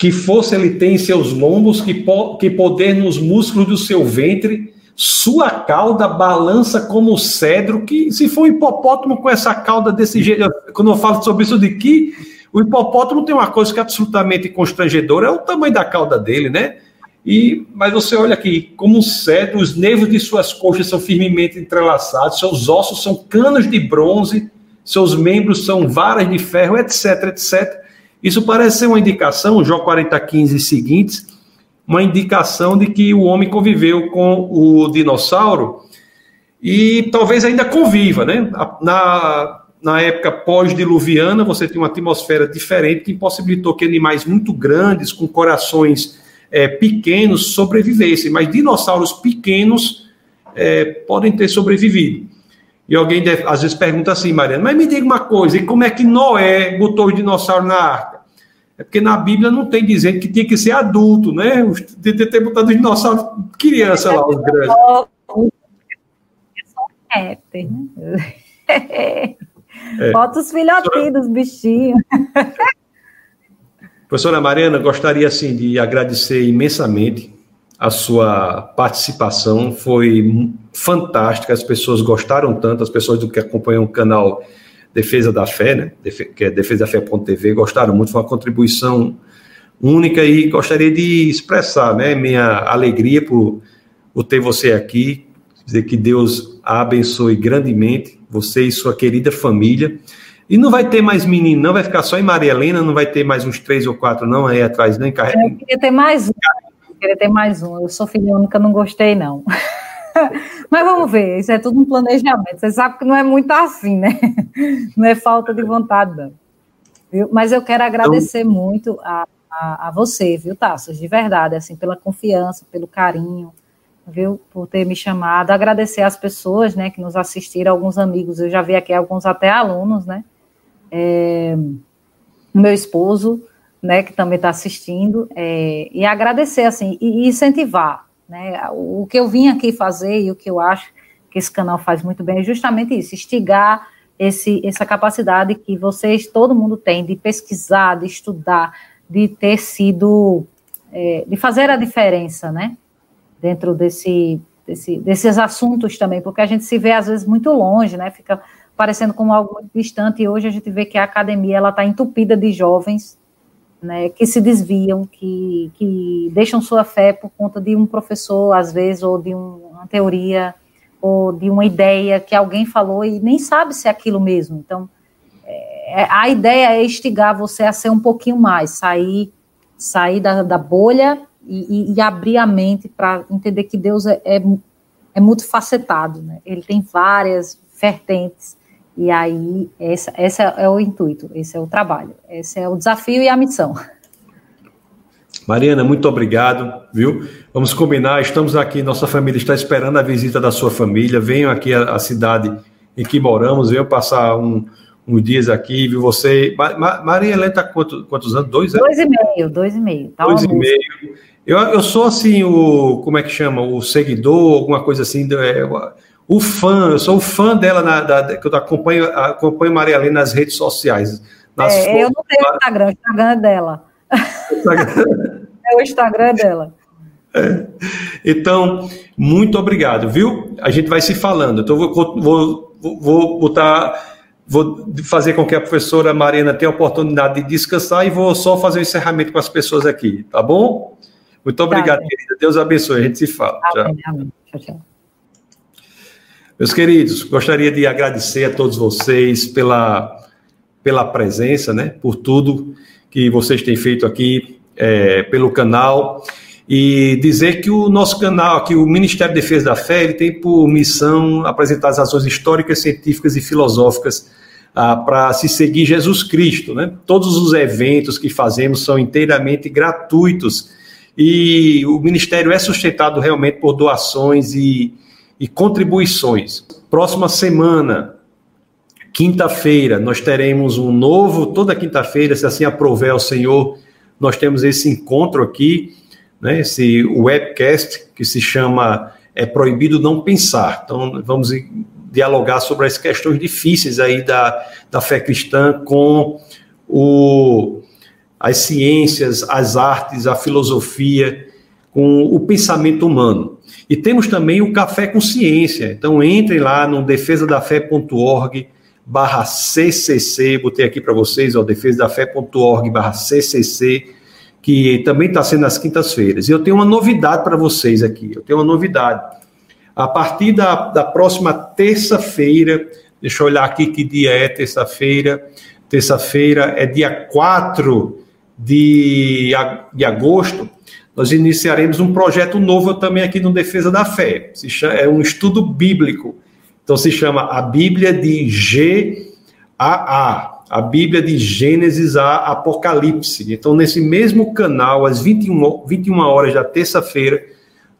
que força ele tem em seus lombos, que, po que poder nos músculos do seu ventre, sua cauda balança como o cedro, que se for um hipopótamo com essa cauda desse jeito, quando eu falo sobre isso de que o hipopótamo tem uma coisa que é absolutamente constrangedora, é o tamanho da cauda dele, né? E, mas você olha aqui, como um cedro, os nervos de suas coxas são firmemente entrelaçados, seus ossos são canos de bronze, seus membros são varas de ferro, etc, etc. Isso parece ser uma indicação, Jó 40, 15 e seguintes, uma indicação de que o homem conviveu com o dinossauro e talvez ainda conviva, né? Na, na época pós-diluviana, você tem uma atmosfera diferente que impossibilitou que animais muito grandes, com corações é, pequenos, sobrevivessem, mas dinossauros pequenos é, podem ter sobrevivido. E alguém deve, às vezes pergunta assim, Mariana, mas me diga uma coisa, e como é que Noé botou os dinossauros na arca? É porque na Bíblia não tem dizendo que tinha que ser adulto, né? De ter botado os dinossauros criança lá, os grandes. É, né? É. Bota os filhotinhos dos bichinhos. Professora Mariana, gostaria assim de agradecer imensamente a sua participação, foi fantástica, as pessoas gostaram tanto, as pessoas do que acompanham o canal Defesa da Fé, né, que é defesafé.tv, gostaram muito, foi uma contribuição única e gostaria de expressar né, minha alegria por, por ter você aqui, dizer que Deus a abençoe grandemente, você e sua querida família. E não vai ter mais menino, não, vai ficar só em Maria Helena, não vai ter mais uns três ou quatro, não, aí atrás, nem carrega. Eu queria ter mais um, eu queria ter mais um. Eu sou filha única, não gostei, não. Mas vamos ver, isso é tudo um planejamento. Você sabe que não é muito assim, né? Não é falta de vontade, não. Viu? Mas eu quero agradecer então... muito a, a, a, você, viu, Tassos? De verdade, assim, pela confiança, pelo carinho, viu? Por ter me chamado. Agradecer às pessoas, né, que nos assistiram, alguns amigos, eu já vi aqui alguns até alunos, né? É, meu esposo, né, que também está assistindo, é, e agradecer, assim, e incentivar, né? O que eu vim aqui fazer e o que eu acho que esse canal faz muito bem é justamente isso, instigar esse, essa capacidade que vocês, todo mundo tem, de pesquisar, de estudar, de ter sido, é, de fazer a diferença, né? dentro desse, desse, desses assuntos também, porque a gente se vê às vezes muito longe, né? Fica parecendo como algo distante, e hoje a gente vê que a academia ela está entupida de jovens né, que se desviam, que, que deixam sua fé por conta de um professor, às vezes, ou de um, uma teoria, ou de uma ideia que alguém falou e nem sabe se é aquilo mesmo. Então, é, a ideia é instigar você a ser um pouquinho mais, sair, sair da, da bolha e, e, e abrir a mente para entender que Deus é, é, é multifacetado, né? ele tem várias vertentes e aí, esse, esse é o intuito, esse é o trabalho, esse é o desafio e a missão. Mariana, muito obrigado, viu? Vamos combinar, estamos aqui, nossa família está esperando a visita da sua família, venham aqui à, à cidade em que moramos, venham passar um, uns dias aqui, viu? Você. Ma, Ma, Maria Helena está quantos, quantos anos? Dois anos? Dois e meio, dois e meio. Tá dois e meio. Eu, eu sou assim, o. Como é que chama? O seguidor, alguma coisa assim. É, o fã, eu sou o fã dela, na, da, que eu acompanho, acompanho Maria Helena nas redes sociais. Nas é, eu não tenho Instagram, o Instagram é dela. é o Instagram dela. É. Então, muito obrigado, viu? A gente vai se falando. Então, vou, vou, vou botar. Vou fazer com que a professora Mariana tenha a oportunidade de descansar e vou só fazer o encerramento com as pessoas aqui, tá bom? Muito tá, obrigado, tá, querida. Deus abençoe. A gente se fala. Amém, tchau. Amém. tchau, tchau. Meus queridos, gostaria de agradecer a todos vocês pela, pela presença, né, por tudo que vocês têm feito aqui é, pelo canal e dizer que o nosso canal aqui, o Ministério de Defesa da Fé, ele tem por missão apresentar as razões históricas, científicas e filosóficas ah, para se seguir Jesus Cristo. Né? Todos os eventos que fazemos são inteiramente gratuitos e o ministério é sustentado realmente por doações e e contribuições. Próxima semana, quinta-feira, nós teremos um novo, toda quinta-feira, se assim aprover o Senhor, nós temos esse encontro aqui, né, esse webcast que se chama É Proibido Não Pensar. Então, vamos dialogar sobre as questões difíceis aí da, da fé cristã com o, as ciências, as artes, a filosofia, com o pensamento humano. E temos também o Café com Ciência. Então entrem lá no defesadafé.org barra CCC, botei aqui para vocês, ó, defesadafé.org barra CCC, que também está sendo nas quintas-feiras. E eu tenho uma novidade para vocês aqui, eu tenho uma novidade. A partir da, da próxima terça-feira, deixa eu olhar aqui que dia é terça-feira, terça-feira é dia 4 de, de agosto, nós iniciaremos um projeto novo também aqui no Defesa da Fé. Chama, é um estudo bíblico. Então se chama a Bíblia de GAA, a Bíblia de Gênesis a Apocalipse. Então, nesse mesmo canal, às 21, 21 horas da terça-feira,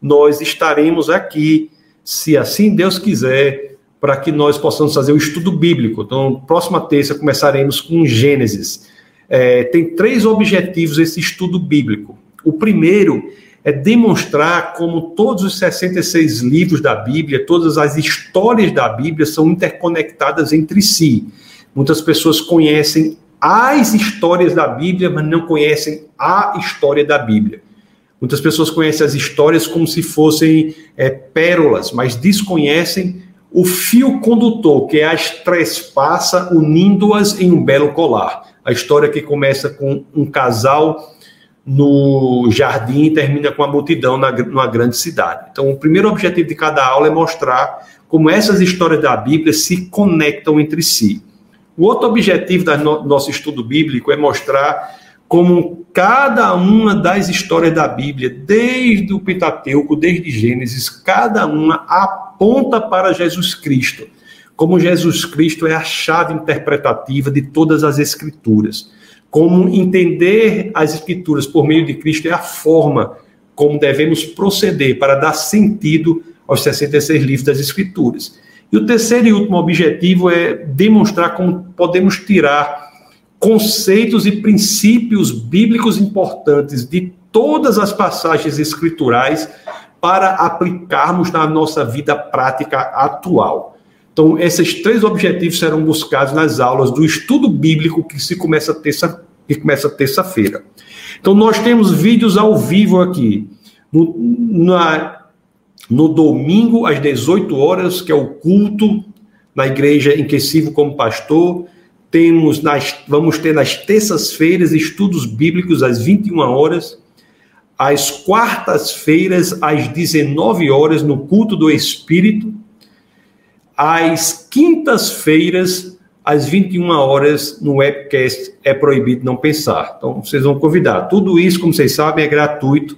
nós estaremos aqui, se assim Deus quiser, para que nós possamos fazer o estudo bíblico. Então, próxima terça começaremos com Gênesis. É, tem três objetivos esse estudo bíblico. O primeiro é demonstrar como todos os 66 livros da Bíblia, todas as histórias da Bíblia são interconectadas entre si. Muitas pessoas conhecem as histórias da Bíblia, mas não conhecem a história da Bíblia. Muitas pessoas conhecem as histórias como se fossem é, pérolas, mas desconhecem o fio condutor, que é as trespassa unindo-as em um belo colar. A história que começa com um casal no jardim e termina com a multidão na, numa grande cidade. Então, o primeiro objetivo de cada aula é mostrar como essas histórias da Bíblia se conectam entre si. O outro objetivo do no, nosso estudo bíblico é mostrar como cada uma das histórias da Bíblia, desde o Pentateuco, desde Gênesis, cada uma aponta para Jesus Cristo. Como Jesus Cristo é a chave interpretativa de todas as Escrituras como entender as Escrituras por meio de Cristo é a forma como devemos proceder para dar sentido aos 66 livros das Escrituras. E o terceiro e último objetivo é demonstrar como podemos tirar conceitos e princípios bíblicos importantes de todas as passagens escriturais para aplicarmos na nossa vida prática atual. Então, esses três objetivos serão buscados nas aulas do estudo bíblico que se começa terça que começa terça-feira. Então, nós temos vídeos ao vivo aqui. No, na, No domingo, às 18 horas, que é o culto na igreja em que sirvo como pastor. Temos nas, vamos ter nas terças-feiras estudos bíblicos às 21 horas. Às quartas-feiras, às 19 horas, no culto do Espírito. Às quintas-feiras, às 21 horas, no webcast É Proibido Não Pensar. Então, vocês vão convidar. Tudo isso, como vocês sabem, é gratuito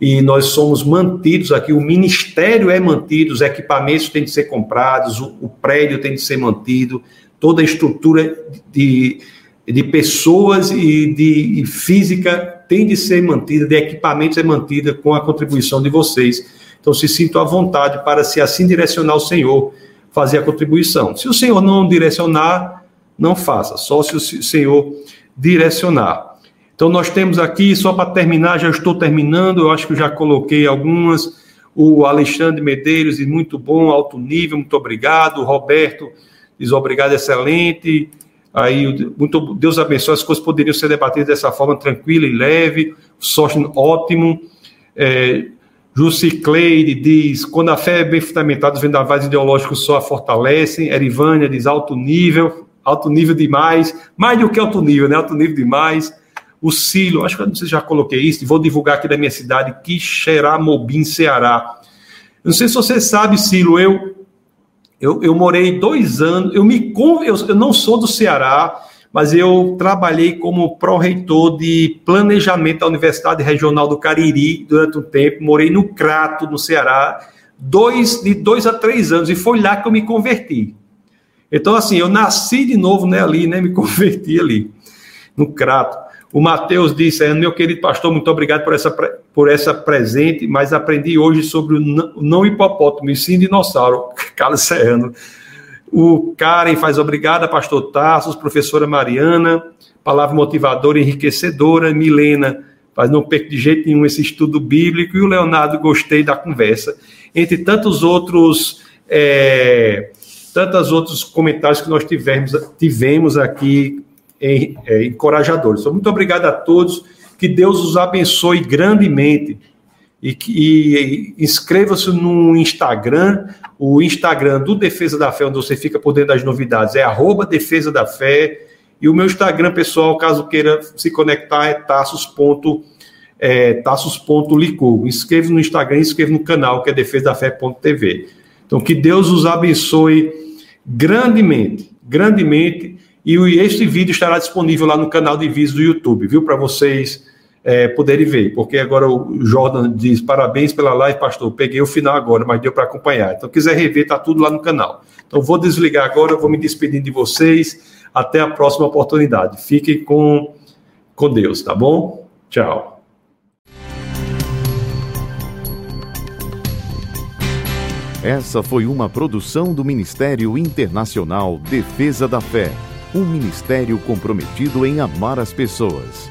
e nós somos mantidos aqui, o ministério é mantido, os equipamentos têm de ser comprados, o, o prédio tem de ser mantido, toda a estrutura de, de pessoas e de e física tem de ser mantida, de equipamentos é mantida com a contribuição de vocês. Então, se sinto à vontade para, se assim direcionar o Senhor, fazer a contribuição. Se o Senhor não direcionar, não faça, só se o Senhor direcionar. Então, nós temos aqui, só para terminar, já estou terminando, eu acho que já coloquei algumas. O Alexandre Medeiros, e muito bom, alto nível, muito obrigado. O Roberto diz obrigado, excelente. Aí, muito, Deus abençoe, as coisas poderiam ser debatidas dessa forma tranquila e leve. Sócio ótimo. É, Cleide diz: quando a fé é bem fundamentada, os vendavais ideológicos só a fortalecem. Erivânia diz: alto nível, alto nível demais, mais do que alto nível, né? Alto nível demais o Silo, acho que eu não sei se já coloquei isso, vou divulgar aqui da minha cidade, Quixeramobim, Ceará. Não sei se você sabe, Silo, eu, eu, eu morei dois anos, eu me eu, eu não sou do Ceará, mas eu trabalhei como pró-reitor de planejamento da Universidade Regional do Cariri durante um tempo, morei no Crato, no Ceará, dois, de dois a três anos, e foi lá que eu me converti. Então, assim, eu nasci de novo né, ali, né, me converti ali, no Crato. O Mateus disse, meu querido pastor, muito obrigado por essa, por essa presente, mas aprendi hoje sobre o não hipopótamo, e sim dinossauro, Carlos Serrano. O Karen faz obrigada, pastor Tassos, professora Mariana, palavra motivadora, enriquecedora, Milena faz não perco de jeito nenhum esse estudo bíblico, e o Leonardo, gostei da conversa. Entre tantos outros... É, tantos outros comentários que nós tivemos, tivemos aqui é, encorajadores. Então, muito obrigado a todos, que Deus os abençoe grandemente. E, e, e inscreva-se no Instagram, o Instagram do Defesa da Fé, onde você fica por dentro das novidades, é arroba Defesa da Fé. E o meu Instagram, pessoal, caso queira se conectar, é taços.licou. É, taços.licou. Inscreva no Instagram, inscreva no canal, que é defesa da fé.tv. Então, que Deus os abençoe grandemente, grandemente e este vídeo estará disponível lá no canal de vídeos do YouTube, viu? Para vocês é, poderem ver. Porque agora o Jordan diz: parabéns pela live, pastor. Peguei o final agora, mas deu para acompanhar. Então, quiser rever, tá tudo lá no canal. Então, vou desligar agora, vou me despedir de vocês. Até a próxima oportunidade. Fiquem com, com Deus, tá bom? Tchau. Essa foi uma produção do Ministério Internacional Defesa da Fé um ministério comprometido em amar as pessoas,